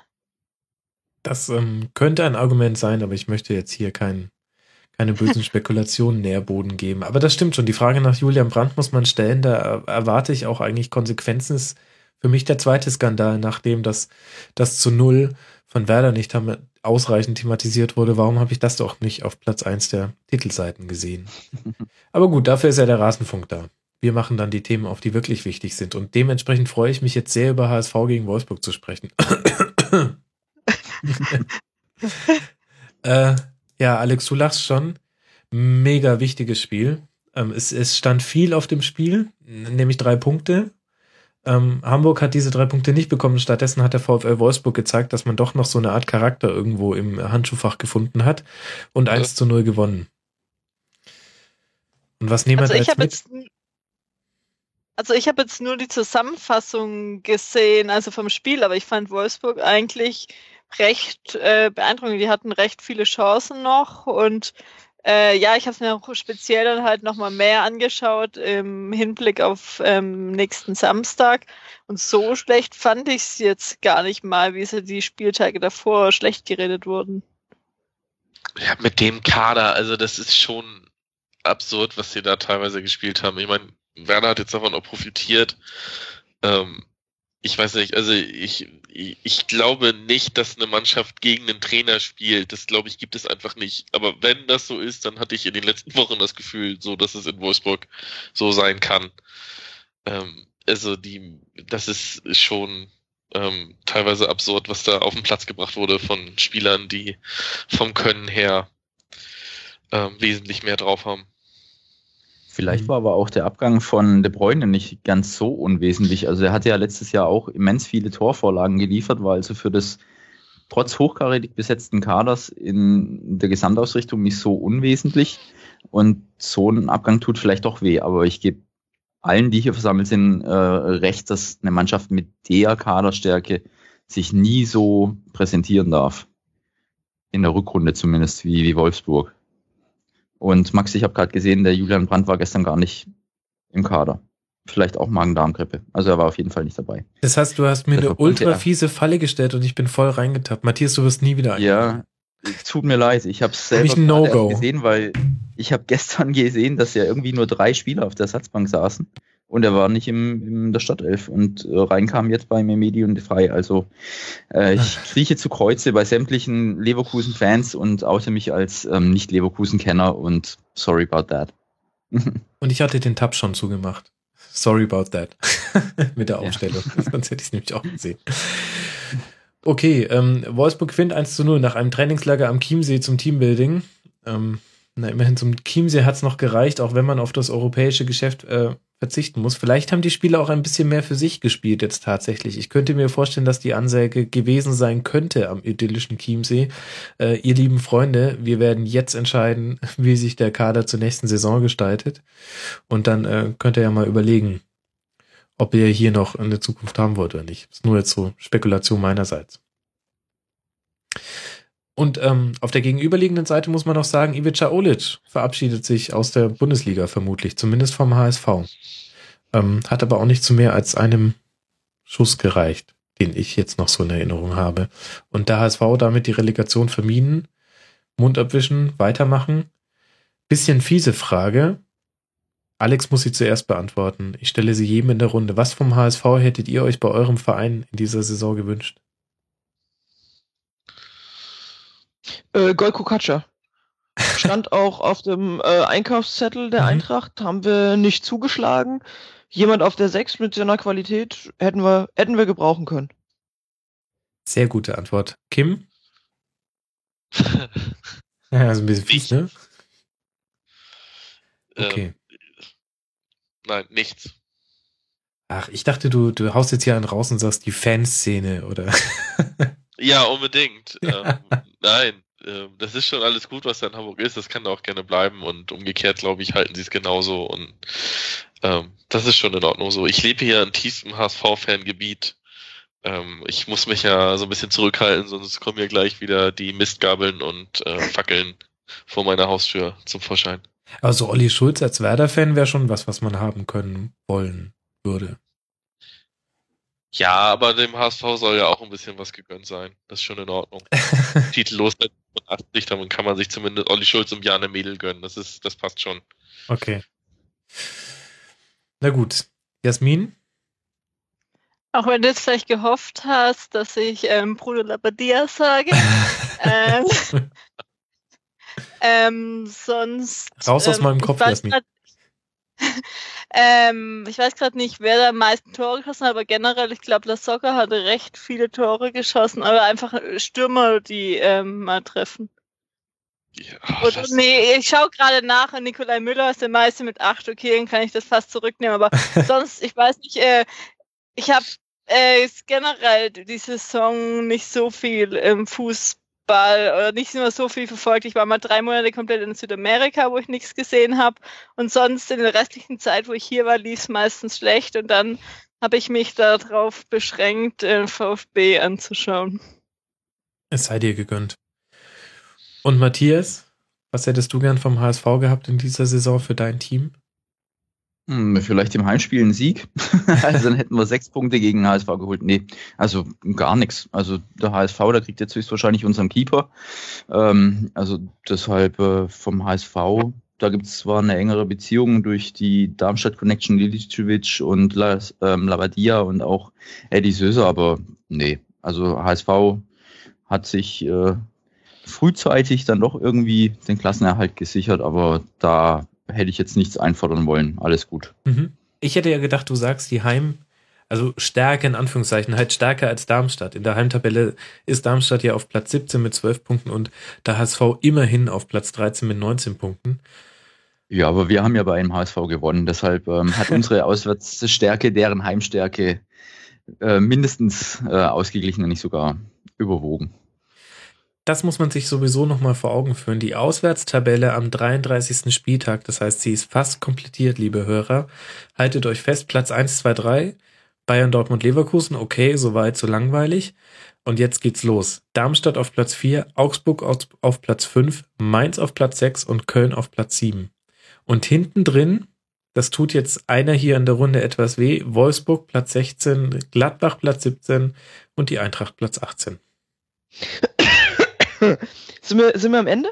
Das ähm, könnte ein Argument sein, aber ich möchte jetzt hier kein, keine bösen Spekulationen Nährboden geben. Aber das stimmt schon. Die Frage nach Julian Brandt muss man stellen. Da erwarte ich auch eigentlich Konsequenzen. Ist für mich der zweite Skandal, nachdem das, das zu Null von Werder nicht haben, ausreichend thematisiert wurde, warum habe ich das doch nicht auf Platz 1 der Titelseiten gesehen? Aber gut, dafür ist ja der Rasenfunk da. Wir machen dann die Themen auf, die wirklich wichtig sind. Und dementsprechend freue ich mich jetzt sehr über HSV gegen Wolfsburg zu sprechen. äh, ja, Alex, du lachst schon. Mega wichtiges Spiel. Ähm, es, es stand viel auf dem Spiel, nämlich drei Punkte. Ähm, Hamburg hat diese drei Punkte nicht bekommen. Stattdessen hat der VfL Wolfsburg gezeigt, dass man doch noch so eine Art Charakter irgendwo im Handschuhfach gefunden hat und Ja. 1 zu 0 gewonnen. Und was nehmen wir Also da ich jetzt mit? also ich habe jetzt nur die Zusammenfassung gesehen, also vom Spiel, aber ich fand Wolfsburg eigentlich recht äh, beeindruckend. Die hatten recht viele Chancen noch und äh, ja, ich habe es mir auch speziell dann halt nochmal mehr angeschaut im Hinblick auf ähm, nächsten Samstag. Und so schlecht fand ich es jetzt gar nicht mal, wie sie die Spieltage davor schlecht geredet wurden. Ja, mit dem Kader, also das ist schon absurd, was sie da teilweise gespielt haben. Ich meine, Werner hat jetzt davon auch profitiert. Ähm, ich weiß nicht, also ich, ich, glaube nicht, dass eine Mannschaft gegen einen Trainer spielt. Das glaube ich gibt es einfach nicht. Aber wenn das so ist, dann hatte ich in den letzten Wochen das Gefühl, so dass es in Wolfsburg so sein kann. Ähm, also die, das ist schon ähm, teilweise absurd, was da auf den Platz gebracht wurde von Spielern, die vom Können her ähm, wesentlich mehr drauf haben. Vielleicht Mhm. war aber auch der Abgang von De Bruyne nicht ganz so unwesentlich. Also er hatte ja letztes Jahr auch immens viele Torvorlagen geliefert, war also für das trotz hochkarätig besetzten Kaders in der Gesamtausrichtung nicht so unwesentlich. Und so ein Abgang tut vielleicht doch weh, aber ich gebe allen, die hier versammelt sind, äh, recht, dass eine Mannschaft mit der Kaderstärke sich nie so präsentieren darf. In der Rückrunde zumindest, wie, wie Wolfsburg. Und Max, ich habe gerade gesehen, der Julian Brandt war gestern gar nicht im Kader. Vielleicht auch Magen-Darm-Grippe. Also er war auf jeden Fall nicht dabei. Das heißt, du hast mir eine Deshalb konnte ultra fiese Falle gestellt und ich bin voll reingetappt. Matthias, du wirst nie wieder ein. Ja, tut mir leid. Ich habe es selber No-Go? erst gesehen, weil ich habe gestern gesehen, dass ja irgendwie nur drei Spieler auf der Ersatzbank saßen und er war nicht im, in der Stadtelf und äh, reinkam jetzt bei Memedi und frei. Also äh, ich krieche zu Kreuze bei sämtlichen Leverkusen-Fans und oute mich als ähm, Nicht-Leverkusen-Kenner und sorry about that. Und ich hatte den Tab schon zugemacht. Sorry about that. Mit der. Aufstellung. Sonst hätte ich es nämlich auch gesehen. Okay, ähm, Wolfsburg gewinnt 1 zu 0 nach einem Trainingslager am Chiemsee zum Teambuilding. Ähm, na, immerhin zum Chiemsee hat es noch gereicht, auch wenn man auf das europäische Geschäft äh, verzichten muss. Vielleicht haben die Spieler auch ein bisschen mehr für sich gespielt jetzt tatsächlich. Ich könnte mir vorstellen, dass die Ansage gewesen sein könnte am idyllischen Chiemsee. Äh, ihr lieben Freunde, wir werden jetzt entscheiden, wie sich der Kader zur nächsten Saison gestaltet. Und dann äh, könnt ihr ja mal überlegen, ob ihr hier noch eine Zukunft haben wollt oder nicht. Ist nur jetzt so Spekulation meinerseits. Und ähm, auf der gegenüberliegenden Seite muss man noch sagen, Ivica Olic verabschiedet sich aus der Bundesliga vermutlich, zumindest vom HSV. Ähm, hat aber auch nicht zu mehr als einem Schuss gereicht, den ich jetzt noch so in Erinnerung habe. Und der HSV damit die Relegation vermieden, Mund abwischen, weitermachen. Bisschen fiese Frage. Alex muss sie zuerst beantworten. Ich stelle sie jedem in der Runde. Was vom HSV hättet ihr euch bei eurem Verein in dieser Saison gewünscht? Äh, Golko Katscha. Stand auch auf dem äh, Einkaufszettel der Mhm. Eintracht, haben wir nicht zugeschlagen. Jemand auf der 6 mit seiner Qualität hätten wir, hätten wir gebrauchen können. Sehr gute Antwort. Kim? Ja, also ein bisschen fies, ne? Okay. Ähm, nein, nichts. Ach, ich dachte, du, du haust jetzt hier einen raus und sagst die Fanszene oder. Ja, unbedingt. Ja. Ähm, nein, ähm, das ist schon alles gut, was da in Hamburg ist. Das kann da auch gerne bleiben und umgekehrt, glaube ich, halten sie es genauso und ähm, das ist schon in Ordnung so. Ich lebe hier in tiefstem HSV-Fangebiet. Ähm, ich muss mich ja so ein bisschen zurückhalten, sonst kommen hier gleich wieder die Mistgabeln und äh, Fackeln vor meiner Haustür zum Vorschein. Also Olli Schulz als Werder-Fan wäre schon was, was man haben können wollen würde. Ja, aber dem HSV soll ja auch ein bisschen was gegönnt sein. Das ist schon in Ordnung. Titellos seit 85, damit kann man sich zumindest Olli Schulz und Jane Mädel gönnen. Das ist, das passt schon. Okay. Na gut. Jasmin? Auch wenn du jetzt vielleicht gehofft hast, dass ich ähm, Bruno Labbadia sage. ähm, ähm, sonst. Raus aus ähm, meinem Kopf, Jasmin. grad- ähm, ich weiß gerade nicht, wer da am meisten Tore geschossen hat, aber generell, ich glaube, Lasocca hatte recht viele Tore geschossen, aber einfach Stürmer, die ähm, mal treffen. Ja, Und, nee, ich schaue gerade nach, Nikolai Müller ist der meiste mit acht, okay, dann kann ich das fast zurücknehmen, aber sonst, ich weiß nicht, äh, Ich habe äh, generell die Saison nicht so viel im Fußball oder nicht nur so viel verfolgt. Ich war mal drei Monate komplett in Südamerika, wo ich nichts gesehen habe. Und sonst in der restlichen Zeit, wo ich hier war, lief es meistens schlecht. Und dann habe ich mich darauf beschränkt, äh, VfB anzuschauen. Es sei dir gegönnt. Und Matthias, was hättest du gern vom HSV gehabt in dieser Saison für dein Team? Hm, vielleicht im Heimspiel einen Sieg. also dann hätten wir sechs Punkte gegen den HSV geholt. Nee, also gar nichts. Also der HSV, der kriegt jetzt höchstwahrscheinlich unseren Keeper. Ähm, also deshalb äh, vom HSV, da gibt es zwar eine engere Beziehung durch die Darmstadt Connection Lilicevic und Las, ähm, Lavadia und auch Eddie Söser, aber nee, also HSV hat sich äh, frühzeitig dann doch irgendwie den Klassenerhalt gesichert, aber da hätte ich jetzt nichts einfordern wollen. Alles gut. Mhm. Ich hätte ja gedacht, du sagst die Heim, also Stärke in Anführungszeichen, halt stärker als Darmstadt. In der Heimtabelle ist Darmstadt ja auf Platz 17 mit 12 Punkten und der HSV immerhin auf Platz 13 mit 19 Punkten. Ja, aber wir haben ja bei einem HSV gewonnen. Deshalb ähm, hat unsere Auswärtsstärke deren Heimstärke äh, mindestens äh, ausgeglichen, wenn nicht sogar überwogen das muss man sich sowieso nochmal vor Augen führen. Die Auswärtstabelle am 33. Spieltag, das heißt, sie ist fast komplettiert, liebe Hörer. Haltet euch fest, Platz 1, 2, 3, Bayern, Dortmund, Leverkusen, okay, soweit, so langweilig. Und jetzt geht's los. Darmstadt auf Platz 4, Augsburg auf, Platz 5, Mainz auf Platz 6 und Köln auf Platz 7. Und hinten drin, das tut jetzt einer hier in der Runde etwas weh, Wolfsburg Platz 16, Gladbach Platz 17 und die Eintracht Platz 18. sind, wir, sind wir am Ende?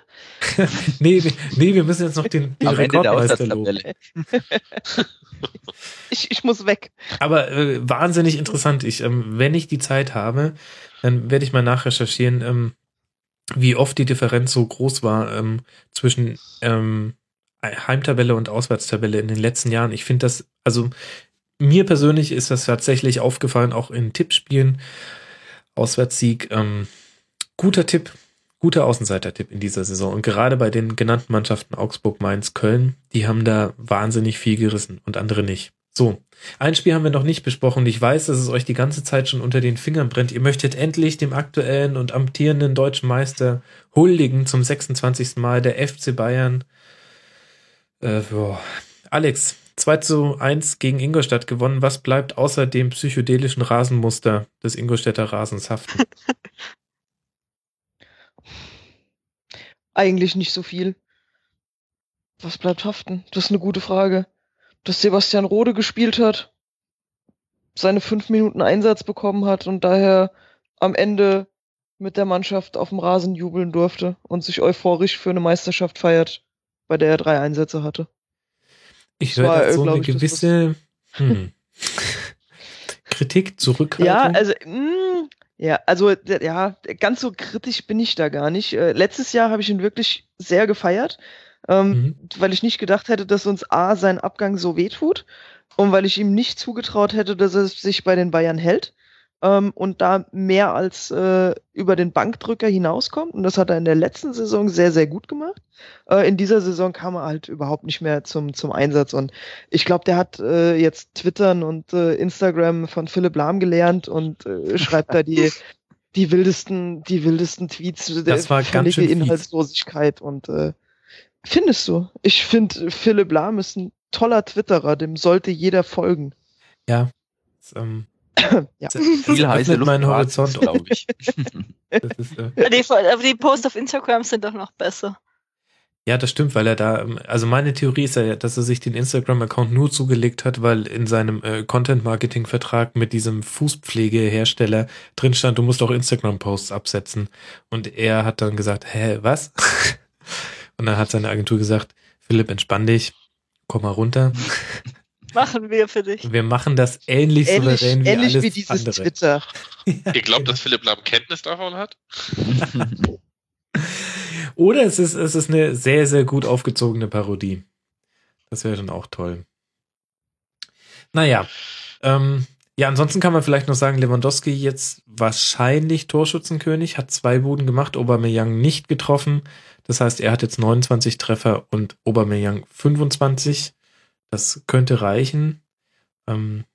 nee, nee, wir müssen jetzt noch den, den Rekordmeister loben. ich, ich muss weg. Aber äh, wahnsinnig interessant. Ich, ähm, wenn ich die Zeit habe, dann werde ich mal nachrecherchieren, ähm, wie oft die Differenz so groß war ähm, zwischen ähm, Heimtabelle und Auswärtstabelle in den letzten Jahren. Ich finde das, also mir persönlich ist das tatsächlich aufgefallen, auch in Tippspielen. Auswärtssieg, ähm, guter Tipp, guter Außenseiter-Tipp in dieser Saison. Und gerade bei den genannten Mannschaften Augsburg, Mainz, Köln, die haben da wahnsinnig viel gerissen und andere nicht. So, ein Spiel haben wir noch nicht besprochen. Ich weiß, dass es euch die ganze Zeit schon unter den Fingern brennt. Ihr möchtet endlich dem aktuellen und amtierenden deutschen Meister huldigen zum 26. Mal der FC Bayern. Äh, boah. Alex, 2 zu 1 gegen Ingolstadt gewonnen. Was bleibt außer dem psychedelischen Rasenmuster des Ingolstädter Rasens haften? Eigentlich nicht so viel. Was bleibt haften? Das ist eine gute Frage. Dass Sebastian Rode gespielt hat, seine fünf Minuten Einsatz bekommen hat und daher am Ende mit der Mannschaft auf dem Rasen jubeln durfte und sich euphorisch für eine Meisterschaft feiert, bei der er drei Einsätze hatte. Ich höre äh, so eine gewisse hm, Kritik, Zurückhaltung. Ja, also mh, hm, ja, also ja, ganz so kritisch bin ich da gar nicht. Äh, letztes Jahr habe ich ihn wirklich sehr gefeiert, ähm, mhm. weil ich nicht gedacht hätte, dass uns A sein Abgang so wehtut und weil ich ihm nicht zugetraut hätte, dass er sich bei den Bayern hält ähm, und da mehr als äh, über den Bankdrücker hinauskommt. Und das hat er in der letzten Saison sehr, sehr gut gemacht. Äh, in dieser Saison kam er halt überhaupt nicht mehr zum, zum Einsatz. Und ich glaube, der hat äh, jetzt Twittern und äh, Instagram von Philipp Lahm gelernt und äh, schreibt da die, die wildesten, die wildesten Tweets. Das war ganz schön Inhaltslosigkeit und äh, findest du? Ich finde, Philipp Lahm ist ein toller Twitterer, dem sollte jeder folgen. Ja. Das, ähm, ja. Viel heiße Luft meinen Horizont, glaube ich. ist, äh die, aber die Posts auf Instagram sind doch noch besser. Ja, das stimmt, weil er da, also meine Theorie ist ja, dass er sich den Instagram-Account nur zugelegt hat, weil in seinem äh, Content-Marketing-Vertrag mit diesem Fußpflegehersteller drin stand, du musst auch Instagram-Posts absetzen. Und er hat dann gesagt, hä, was? Und dann hat seine Agentur gesagt, Philipp, entspann dich, komm mal runter. machen wir für dich. Wir machen das ähnlich, ähnlich souverän wie ähnlich alles wie dieses andere. Twitter. Ihr glaubt, dass Philipp Lahm Kenntnis davon hat? Oder es ist, es ist eine sehr, sehr gut aufgezogene Parodie. Das wäre dann auch toll. Naja, ähm, ja, ansonsten kann man vielleicht noch sagen, Lewandowski jetzt wahrscheinlich Torschützenkönig, hat zwei Buden gemacht, Aubameyang nicht getroffen. Das heißt, er hat jetzt 29 Treffer und Aubameyang 25. Das könnte reichen. Ähm,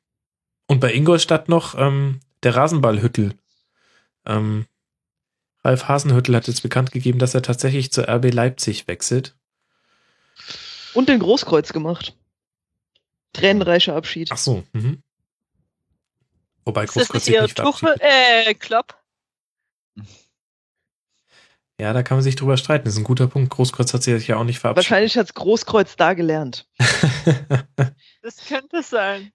Und bei Ingolstadt noch ähm, der Rasenballhüttel. Ähm, Ralf Hasenhüttel hat jetzt bekannt gegeben, dass er tatsächlich zur RB Leipzig wechselt. Und den Großkreuz gemacht. Tränenreicher Abschied. Ach so. Mhm. Wobei Ist das Großkreuz nicht nicht Tuchel, äh, Klopp? Ja, da kann man sich drüber streiten. Das ist ein guter Punkt. Großkreuz hat sich ja auch nicht verabschiedet. Wahrscheinlich hat's Großkreuz da gelernt. Das könnte sein.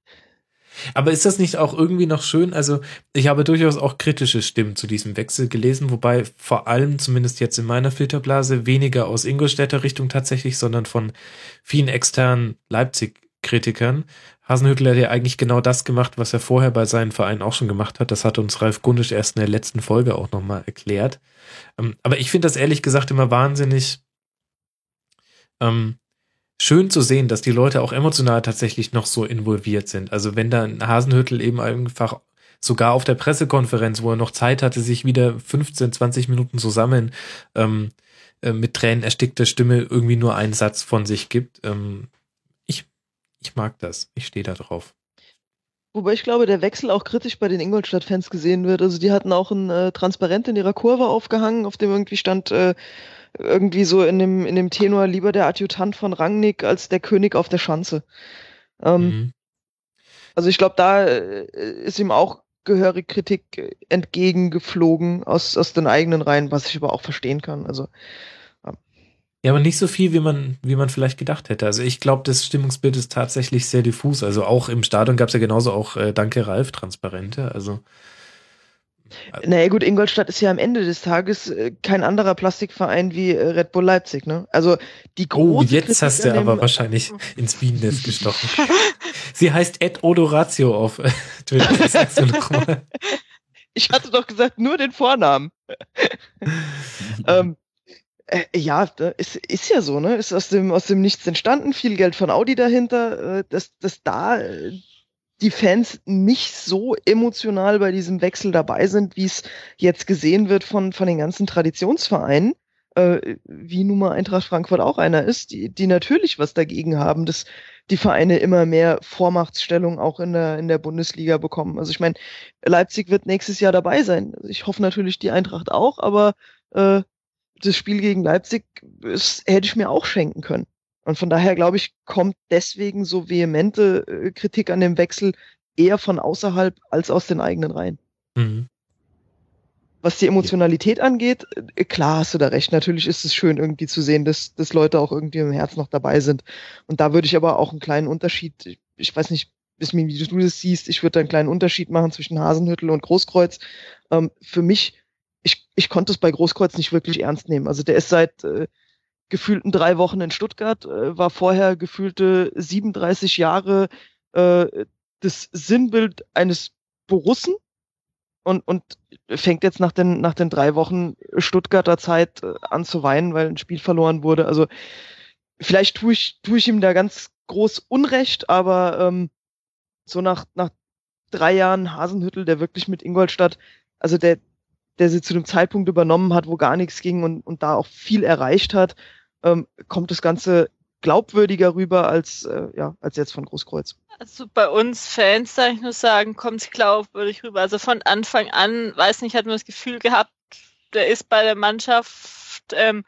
Aber ist das nicht auch irgendwie noch schön? Also, ich habe durchaus auch kritische Stimmen zu diesem Wechsel gelesen, wobei vor allem, zumindest jetzt in meiner Filterblase, weniger aus Ingolstädter Richtung tatsächlich, sondern von vielen externen Leipzig-Kritikern. Hasenhüttl hat ja eigentlich genau das gemacht, was er vorher bei seinem Verein auch schon gemacht hat. Das hat uns Ralf Gundisch erst in der letzten Folge auch nochmal erklärt. Ähm, aber ich finde das ehrlich gesagt immer wahnsinnig ähm, schön zu sehen, dass die Leute auch emotional tatsächlich noch so involviert sind. Also wenn da ein Hasenhüttel eben einfach sogar auf der Pressekonferenz, wo er noch Zeit hatte, sich wieder 15, 20 Minuten zu sammeln, ähm, äh, mit Tränen erstickter Stimme irgendwie nur einen Satz von sich gibt. Ähm, ich, ich mag das. Ich stehe da drauf. Wobei ich glaube, der Wechsel auch kritisch bei den Ingolstadt-Fans gesehen wird. Also die hatten auch ein äh, Transparent in ihrer Kurve aufgehangen, auf dem irgendwie stand, äh, irgendwie so in dem, in dem Tenor lieber der Adjutant von Rangnick als der König auf der Schanze. Ähm, Mhm. Also ich glaube, da äh, ist ihm auch gehörig Kritik entgegengeflogen aus, aus den eigenen Reihen, was ich aber auch verstehen kann. Also Ja, aber nicht so viel, wie man, wie man vielleicht gedacht hätte. Also ich glaube, das Stimmungsbild ist tatsächlich sehr diffus. Also auch im Stadion gab es ja genauso auch äh, Danke Ralf Transparente. Also Naja gut, Ingolstadt ist ja am Ende des Tages äh, kein anderer Plastikverein wie äh, Red Bull Leipzig, ne? Also die große Oh, jetzt Kritik hast du aber wahrscheinlich ins Bienennest gestochen. Sie heißt Ed Odoratio auf äh, Twitter. Das sagst du noch mal. Ich hatte doch gesagt, nur den Vornamen. ähm, äh, ja, ist, ist ja so, ne? Ist aus dem, aus dem Nichts entstanden, viel Geld von Audi dahinter, äh, dass, dass da äh, die Fans nicht so emotional bei diesem Wechsel dabei sind, wie es jetzt gesehen wird von, von den ganzen Traditionsvereinen, äh, wie nun mal Eintracht Frankfurt auch einer ist, die, die natürlich was dagegen haben, dass die Vereine immer mehr Vormachtstellung auch in der, in der Bundesliga bekommen. Also ich meine, Leipzig wird nächstes Jahr dabei sein. Also ich hoffe natürlich die Eintracht auch, aber äh, das Spiel gegen Leipzig das hätte ich mir auch schenken können. Und von daher glaube ich, kommt deswegen so vehemente äh, Kritik an dem Wechsel eher von außerhalb als aus den eigenen Reihen. Mhm. Was die Emotionalität angeht, äh, klar hast du da recht. Natürlich ist es schön irgendwie zu sehen, dass, dass Leute auch irgendwie im Herz noch dabei sind. Und da würde ich aber auch einen kleinen Unterschied, ich- weiß nicht, wie du das siehst, ich würde da einen kleinen Unterschied machen zwischen Hasenhüttel und Großkreuz. Ähm, für mich, ich, ich konnte es bei Großkreuz nicht wirklich ernst nehmen. Also der ist seit äh, gefühlten drei Wochen in Stuttgart, äh, war vorher gefühlte 37 Jahre äh, das Sinnbild eines Borussen und, und fängt jetzt nach den, nach den drei Wochen Stuttgarter Zeit äh, an zu weinen, weil ein Spiel verloren wurde. Also vielleicht tue ich, tue ich ihm da ganz groß Unrecht, aber ähm, so nach, nach drei Jahren Hasenhüttel, der wirklich mit Ingolstadt, also der, der sie zu dem Zeitpunkt übernommen hat, wo gar nichts ging und, und da auch viel erreicht hat, ähm, kommt das Ganze glaubwürdiger rüber als, äh, ja, als jetzt von Großkreuz. Also bei uns Fans, darf ich nur sagen, kommt es glaubwürdig rüber. Also von Anfang an, weiß nicht, hat man das Gefühl gehabt, der ist bei der Mannschaft, ähm,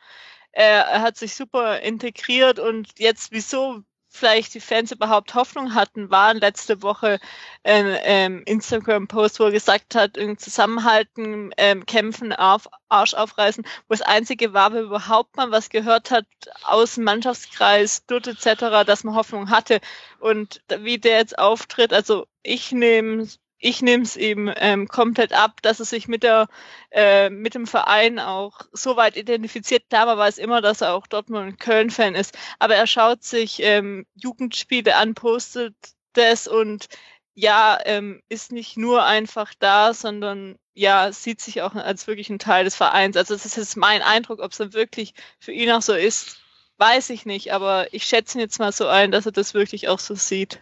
er, er hat sich super integriert und jetzt, wieso vielleicht die Fans überhaupt Hoffnung hatten, waren letzte Woche ein ähm, Instagram-Post, wo er gesagt hat, zusammenhalten, ähm, kämpfen, auf, Arsch aufreißen, wo das Einzige war, wo überhaupt mal was gehört hat aus dem Mannschaftskreis, dort etc., dass man Hoffnung hatte. Und wie der jetzt auftritt, also ich nehme ich nehme es ihm ähm, komplett ab, dass er sich mit der äh, mit dem Verein auch so weit identifiziert. Klar, weiß immer, dass er auch Dortmund und Köln-Fan ist, aber er schaut sich ähm, Jugendspiele an, postet das und ja, ähm, ist nicht nur einfach da, sondern ja, sieht sich auch als wirklich ein Teil des Vereins. Also das ist jetzt mein Eindruck, ob es dann wirklich für ihn auch so ist, weiß ich nicht, aber ich schätze ihn jetzt mal so ein, dass er das wirklich auch so sieht.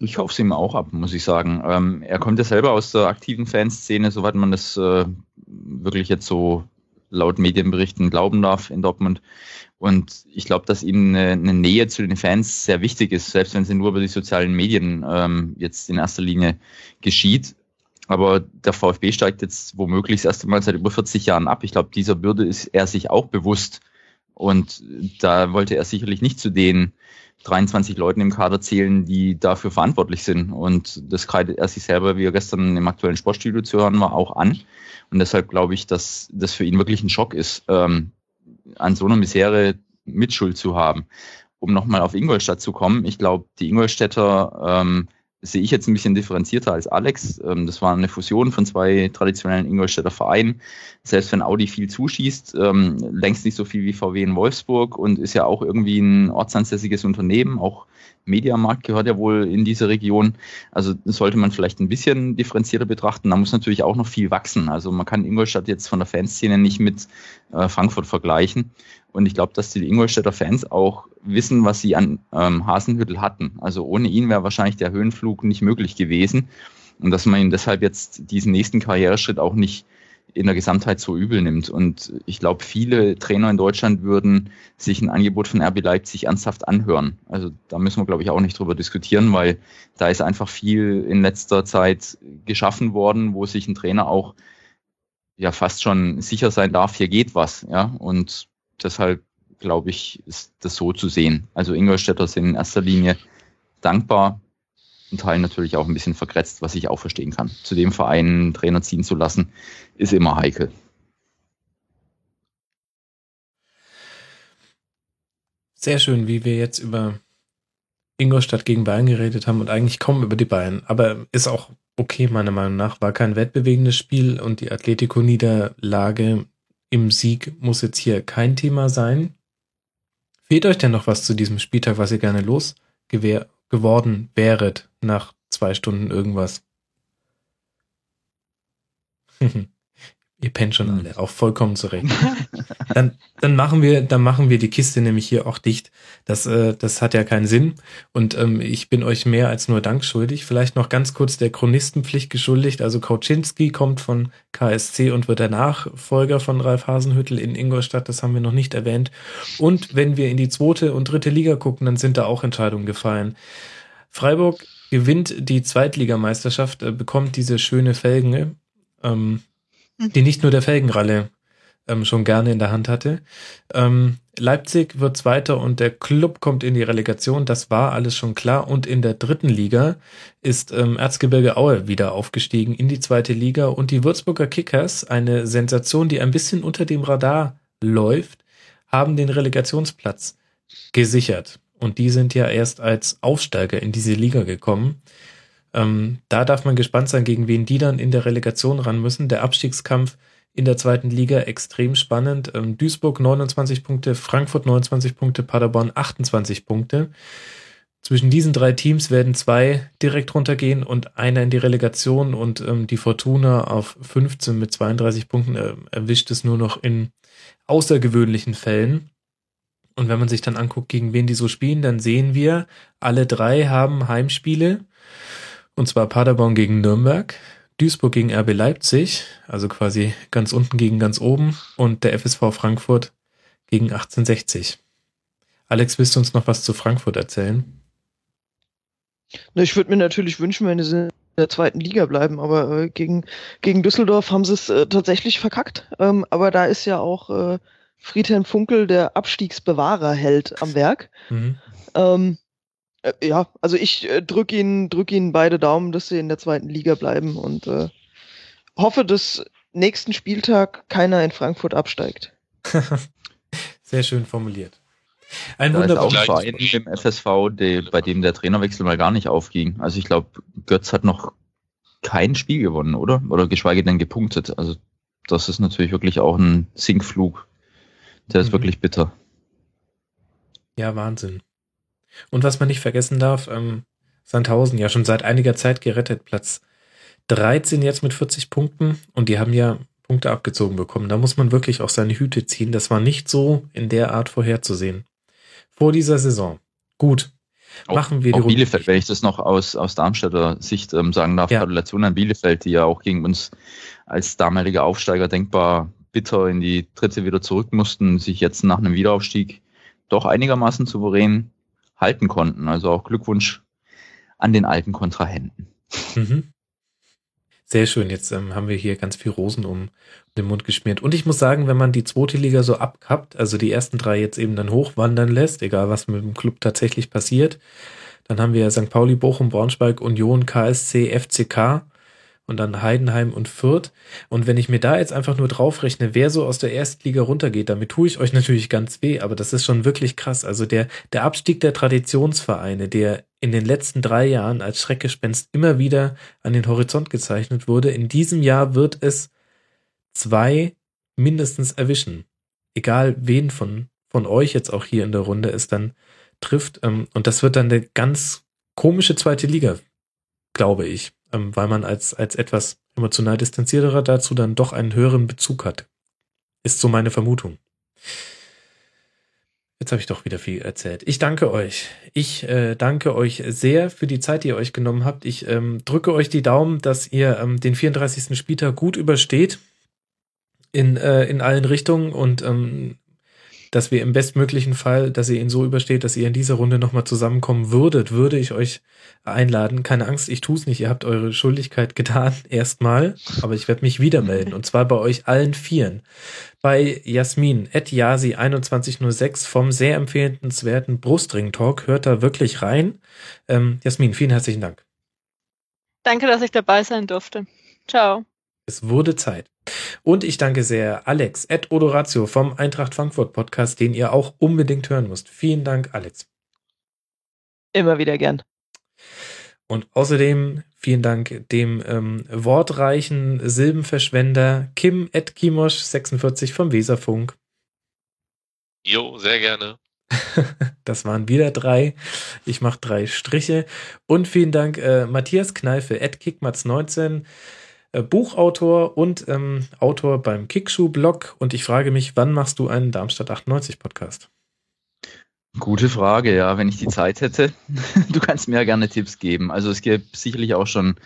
Ich hoffe es ihm auch ab, muss ich sagen. Ähm, er kommt ja selber aus der aktiven Fanszene, soweit man das äh, wirklich jetzt so laut Medienberichten glauben darf in Dortmund. Und ich glaube, dass ihm eine, eine, Nähe zu den Fans sehr wichtig ist, selbst wenn sie nur über die sozialen Medien ähm, jetzt in erster Linie geschieht. Aber der VfB steigt jetzt womöglich das erste Mal seit über 40 Jahren ab. Ich glaube, dieser Bürde ist er sich auch bewusst. Und da wollte er sicherlich nicht zu den 23 Leuten im Kader zählen, die dafür verantwortlich sind. Und das kreidet er sich selber, wie er gestern im aktuellen Sportstudio zu hören war, auch an. Und deshalb glaube ich, dass das für ihn wirklich ein Schock ist, ähm, an so einer Misere Mitschuld zu haben. Um nochmal auf Ingolstadt zu kommen, ich glaube, die Ingolstädter ähm, sehe ich jetzt ein bisschen differenzierter als Alex. Ähm, das war eine Fusion von zwei traditionellen Ingolstädter Vereinen. Selbst wenn Audi viel zuschießt, ähm, längst nicht so viel wie VW in Wolfsburg und ist ja auch irgendwie ein ortsansässiges Unternehmen, auch Mediamarkt gehört ja wohl in diese Region. Also sollte man vielleicht ein bisschen differenzierter betrachten. Da muss natürlich auch noch viel wachsen. Also man kann Ingolstadt jetzt von der Fanszene nicht mit äh, Frankfurt vergleichen. Und ich glaube, dass die Ingolstädter Fans auch wissen, was sie an ähm, Hasenhüttel hatten. Also ohne ihn wäre wahrscheinlich der Höhenflug nicht möglich gewesen. Und dass man ihm deshalb jetzt diesen nächsten Karriereschritt auch nicht in der Gesamtheit so übel nimmt. Und ich glaube, viele Trainer in Deutschland würden sich ein Angebot von RB Leipzig ernsthaft anhören. Also da müssen wir, glaube ich, auch nicht drüber diskutieren, weil da ist einfach viel in letzter Zeit geschaffen worden, wo sich ein Trainer auch ja fast schon sicher sein darf, hier geht was. Ja, und deshalb glaube ich, ist das so zu sehen. Also Ingolstädter sind in erster Linie dankbar, ein Teil natürlich auch ein bisschen verkretzt, was ich auch verstehen kann. Zu dem Verein einen Trainer ziehen zu lassen, ist immer heikel. Sehr schön, wie wir jetzt über Ingolstadt gegen Bayern geredet haben und eigentlich kaum über die Bayern. Aber ist auch okay, meiner Meinung nach. War kein wettbewegendes Spiel und die Atletico-Niederlage im Sieg muss jetzt hier kein Thema sein. Fehlt euch denn noch was zu diesem Spieltag, was ihr gerne losgeworden wäret nach zwei Stunden irgendwas? Ihr pennt schon alle, auch vollkommen zurecht. Dann, dann machen wir, dann machen wir die Kiste nämlich hier auch dicht. Das, äh, das hat ja keinen Sinn. Und ähm, ich bin euch mehr als nur Dank schuldig. Vielleicht noch ganz kurz der Chronistenpflicht geschuldigt. Also Kauczynski kommt von KSC und wird der Nachfolger von Ralf Hasenhüttel in Ingolstadt. Das haben wir noch nicht erwähnt. Und wenn wir in die zweite und dritte Liga gucken, dann sind da auch Entscheidungen gefallen. Freiburg gewinnt die Zweitligameisterschaft, äh, bekommt diese schöne Felgen. Ähm, die nicht nur der Felgenralle ähm, schon gerne in der Hand hatte. Ähm, Leipzig wird Zweiter und der Club kommt in die Relegation. Das war alles schon klar. Und in der dritten Liga ist ähm, Erzgebirge Aue wieder aufgestiegen in die zweite Liga. Und die Würzburger Kickers, eine Sensation, die ein bisschen unter dem Radar läuft, haben den Relegationsplatz gesichert. Und die sind ja erst als Aufsteiger in diese Liga gekommen. Ähm, da darf man gespannt sein, gegen wen die dann in der Relegation ran müssen. Der Abstiegskampf in der zweiten Liga extrem spannend. Ähm, Duisburg 29 Punkte, Frankfurt 29 Punkte, Paderborn 28 Punkte. Zwischen diesen drei Teams werden zwei direkt runtergehen und einer in die Relegation und ähm, die Fortuna auf 15 mit 32 Punkten äh, erwischt es nur noch in außergewöhnlichen Fällen. Und wenn man sich dann anguckt, gegen wen die so spielen, dann sehen wir, alle drei haben Heimspiele. Und zwar Paderborn gegen Nürnberg, Duisburg gegen RB Leipzig, also quasi ganz unten gegen ganz oben, und der FSV Frankfurt gegen 1860. Alex, willst du uns noch was zu Frankfurt erzählen? Ich würde mir natürlich wünschen, wenn sie in der zweiten Liga bleiben, aber äh, gegen, gegen Düsseldorf haben sie es äh, tatsächlich verkackt. Ähm, aber da ist ja auch äh, Friedhelm Funkel, der Abstiegsbewahrerheld, am Werk. Mhm. Ähm, äh, ja, also ich äh, drücke ihnen, drück ihnen beide Daumen, dass sie in der zweiten Liga bleiben und äh, hoffe, dass nächsten Spieltag keiner in Frankfurt absteigt. Sehr schön formuliert. Ein da ist auch ein Verein im FSV, der, bei dem der Trainerwechsel mal gar nicht aufging. Also ich glaube, Götz hat noch kein Spiel gewonnen, oder? Oder geschweige denn gepunktet. Also das ist natürlich wirklich auch ein Sinkflug. Der ist mhm. wirklich bitter. Ja, Wahnsinn. Und was man nicht vergessen darf, ähm, Sandhausen ja schon seit einiger Zeit gerettet, Platz 13 jetzt mit 40 Punkten und die haben ja Punkte abgezogen bekommen. Da muss man wirklich auch seine Hüte ziehen. Das war nicht so in der Art vorherzusehen. Vor dieser Saison. Gut. Machen wir die auch Bielefeld, wenn ich das noch aus, aus Darmstädter Sicht ähm, sagen darf, ja. Gratulation an Bielefeld, die ja auch gegen uns als damaliger Aufsteiger denkbar bitter in die Dritte wieder zurück mussten, sich jetzt nach einem Wiederaufstieg doch einigermaßen souverän halten konnten. Also auch Glückwunsch an den alten Kontrahenten. Mhm. Sehr schön. Jetzt ähm, haben wir hier ganz viel Rosen um den Mund geschmiert. Und ich muss sagen, wenn man die zweite Liga so abkappt, also die ersten drei jetzt eben dann hochwandern lässt, egal was mit dem Club tatsächlich passiert, dann haben wir St. Pauli, Bochum, Braunschweig, Union, KSC, FCK und dann Heidenheim und Fürth. Und wenn ich mir da jetzt einfach nur draufrechne, wer so aus der Erstliga runtergeht, damit tue ich euch natürlich ganz weh, aber das ist schon wirklich krass. Also der, der Abstieg der Traditionsvereine, der in den letzten drei Jahren als Schreckgespenst immer wieder an den Horizont gezeichnet wurde, in diesem Jahr wird es zwei mindestens erwischen. Egal wen von, von euch jetzt auch hier in der Runde es dann trifft. Ähm, und das wird dann eine ganz komische zweite Liga, glaube ich ähm, weil man als, als etwas emotional distanzierterer dazu dann doch einen höheren Bezug hat. Ist so meine Vermutung. Jetzt habe ich doch wieder viel erzählt. Ich danke euch. Ich äh, danke euch sehr für die Zeit, die ihr euch genommen habt. Ich ähm, drücke euch die Daumen, dass ihr ähm, den 34. Spieltag gut übersteht in, äh, in allen Richtungen und ähm, dass wir im bestmöglichen Fall, dass ihr ihn so übersteht, dass ihr in dieser Runde nochmal zusammenkommen würdet, würde ich euch einladen. Keine Angst, ich tue es nicht. Ihr habt eure Schuldigkeit getan, erstmal. Aber ich werde mich wieder melden. Und zwar bei euch allen Vieren. Bei Jasmin, at Yasi2106 vom sehr empfehlenswerten Brustring Talk. Hört da wirklich rein. Ähm, Jasmin, vielen herzlichen Dank. Danke, dass ich dabei sein durfte. Ciao. Es wurde Zeit. Und ich danke sehr Alex at Odoratio vom Eintracht Frankfurt Podcast, den ihr auch unbedingt hören müsst. Vielen Dank, Alex. Immer wieder gern. Und außerdem vielen Dank dem ähm, wortreichen Silbenverschwender Kim at Kimosch 46 vom Weserfunk. Jo, sehr gerne. das waren wieder drei. Ich mache drei Striche. Und vielen Dank äh, Matthias Kneife at Kickmatz19 äh, Buchautor und ähm, Autor beim Kickschuh-Blog. Und ich frage mich, wann machst du einen Darmstadt 98 Podcast? Gute Frage, ja, wenn ich die Zeit hätte. Du kannst mir ja gerne Tipps geben. Also es gibt sicherlich auch schon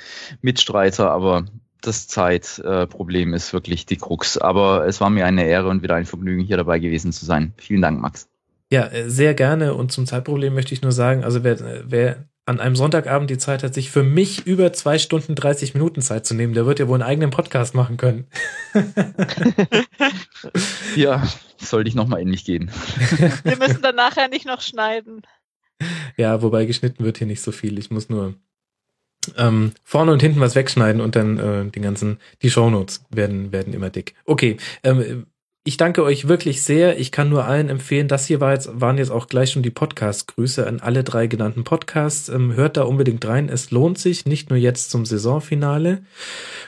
Mitstreiter, aber das Zeitproblem äh, ist wirklich die Krux. Aber es war mir eine Ehre und wieder ein Vergnügen, hier dabei gewesen zu sein. Vielen Dank, Max. Ja, äh, sehr gerne. Und zum Zeitproblem möchte ich nur sagen, also wer, wer an einem Sonntagabend die Zeit hat, sich für mich über zwei Stunden 30 Minuten Zeit zu nehmen, der wird ja wohl einen eigenen Podcast machen können. ja, sollte ich nochmal in mich gehen. Wir müssen dann nachher nicht noch schneiden. Ja, wobei geschnitten wird hier nicht so viel. Ich muss nur ähm, vorne und hinten was wegschneiden und dann äh, den ganzen, die Shownotes werden, werden immer dick. Okay, ähm, ich danke euch wirklich sehr. Ich kann nur allen empfehlen, das hier war jetzt, waren jetzt auch gleich schon die Podcast-Grüße an alle drei genannten Podcasts. Ähm, hört da unbedingt rein. Es lohnt sich, nicht nur jetzt zum Saisonfinale.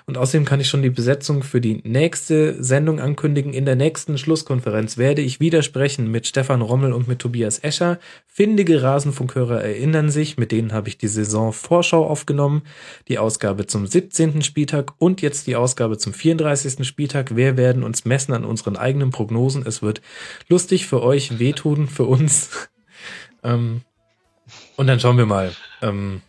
Und außerdem kann ich schon die Besetzung für die nächste Sendung ankündigen. In der nächsten Schlusskonferenz werde ich wieder sprechen mit Stefan Rommel und mit Tobias Escher. Findige Rasenfunkhörer erinnern sich, mit denen habe ich die Saisonvorschau aufgenommen. Die Ausgabe zum 17. Spieltag und jetzt die Ausgabe zum 34. Spieltag. Wir werden uns messen an unseren eigenen Prognosen. Es wird lustig für euch, wehtun für uns. ähm, und dann schauen wir mal, ähm,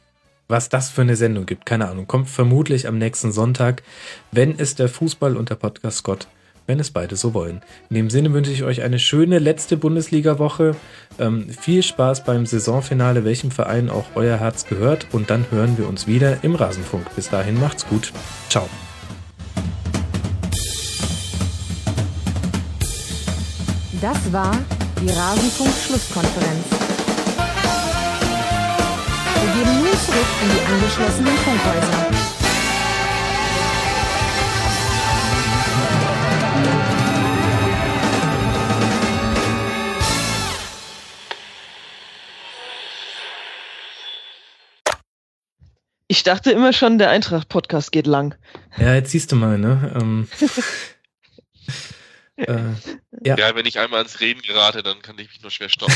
was das für eine Sendung gibt. Keine Ahnung. Kommt vermutlich am nächsten Sonntag, wenn es der Fußball und der Podcast Gott, wenn es beide so wollen. In dem Sinne wünsche ich euch eine schöne letzte Bundesliga-Woche. Ähm, viel Spaß beim Saisonfinale, welchem Verein auch euer Herz gehört. Und dann hören wir uns wieder im Rasenfunk. Bis dahin macht's gut. Ciao. Das war die Rasenfunk-Schlusskonferenz. Wir gehen nun zurück in die angeschlossenen Funkhäuser. Ich dachte immer schon, der Eintracht-Podcast geht lang. Ja, jetzt siehst du mal, ne? Ähm, äh, ja. ja, wenn ich einmal ans Reden gerate, dann kann ich mich nur schwer stoppen.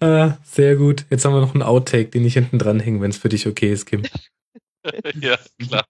ah, sehr gut. Jetzt haben wir noch einen Outtake, den ich hinten dran hänge, wenn es für dich okay ist, Kim. ja, klar.